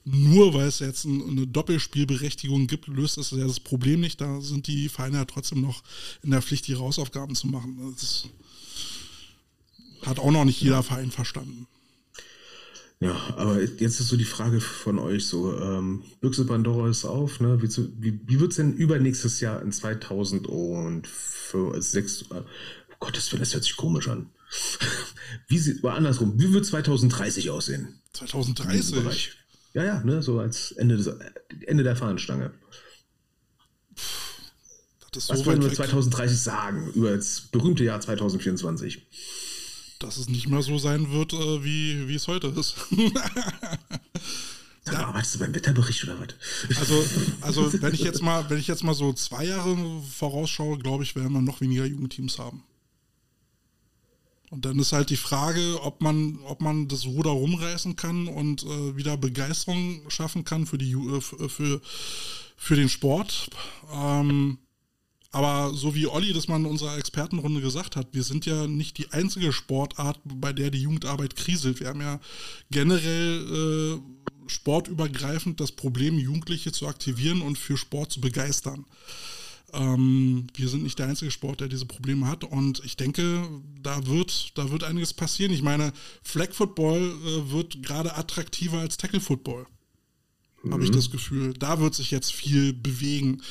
Nur weil es jetzt ein, eine Doppelspielberechtigung gibt, löst das ja das Problem nicht. Da sind die Vereine ja trotzdem noch in der Pflicht, ihre Hausaufgaben zu machen. Das hat auch noch nicht jeder Verein verstanden. Ja, aber jetzt ist so die Frage von euch so, ähm, Büchse Pandora ist auf, ne? Wie, wie, wie wird es denn übernächstes Jahr in 2006, äh, oh Gottes Willen, das hört sich komisch an. [LAUGHS] wie sieht, andersrum, wie wird 2030 aussehen? 2030? Ja, ja, ne, so als Ende, des, Ende der Fahnenstange. Das ist Was so wollen wir 2030 sagen über das berühmte Jahr 2024? Dass es nicht mehr so sein wird, äh, wie, wie es heute ist. Sag mal, arbeitest du beim Wetterbericht oder was? Also, also wenn ich jetzt mal, wenn ich jetzt mal so zwei Jahre vorausschaue, glaube ich, werden wir noch weniger Jugendteams haben. Und dann ist halt die Frage, ob man, ob man das Ruder rumreißen kann und äh, wieder Begeisterung schaffen kann für, die, äh, für, für den Sport. Ähm, aber so wie Olli das mal in unserer Expertenrunde gesagt hat, wir sind ja nicht die einzige Sportart, bei der die Jugendarbeit kriselt. Wir haben ja generell äh, sportübergreifend das Problem, Jugendliche zu aktivieren und für Sport zu begeistern. Ähm, wir sind nicht der einzige Sport, der diese Probleme hat. Und ich denke, da wird, da wird einiges passieren. Ich meine, Flag Football äh, wird gerade attraktiver als Tackle Football. Mhm. Habe ich das Gefühl. Da wird sich jetzt viel bewegen.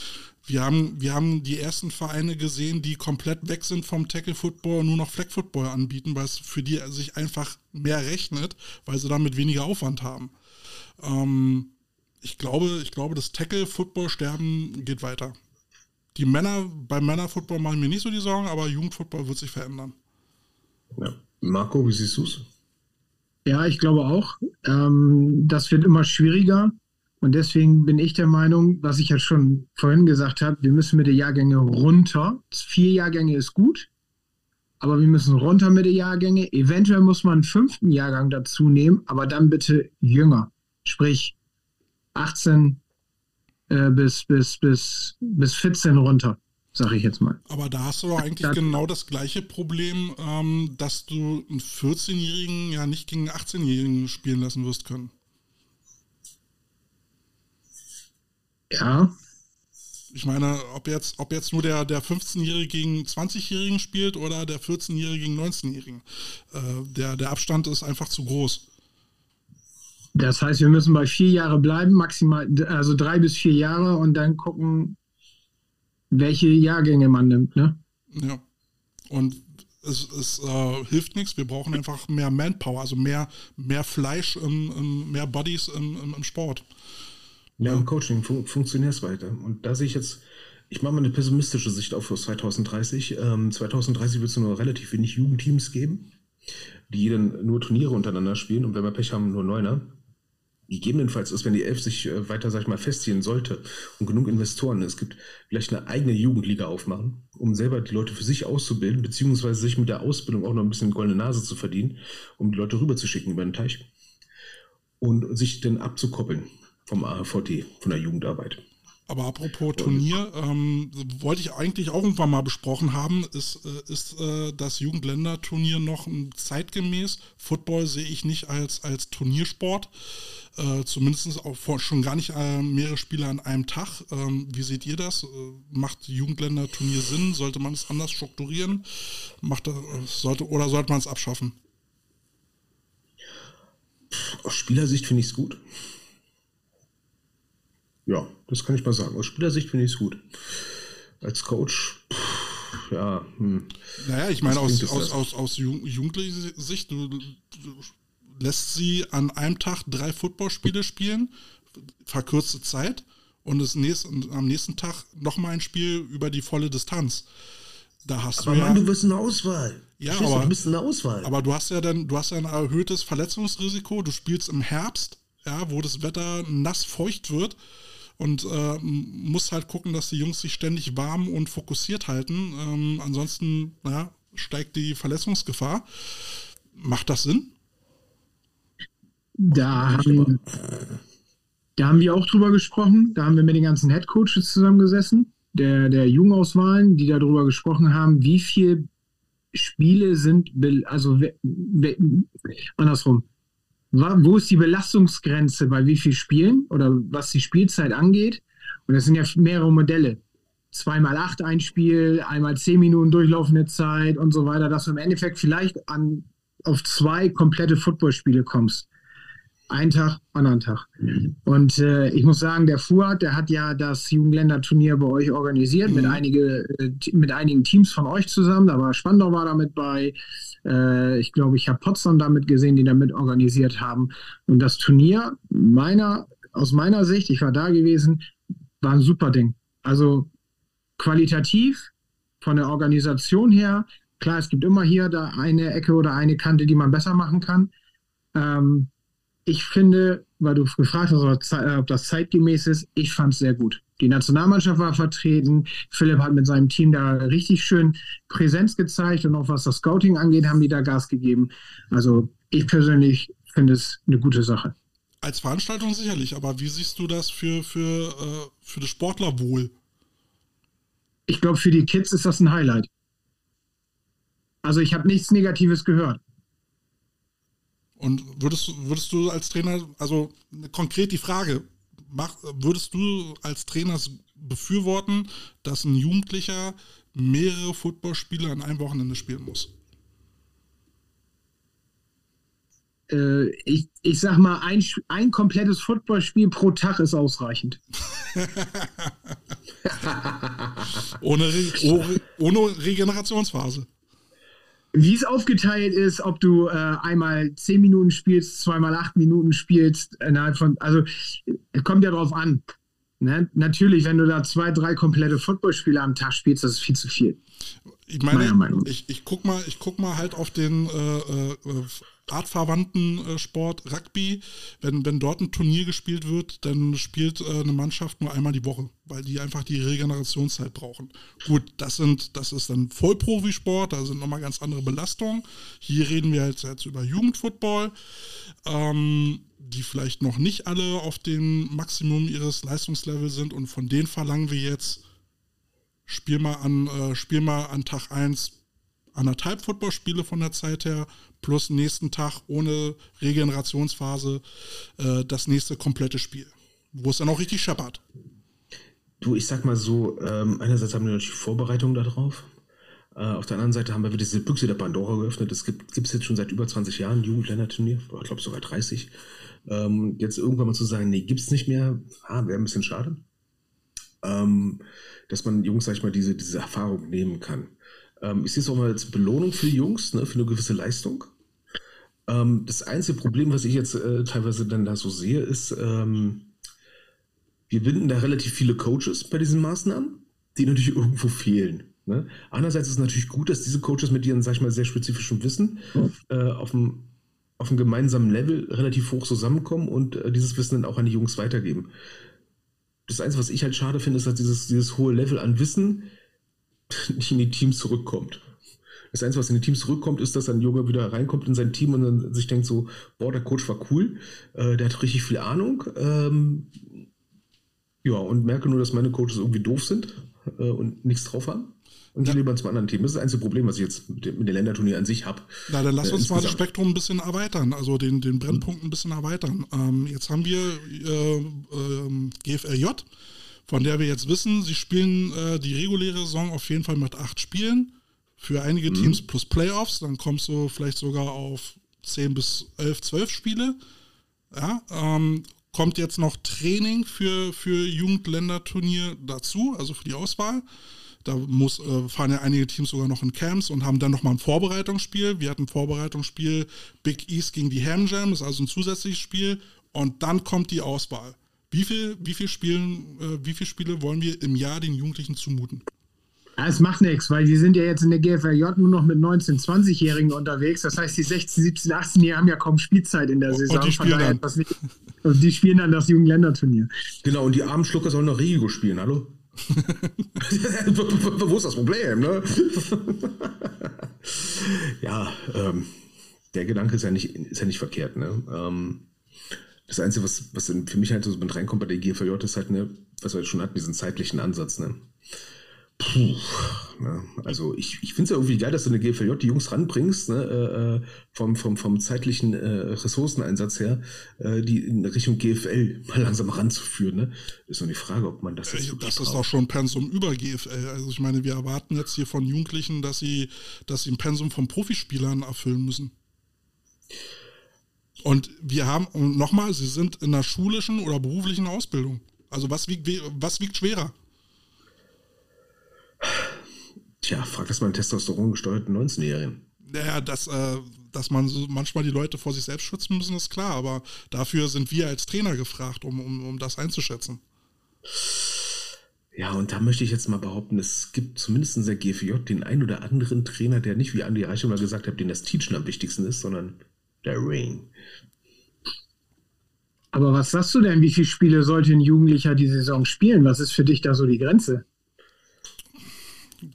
Wir haben, wir haben die ersten Vereine gesehen, die komplett weg sind vom Tackle Football und nur noch Flag Football anbieten, weil es für die sich einfach mehr rechnet, weil sie damit weniger Aufwand haben. Ähm, ich glaube, ich glaube, das Tackle Football Sterben geht weiter. Die Männer, beim Männer-Football machen mir nicht so die Sorgen, aber Jugendfootball wird sich verändern. Ja. Marco, wie siehst du es? Ja, ich glaube auch. Ähm, das wird immer schwieriger. Und deswegen bin ich der Meinung, was ich ja schon vorhin gesagt habe, wir müssen mit den Jahrgängen runter. Vier Jahrgänge ist gut, aber wir müssen runter mit den Jahrgängen. Eventuell muss man einen fünften Jahrgang dazu nehmen, aber dann bitte jünger. Sprich 18 äh, bis, bis, bis, bis 14 runter, sage ich jetzt mal. Aber da hast du doch eigentlich das, genau das gleiche Problem, ähm, dass du einen 14-Jährigen ja nicht gegen einen 18-Jährigen spielen lassen wirst können. Ja. Ich meine, ob jetzt, ob jetzt nur der, der 15-Jährige gegen 20-Jährigen spielt oder der 14-Jährige gegen 19-Jährigen. Äh, der, der Abstand ist einfach zu groß. Das heißt, wir müssen bei vier Jahre bleiben, maximal, also drei bis vier Jahre und dann gucken, welche Jahrgänge man nimmt, ne? Ja. Und es, es äh, hilft nichts, wir brauchen einfach mehr Manpower, also mehr, mehr Fleisch, im, im, mehr Bodies im, im Sport. Ja, im Coaching fun funktioniert es weiter. Und da sehe ich jetzt, ich mache mal eine pessimistische Sicht auf 2030. Ähm, 2030 wird es nur relativ wenig Jugendteams geben, die dann nur Turniere untereinander spielen und wenn wir Pech haben, nur Neuner. Gegebenenfalls ist, wenn die Elf sich äh, weiter, sag ich mal, festziehen sollte und genug Investoren es gibt, vielleicht eine eigene Jugendliga aufmachen, um selber die Leute für sich auszubilden, beziehungsweise sich mit der Ausbildung auch noch ein bisschen goldene Nase zu verdienen, um die Leute rüberzuschicken über den Teich und sich dann abzukoppeln vom AVT, von der Jugendarbeit. Aber apropos Turnier, ähm, wollte ich eigentlich auch irgendwann mal besprochen haben, ist, äh, ist äh, das Jugendländerturnier noch zeitgemäß? Football sehe ich nicht als, als Turniersport, äh, zumindest auch vor, schon gar nicht äh, mehrere Spiele an einem Tag. Ähm, wie seht ihr das? Äh, macht Jugendländerturnier Sinn? Sollte man es anders strukturieren? Macht, äh, sollte, oder sollte man es abschaffen? Aus Spielersicht finde ich es gut. Ja, das kann ich mal sagen. Aus Spielersicht finde ich es gut. als Coach, pff, ja. Hm. Naja, ich meine, aus, aus, aus, aus Jugend- jugendlicher Sicht, du, du lässt sie an einem Tag drei Footballspiele spielen, verkürzte Zeit, und das nächste, am nächsten Tag nochmal ein Spiel über die volle Distanz. Da hast Aber du ja. Mann, du bist eine Auswahl. Ja, Verstehst du? aber- Du bist eine Auswahl. Aber du hast ja dann, du hast ja ein erhöhtes Verletzungsrisiko. Du spielst im Herbst, ja, wo das Wetter nass feucht wird und äh, musst halt gucken, dass die Jungs sich ständig warm und fokussiert halten. Ähm, ansonsten ja, steigt die Verletzungsgefahr. Macht das Sinn? Da haben, da haben wir auch drüber gesprochen. Da haben wir mit den ganzen Headcoaches zusammengesessen, der, der Jugendauswahlen, die darüber gesprochen haben, wie viele Spiele sind, also andersrum. Wo ist die Belastungsgrenze bei wie viel Spielen oder was die Spielzeit angeht? Und das sind ja mehrere Modelle. Zweimal acht ein Spiel, einmal zehn Minuten durchlaufende Zeit und so weiter, dass du im Endeffekt vielleicht an, auf zwei komplette Footballspiele kommst. Einen Tag, anderen Tag. Und äh, ich muss sagen, der Fuad, der hat ja das Jugendländerturnier bei euch organisiert mit, einige, äh, mit einigen Teams von euch zusammen. Da war Spandau war damit bei. Äh, ich glaube, ich habe Potsdam damit gesehen, die damit organisiert haben. Und das Turnier, meiner, aus meiner Sicht, ich war da gewesen, war ein super Ding. Also qualitativ, von der Organisation her, klar, es gibt immer hier da eine Ecke oder eine Kante, die man besser machen kann. Ähm, ich finde, weil du gefragt hast, ob das zeitgemäß ist, ich fand es sehr gut. Die Nationalmannschaft war vertreten. Philipp hat mit seinem Team da richtig schön Präsenz gezeigt und auch was das Scouting angeht, haben die da Gas gegeben. Also ich persönlich finde es eine gute Sache. Als Veranstaltung sicherlich, aber wie siehst du das für, für, äh, für das Sportlerwohl? Ich glaube, für die Kids ist das ein Highlight. Also ich habe nichts Negatives gehört. Und würdest, du- würdest du als Trainer, also konkret die Frage, mach, würdest du als Trainer befürworten, dass ein Jugendlicher mehrere Footballspiele an einem Wochenende spielen muss? Äh, ich, ich sag mal, ein, ein komplettes Footballspiel pro Tag ist ausreichend. [LAUGHS] Ohne, Re ohne Regenerationsphase. Wie es aufgeteilt ist, ob du äh, einmal zehn Minuten spielst, zweimal acht Minuten spielst, innerhalb von, also es kommt ja drauf an. Ne? Natürlich, wenn du da zwei, drei komplette Footballspiele am Tag spielst, das ist viel zu viel. Ich meine, ich, ich guck mal, ich guck mal halt auf den äh, äh, artverwandten äh, Sport Rugby. Wenn, wenn dort ein Turnier gespielt wird, dann spielt äh, eine Mannschaft nur einmal die Woche, weil die einfach die Regenerationszeit brauchen. Gut, das sind, das ist dann Vollprofisport, da sind nochmal ganz andere Belastungen. Hier reden wir jetzt, jetzt über Jugendfootball, ähm, die vielleicht noch nicht alle auf dem Maximum ihres Leistungslevels sind und von denen verlangen wir jetzt spiel mal an, äh, spiel mal an Tag 1 anderthalb Footballspiele von der Zeit her, plus nächsten Tag ohne Regenerationsphase äh, das nächste komplette Spiel. Wo es dann auch richtig scheppert. Du, ich sag mal so, ähm, einerseits haben wir natürlich Vorbereitungen darauf. Äh, auf der anderen Seite haben wir wieder diese Büchse der Pandora geöffnet. Es gibt es jetzt schon seit über 20 Jahren Jugendländerturnier, ich glaube sogar 30. Ähm, jetzt irgendwann mal zu sagen, nee, gibt's nicht mehr, ah, wäre ein bisschen schade. Ähm, dass man Jungs, sag ich mal, diese, diese Erfahrung nehmen kann. Ähm, ich sehe es auch mal als Belohnung für die Jungs, ne, für eine gewisse Leistung. Ähm, das einzige Problem, was ich jetzt äh, teilweise dann da so sehe, ist, ähm, wir binden da relativ viele Coaches bei diesen Maßnahmen, die natürlich irgendwo fehlen. Ne? Andererseits ist es natürlich gut, dass diese Coaches mit ihren, sag ich mal, sehr spezifischen Wissen äh, auf dem auf einem gemeinsamen Level relativ hoch zusammenkommen und äh, dieses Wissen dann auch an die Jungs weitergeben. Das Einzige, was ich halt schade finde, ist, dass dieses, dieses hohe Level an Wissen [LAUGHS] nicht in die Teams zurückkommt. Das Einzige, was in die Teams zurückkommt, ist, dass ein Junge wieder reinkommt in sein Team und dann sich denkt so, boah, der Coach war cool, äh, der hat richtig viel Ahnung. Ähm, ja, und merke nur, dass meine Coaches irgendwie doof sind äh, und nichts drauf haben. Und die lieber zum anderen Team. Das ist das einzige Problem, was ich jetzt mit dem, mit dem Länderturnier an sich habe. Na, dann lass Äh, uns mal das insgesamt. Spektrum ein bisschen erweitern, also den, den Brennpunkt ein bisschen erweitern. Ähm, jetzt haben wir äh, ähm, GFLJ, von der wir jetzt wissen, sie spielen äh, die reguläre Saison auf jeden Fall mit acht Spielen. Für einige Mhm. Teams plus Playoffs, dann kommst du vielleicht sogar auf 10 bis 11, 12 Spiele. Ja, ähm, kommt jetzt noch Training für, für Jugendländerturnier dazu, also für die Auswahl. Da muss, äh, fahren ja einige Teams sogar noch in Camps und haben dann nochmal ein Vorbereitungsspiel. Wir hatten ein Vorbereitungsspiel Big East gegen die Ham Jam, das ist also ein zusätzliches Spiel. Und dann kommt die Auswahl. Wie viel, wie viel, Spielen, äh, wie viel Spiele wollen wir im Jahr den Jugendlichen zumuten? Ja, es macht nichts, weil die sind ja jetzt in der GFRJ nur noch mit 19-, 20-Jährigen unterwegs. Das heißt, die 16-, 17-, 18-Jährigen haben ja kaum Spielzeit in der Saison. Und die spielen dann. Nicht, und die spielen dann das Jugendländerturnier. Genau, und die armen Schlucker sollen noch Regio spielen, hallo? [LAUGHS] Wo ist das Problem, ne? [LAUGHS] ja, ähm, der Gedanke ist ja nicht, ist ja nicht verkehrt, ne? Ähm, das Einzige, was, was für mich halt so mit reinkommt bei der GFJ, ist halt, ne, was wir jetzt schon hatten, diesen zeitlichen Ansatz, ne? Puh, ne? Also ich, ich finde es ja irgendwie geil, dass du eine GFJ die Jungs ranbringst, ne? Äh, äh, vom, vom, vom zeitlichen äh, Ressourceneinsatz her, äh, die in Richtung GFL mal langsam ranzuführen. Ne? Ist nur die Frage, ob man das jetzt äh, Das ist doch schon Pensum über GFL. Also ich meine, wir erwarten jetzt hier von Jugendlichen, dass sie, dass sie ein Pensum von Profispielern erfüllen müssen. Und wir haben, und nochmal, sie sind in der schulischen oder beruflichen Ausbildung. Also was wiegt, was wiegt schwerer? Tja, frag das mal einen testosterongesteuerten 19-Jährigen. Naja, dass, äh, dass man so manchmal die Leute vor sich selbst schützen müssen, ist klar, aber dafür sind wir als Trainer gefragt, um, um, um das einzuschätzen. Ja, und da möchte ich jetzt mal behaupten, es gibt zumindest in der GFJ den einen oder anderen Trainer, der nicht wie Andi Reichel mal gesagt hat, den das Teachen am wichtigsten ist, sondern der Ring. Aber was sagst du denn? Wie viele Spiele sollte ein Jugendlicher die Saison spielen? Was ist für dich da so die Grenze?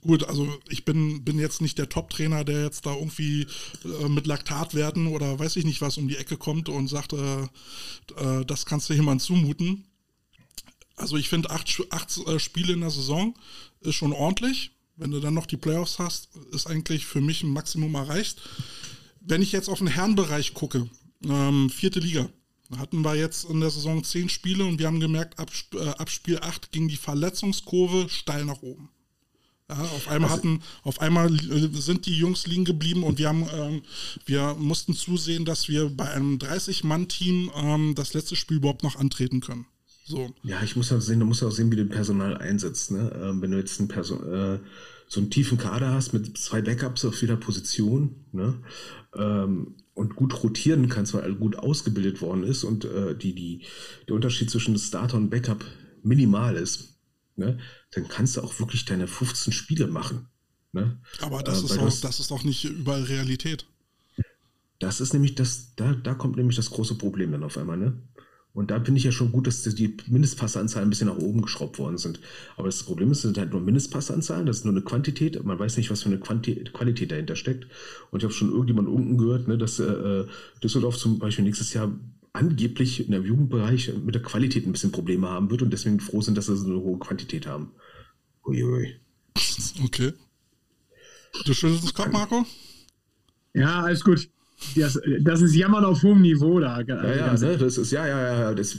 Gut, also ich bin, bin jetzt nicht der Top-Trainer, der jetzt da irgendwie äh, mit Laktatwerten oder weiß ich nicht was um die Ecke kommt und sagt, äh, äh, das kannst du jemand zumuten. Also ich finde, acht, acht äh, Spiele in der Saison ist schon ordentlich. Wenn du dann noch die Playoffs hast, ist eigentlich für mich ein Maximum erreicht. Wenn ich jetzt auf den Herrenbereich gucke, ähm, vierte Liga, hatten wir jetzt in der Saison zehn Spiele und wir haben gemerkt, ab, äh, ab Spiel 8 ging die Verletzungskurve steil nach oben. Ja, auf einmal also, hatten, auf einmal äh, sind die Jungs liegen geblieben und wir haben, ähm, wir mussten zusehen, dass wir bei einem 30-Mann-Team ähm, das letzte Spiel überhaupt noch antreten können. So. Ja, ich muss auch sehen, du musst auch sehen, wie du Personal einsetzt. Ne? Ähm, wenn du jetzt ein Person, äh, so einen tiefen Kader hast mit zwei Backups auf jeder Position ne? Ähm, und gut rotieren kannst, weil gut ausgebildet worden ist und äh, die, die, der Unterschied zwischen Starter und Backup minimal ist ne, dann kannst du auch wirklich deine 15 Spiele machen. Ne? Aber das, äh, ist auch, das ist doch nicht überall Realität. Das ist nämlich das, da, da kommt nämlich das große Problem dann auf einmal, ne? Und da finde ich ja schon gut, dass die Mindestpassanzahlen ein bisschen nach oben geschraubt worden sind. Aber das Problem ist, es sind halt nur Mindestpassanzahlen, das ist nur eine Quantität. Man weiß nicht, was für eine Quanti Qualität dahinter steckt. Und ich habe schon irgendjemand unten gehört, ne, dass äh, Düsseldorf zum Beispiel nächstes Jahr angeblich in der Jugendbereich mit der Qualität ein bisschen Probleme haben wird und deswegen froh sind, dass sie so eine hohe Quantität haben. Uiui. Okay. Du schüttelst den Kopf, Marco? Ja, alles gut. Das, das, ist Jammern auf hohem Niveau da. Ja, ja, ne? das ist, ja, ja, ja, das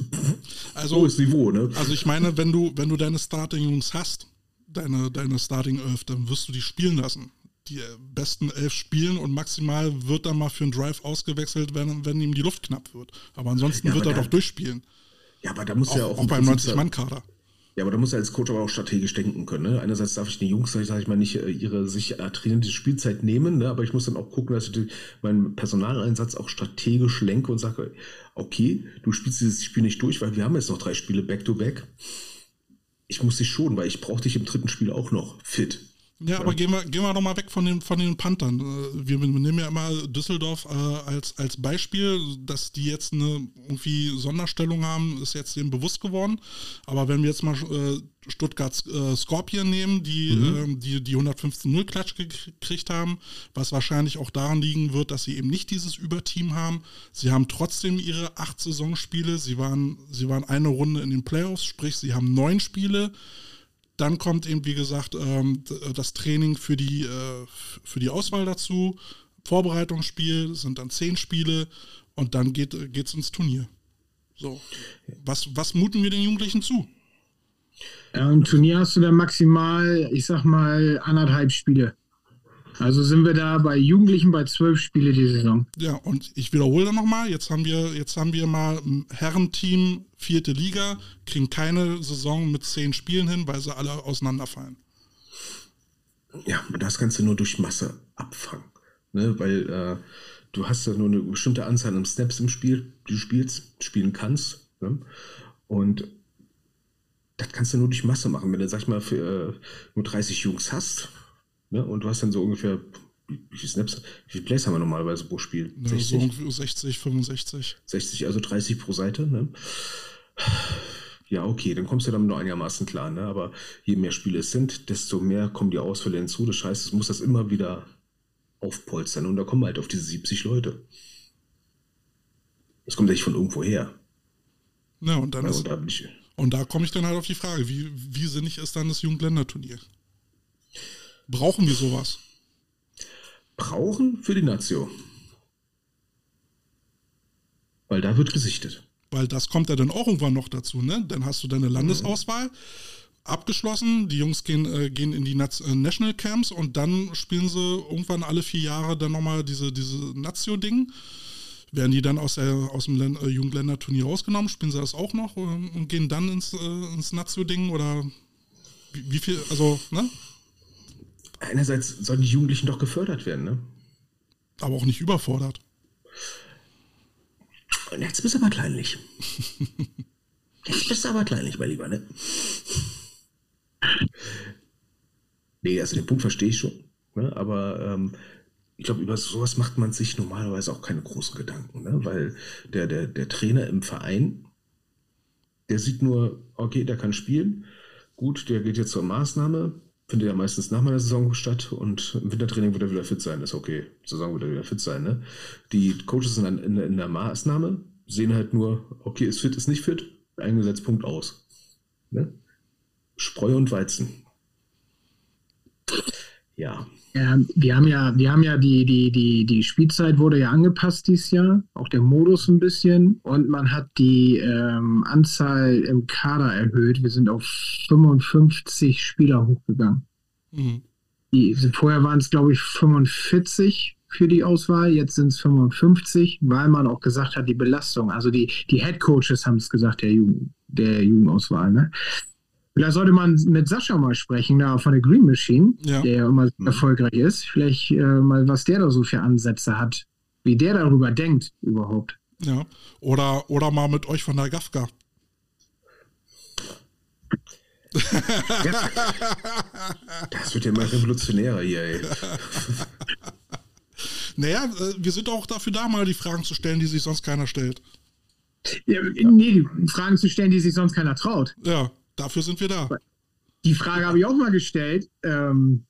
also, hohes Niveau, ne? Also ich meine, wenn du, wenn du deine Starting-Jungs hast, deine, deine Starting-Elf, dann wirst du die spielen lassen die besten elf spielen und maximal wird er mal für einen Drive ausgewechselt, wenn, wenn ihm die Luft knapp wird. Aber ansonsten ja, aber wird er doch durchspielen. Ja, aber da muss ja auch. Auch beim 90-Mann-Kader. Ja, aber da muss er als Coach aber auch strategisch denken können. Ne? Einerseits darf ich den Jungs, sag ich mal, nicht äh, ihre sich trainierte Spielzeit nehmen, ne? aber ich muss dann auch gucken, dass ich meinen Personaleinsatz auch strategisch lenke und sage, okay, du spielst dieses Spiel nicht durch, weil wir haben jetzt noch drei Spiele back-to-back. -back. Ich muss dich schon, weil ich brauche dich im dritten Spiel auch noch fit. Ja, aber gehen wir, gehen wir doch mal weg von den, von den Panthern. Äh, wir, nehmen ja immer Düsseldorf äh, als, als Beispiel, dass die jetzt eine irgendwie Sonderstellung haben, ist jetzt dem bewusst geworden. Aber wenn wir jetzt mal äh, Stuttgart Scorpion nehmen, die, mhm. äh, die die 115-0 Klatsch gekriegt haben, was wahrscheinlich auch daran liegen wird, dass sie eben nicht dieses Überteam haben. Sie haben trotzdem ihre acht Saisonspiele. Sie waren, sie waren eine Runde in den Playoffs, sprich, sie haben neun Spiele. Dann kommt eben, wie gesagt, ähm, das Training für die, äh, für die Auswahl dazu. Vorbereitungsspiel sind dann zehn Spiele und dann geht es ins Turnier. So. Was, was muten wir den Jugendlichen zu? Ja, Im Turnier hast du dann maximal, ich sag mal, anderthalb Spiele. Also sind wir da bei Jugendlichen bei zwölf Spiele die Saison. Ja, und ich wiederhole dann nochmal, jetzt haben wir, jetzt haben wir mal ein Herrenteam, vierte Liga, kriegen keine Saison mit zehn Spielen hin, weil sie alle auseinanderfallen. Ja, das kannst du nur durch Masse abfangen. Ne? Weil äh, du hast ja nur eine bestimmte Anzahl an Snaps im Spiel, die du spielst, spielen kannst. Ne? Und das kannst du nur durch Masse machen. Wenn du, sag ich mal, für, äh, nur 30 Jungs hast ne? und du hast dann so ungefähr, wie, viele Snaps, wie viele Plays haben wir normalerweise pro Spiel? Ja, 60? So ungefähr 60, 65. 60, also 30 pro Seite. Ne? Ja, okay, dann kommst du damit nur einigermaßen klar. Ne? Aber je mehr Spiele es sind, desto mehr kommen die Ausfälle hinzu. Das heißt, es muss das immer wieder aufpolstern und da kommen halt auf diese 70 Leute. Das kommt ja nicht von irgendwo her. Ja, und dann ja, ist, da, ich, und da komme ich dann halt auf die Frage, wie, wie sinnig ist dann das Jugendländerturnier? Brauchen wir sowas? Brauchen für die Nation. Weil da wird gesichtet. Weil das kommt ja dann auch irgendwann noch dazu, ne? Dann hast du deine Landesauswahl mhm. abgeschlossen, die Jungs gehen, äh, gehen in die Naz äh, National Camps und dann spielen sie irgendwann alle vier Jahre dann nochmal diese, diese Nazio-Ding. Werden die dann aus, der, aus dem äh, Jugendländerturnier rausgenommen, spielen sie das auch noch äh, und gehen dann ins, äh, ins Nazio-Ding oder wie, wie, viel, also, ne? Einerseits sollen die Jugendlichen doch gefördert werden, ne? Aber auch nicht überfordert. Und jetzt bist du aber kleinlich. jetzt bist du aber kleinlich, mein Lieber, ne? Nee, also den Punkt verstehe ich schon. Ne? Aber ähm, ich glaube, über sowas macht man sich normalerweise auch keine großen Gedanken, ne? weil der, der, der Trainer im Verein, der sieht nur, okay, der kann spielen, gut, der geht jetzt zur Maßnahme, findet ja meistens nach meiner Saison statt und im Wintertraining wird er wieder fit sein, ist okay, Saison wird er wieder fit sein. Ne? Die Coaches sind dann in, in der Maßnahme, sehen halt nur, okay, ist fit, ist nicht fit, eingesetzt, Punkt aus. Ne? Spreu und Weizen. Ja. Ja, wir haben ja, wir haben ja die, die, die, die Spielzeit wurde ja angepasst dieses Jahr, auch der Modus ein bisschen und man hat die ähm, Anzahl im Kader erhöht. Wir sind auf 55 Spieler hochgegangen. Mhm. Die, vorher waren es, glaube ich, 45 für die Auswahl, jetzt sind es 55, weil man auch gesagt hat, die Belastung, also die, die Head Coaches haben es gesagt, der, Jugend, der Jugendauswahl, ne? Vielleicht sollte man mit Sascha mal sprechen, da von der Green Machine, ja. der ja immer mhm. erfolgreich ist. Vielleicht äh, mal, was der da so für Ansätze hat, wie der darüber denkt überhaupt. Ja, oder, oder mal mit euch von der GAFKA. [LAUGHS] das wird ja mal revolutionärer hier, ey. [LAUGHS] Naja, äh, wir sind auch dafür da, mal die Fragen zu stellen, die sich sonst keiner stellt. Ja, nee, die Fragen zu stellen, die sich sonst keiner traut. Ja. Dafür sind wir da. Die Frage habe ich auch mal gestellt. Ähm,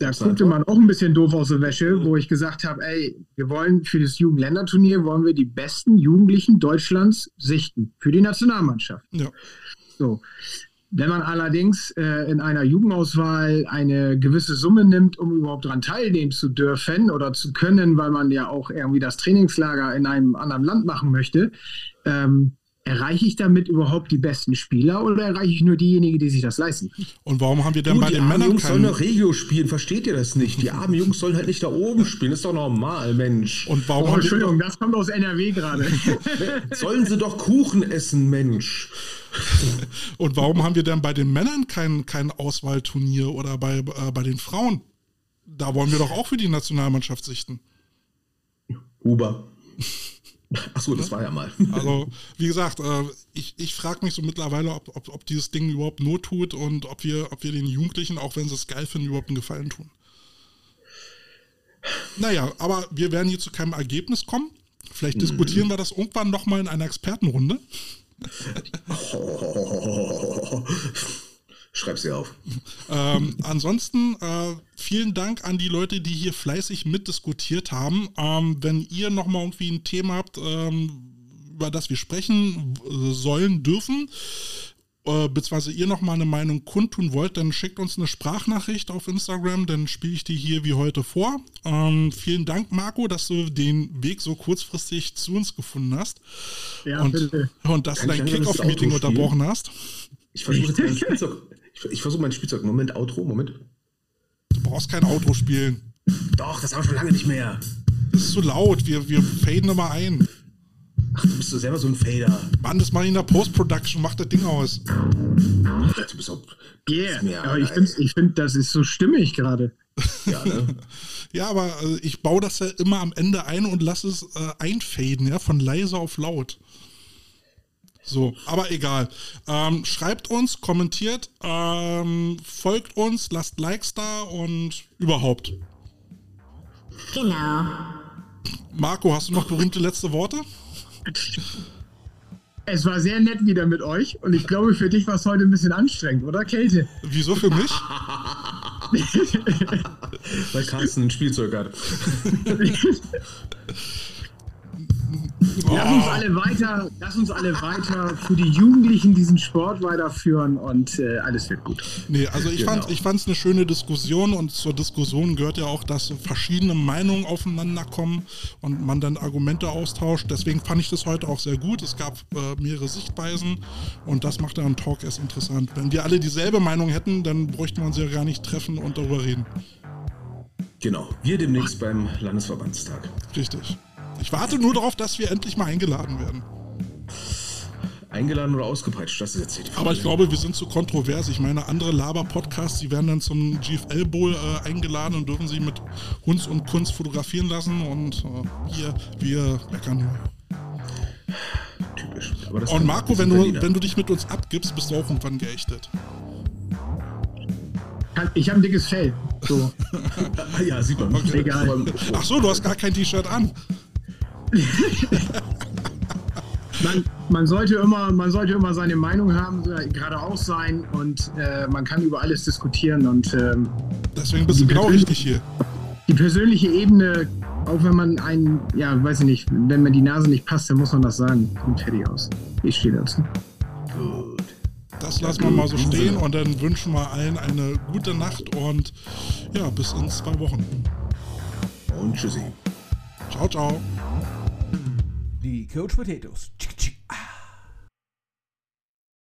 da guckte man auch ein bisschen doof aus der Wäsche, wo ich gesagt habe, ey, wir wollen für das Jugendländerturnier wollen wir die besten Jugendlichen Deutschlands sichten für die Nationalmannschaft. Ja. So. Wenn man allerdings äh, in einer Jugendauswahl eine gewisse Summe nimmt, um überhaupt daran teilnehmen zu dürfen oder zu können, weil man ja auch irgendwie das Trainingslager in einem anderen Land machen möchte, ähm, Erreiche ich damit überhaupt die besten Spieler oder erreiche ich nur diejenigen, die sich das leisten? Und warum haben wir denn du, bei den Männern Jungs sollen doch Regio spielen, versteht ihr das nicht? Die armen Jungs sollen halt nicht da oben spielen, ist doch normal, Mensch. Und warum oh, Entschuldigung, das kommt aus NRW gerade. [LAUGHS] sollen sie doch Kuchen essen, Mensch. [LAUGHS] Und warum haben wir denn bei den Männern kein, kein Auswahlturnier oder bei, äh, bei den Frauen? Da wollen wir doch auch für die Nationalmannschaft sichten. Huber. Achso, das ne? war ja mal. [LAUGHS] Also, wie gesagt, äh, ich, ich frage mich so mittlerweile, ob, ob, ob dieses Ding überhaupt Not tut und ob wir, ob wir den Jugendlichen, auch wenn sie es geil finden, überhaupt einen Gefallen tun. Naja, aber wir werden hier zu keinem Ergebnis kommen. Vielleicht mhm. diskutieren wir das irgendwann nochmal in einer Expertenrunde. [LAUGHS] Oh. Schreib sie auf. [LAUGHS] Ähm, ansonsten äh, vielen Dank an die Leute, die hier fleißig mitdiskutiert haben. Ähm, wenn ihr nochmal irgendwie ein Thema habt, ähm, über das wir sprechen äh, sollen, dürfen, äh, beziehungsweise ihr nochmal eine Meinung kundtun wollt, dann schickt uns eine Sprachnachricht auf Instagram, dann spiele ich die hier wie heute vor. Ähm, vielen Dank, Marco, dass du den Weg so kurzfristig zu uns gefunden hast. Ja, und, bitte. und dass du dein Kickoff-Meeting unterbrochen hast. Ich versuche jetzt [LAUGHS] ich, ich versuche mein Spielzeug. Moment, Outro, Moment. Du brauchst kein Outro spielen. Doch, das haben wir schon lange nicht mehr. Das ist zu laut. Wir, wir faden immer ein. Ach du bist du selber so ein Fader. Mann, das mache ich in der Post-Production, mach das Ding aus. Du bist auch, Yeah, mir aber ich finde, ich find, das ist so stimmig gerade. ja, ne? [LAUGHS] Ja, aber äh, ich baue das ja immer am Ende ein und lasse es äh, einfaden, ja, von leise auf laut. So, aber egal. Ähm, schreibt uns, kommentiert, ähm, folgt uns, lasst Likes da und überhaupt. Genau. Marco, hast du noch berühmte letzte Worte? Es war sehr nett wieder mit euch und ich glaube, für dich war es heute ein bisschen anstrengend, oder Kälte? Wieso für mich? [LAUGHS] Weil Carsten ein Spielzeug hat. [LAUGHS] Lass uns alle weiter, lass uns alle weiter für die Jugendlichen diesen Sport weiterführen und äh, alles wird gut. Nee, also ich Genau. fand ich fand's eine schöne Diskussion und zur Diskussion gehört ja auch, dass verschiedene Meinungen aufeinander kommen und man dann Argumente austauscht. Deswegen fand ich das heute auch sehr gut. Es gab äh, mehrere Sichtweisen und das macht dann Talk erst interessant. Wenn wir alle dieselbe Meinung hätten, dann bräuchten wir uns ja gar nicht treffen und darüber reden. Genau. Wir demnächst beim Landesverbandstag. Richtig. Ich warte nur darauf, dass wir endlich mal eingeladen werden. Eingeladen oder ausgepeitscht, das ist jetzt hier die Frage. Aber ich glaube, wir sind zu kontrovers. Ich meine, andere Laber-Podcasts, die werden dann zum GFL Bowl äh, eingeladen und dürfen sich mit Hunds und Kunst fotografieren lassen. Und äh, wir, wir meckern nur. Typisch. Aber das Und Marco, wenn du, wenn du dich mit uns abgibst, bist du auch irgendwann geächtet. Ich habe ein dickes Fell. So. Ah, [LAUGHS] ja, sieht man. Egal. Aber- Ach so, du hast gar kein T-Shirt an. [LAUGHS] Man, man, sollte immer, man sollte immer seine Meinung haben, äh, geradeaus sein und äh, man kann über alles diskutieren und ähm, Deswegen bist du genau richtig hier. die persönliche Ebene, auch wenn man einen, ja, weiß ich nicht, wenn mir die Nase nicht passt, dann muss man das sagen. Und fertig aus. Ich stehe dazu. Gut. Das lassen wir mal so stehen und dann wünschen wir allen eine gute Nacht und ja, bis in zwei Wochen. Und tschüssi. Ciao, ciao. Die Coach Potatoes. Tsk,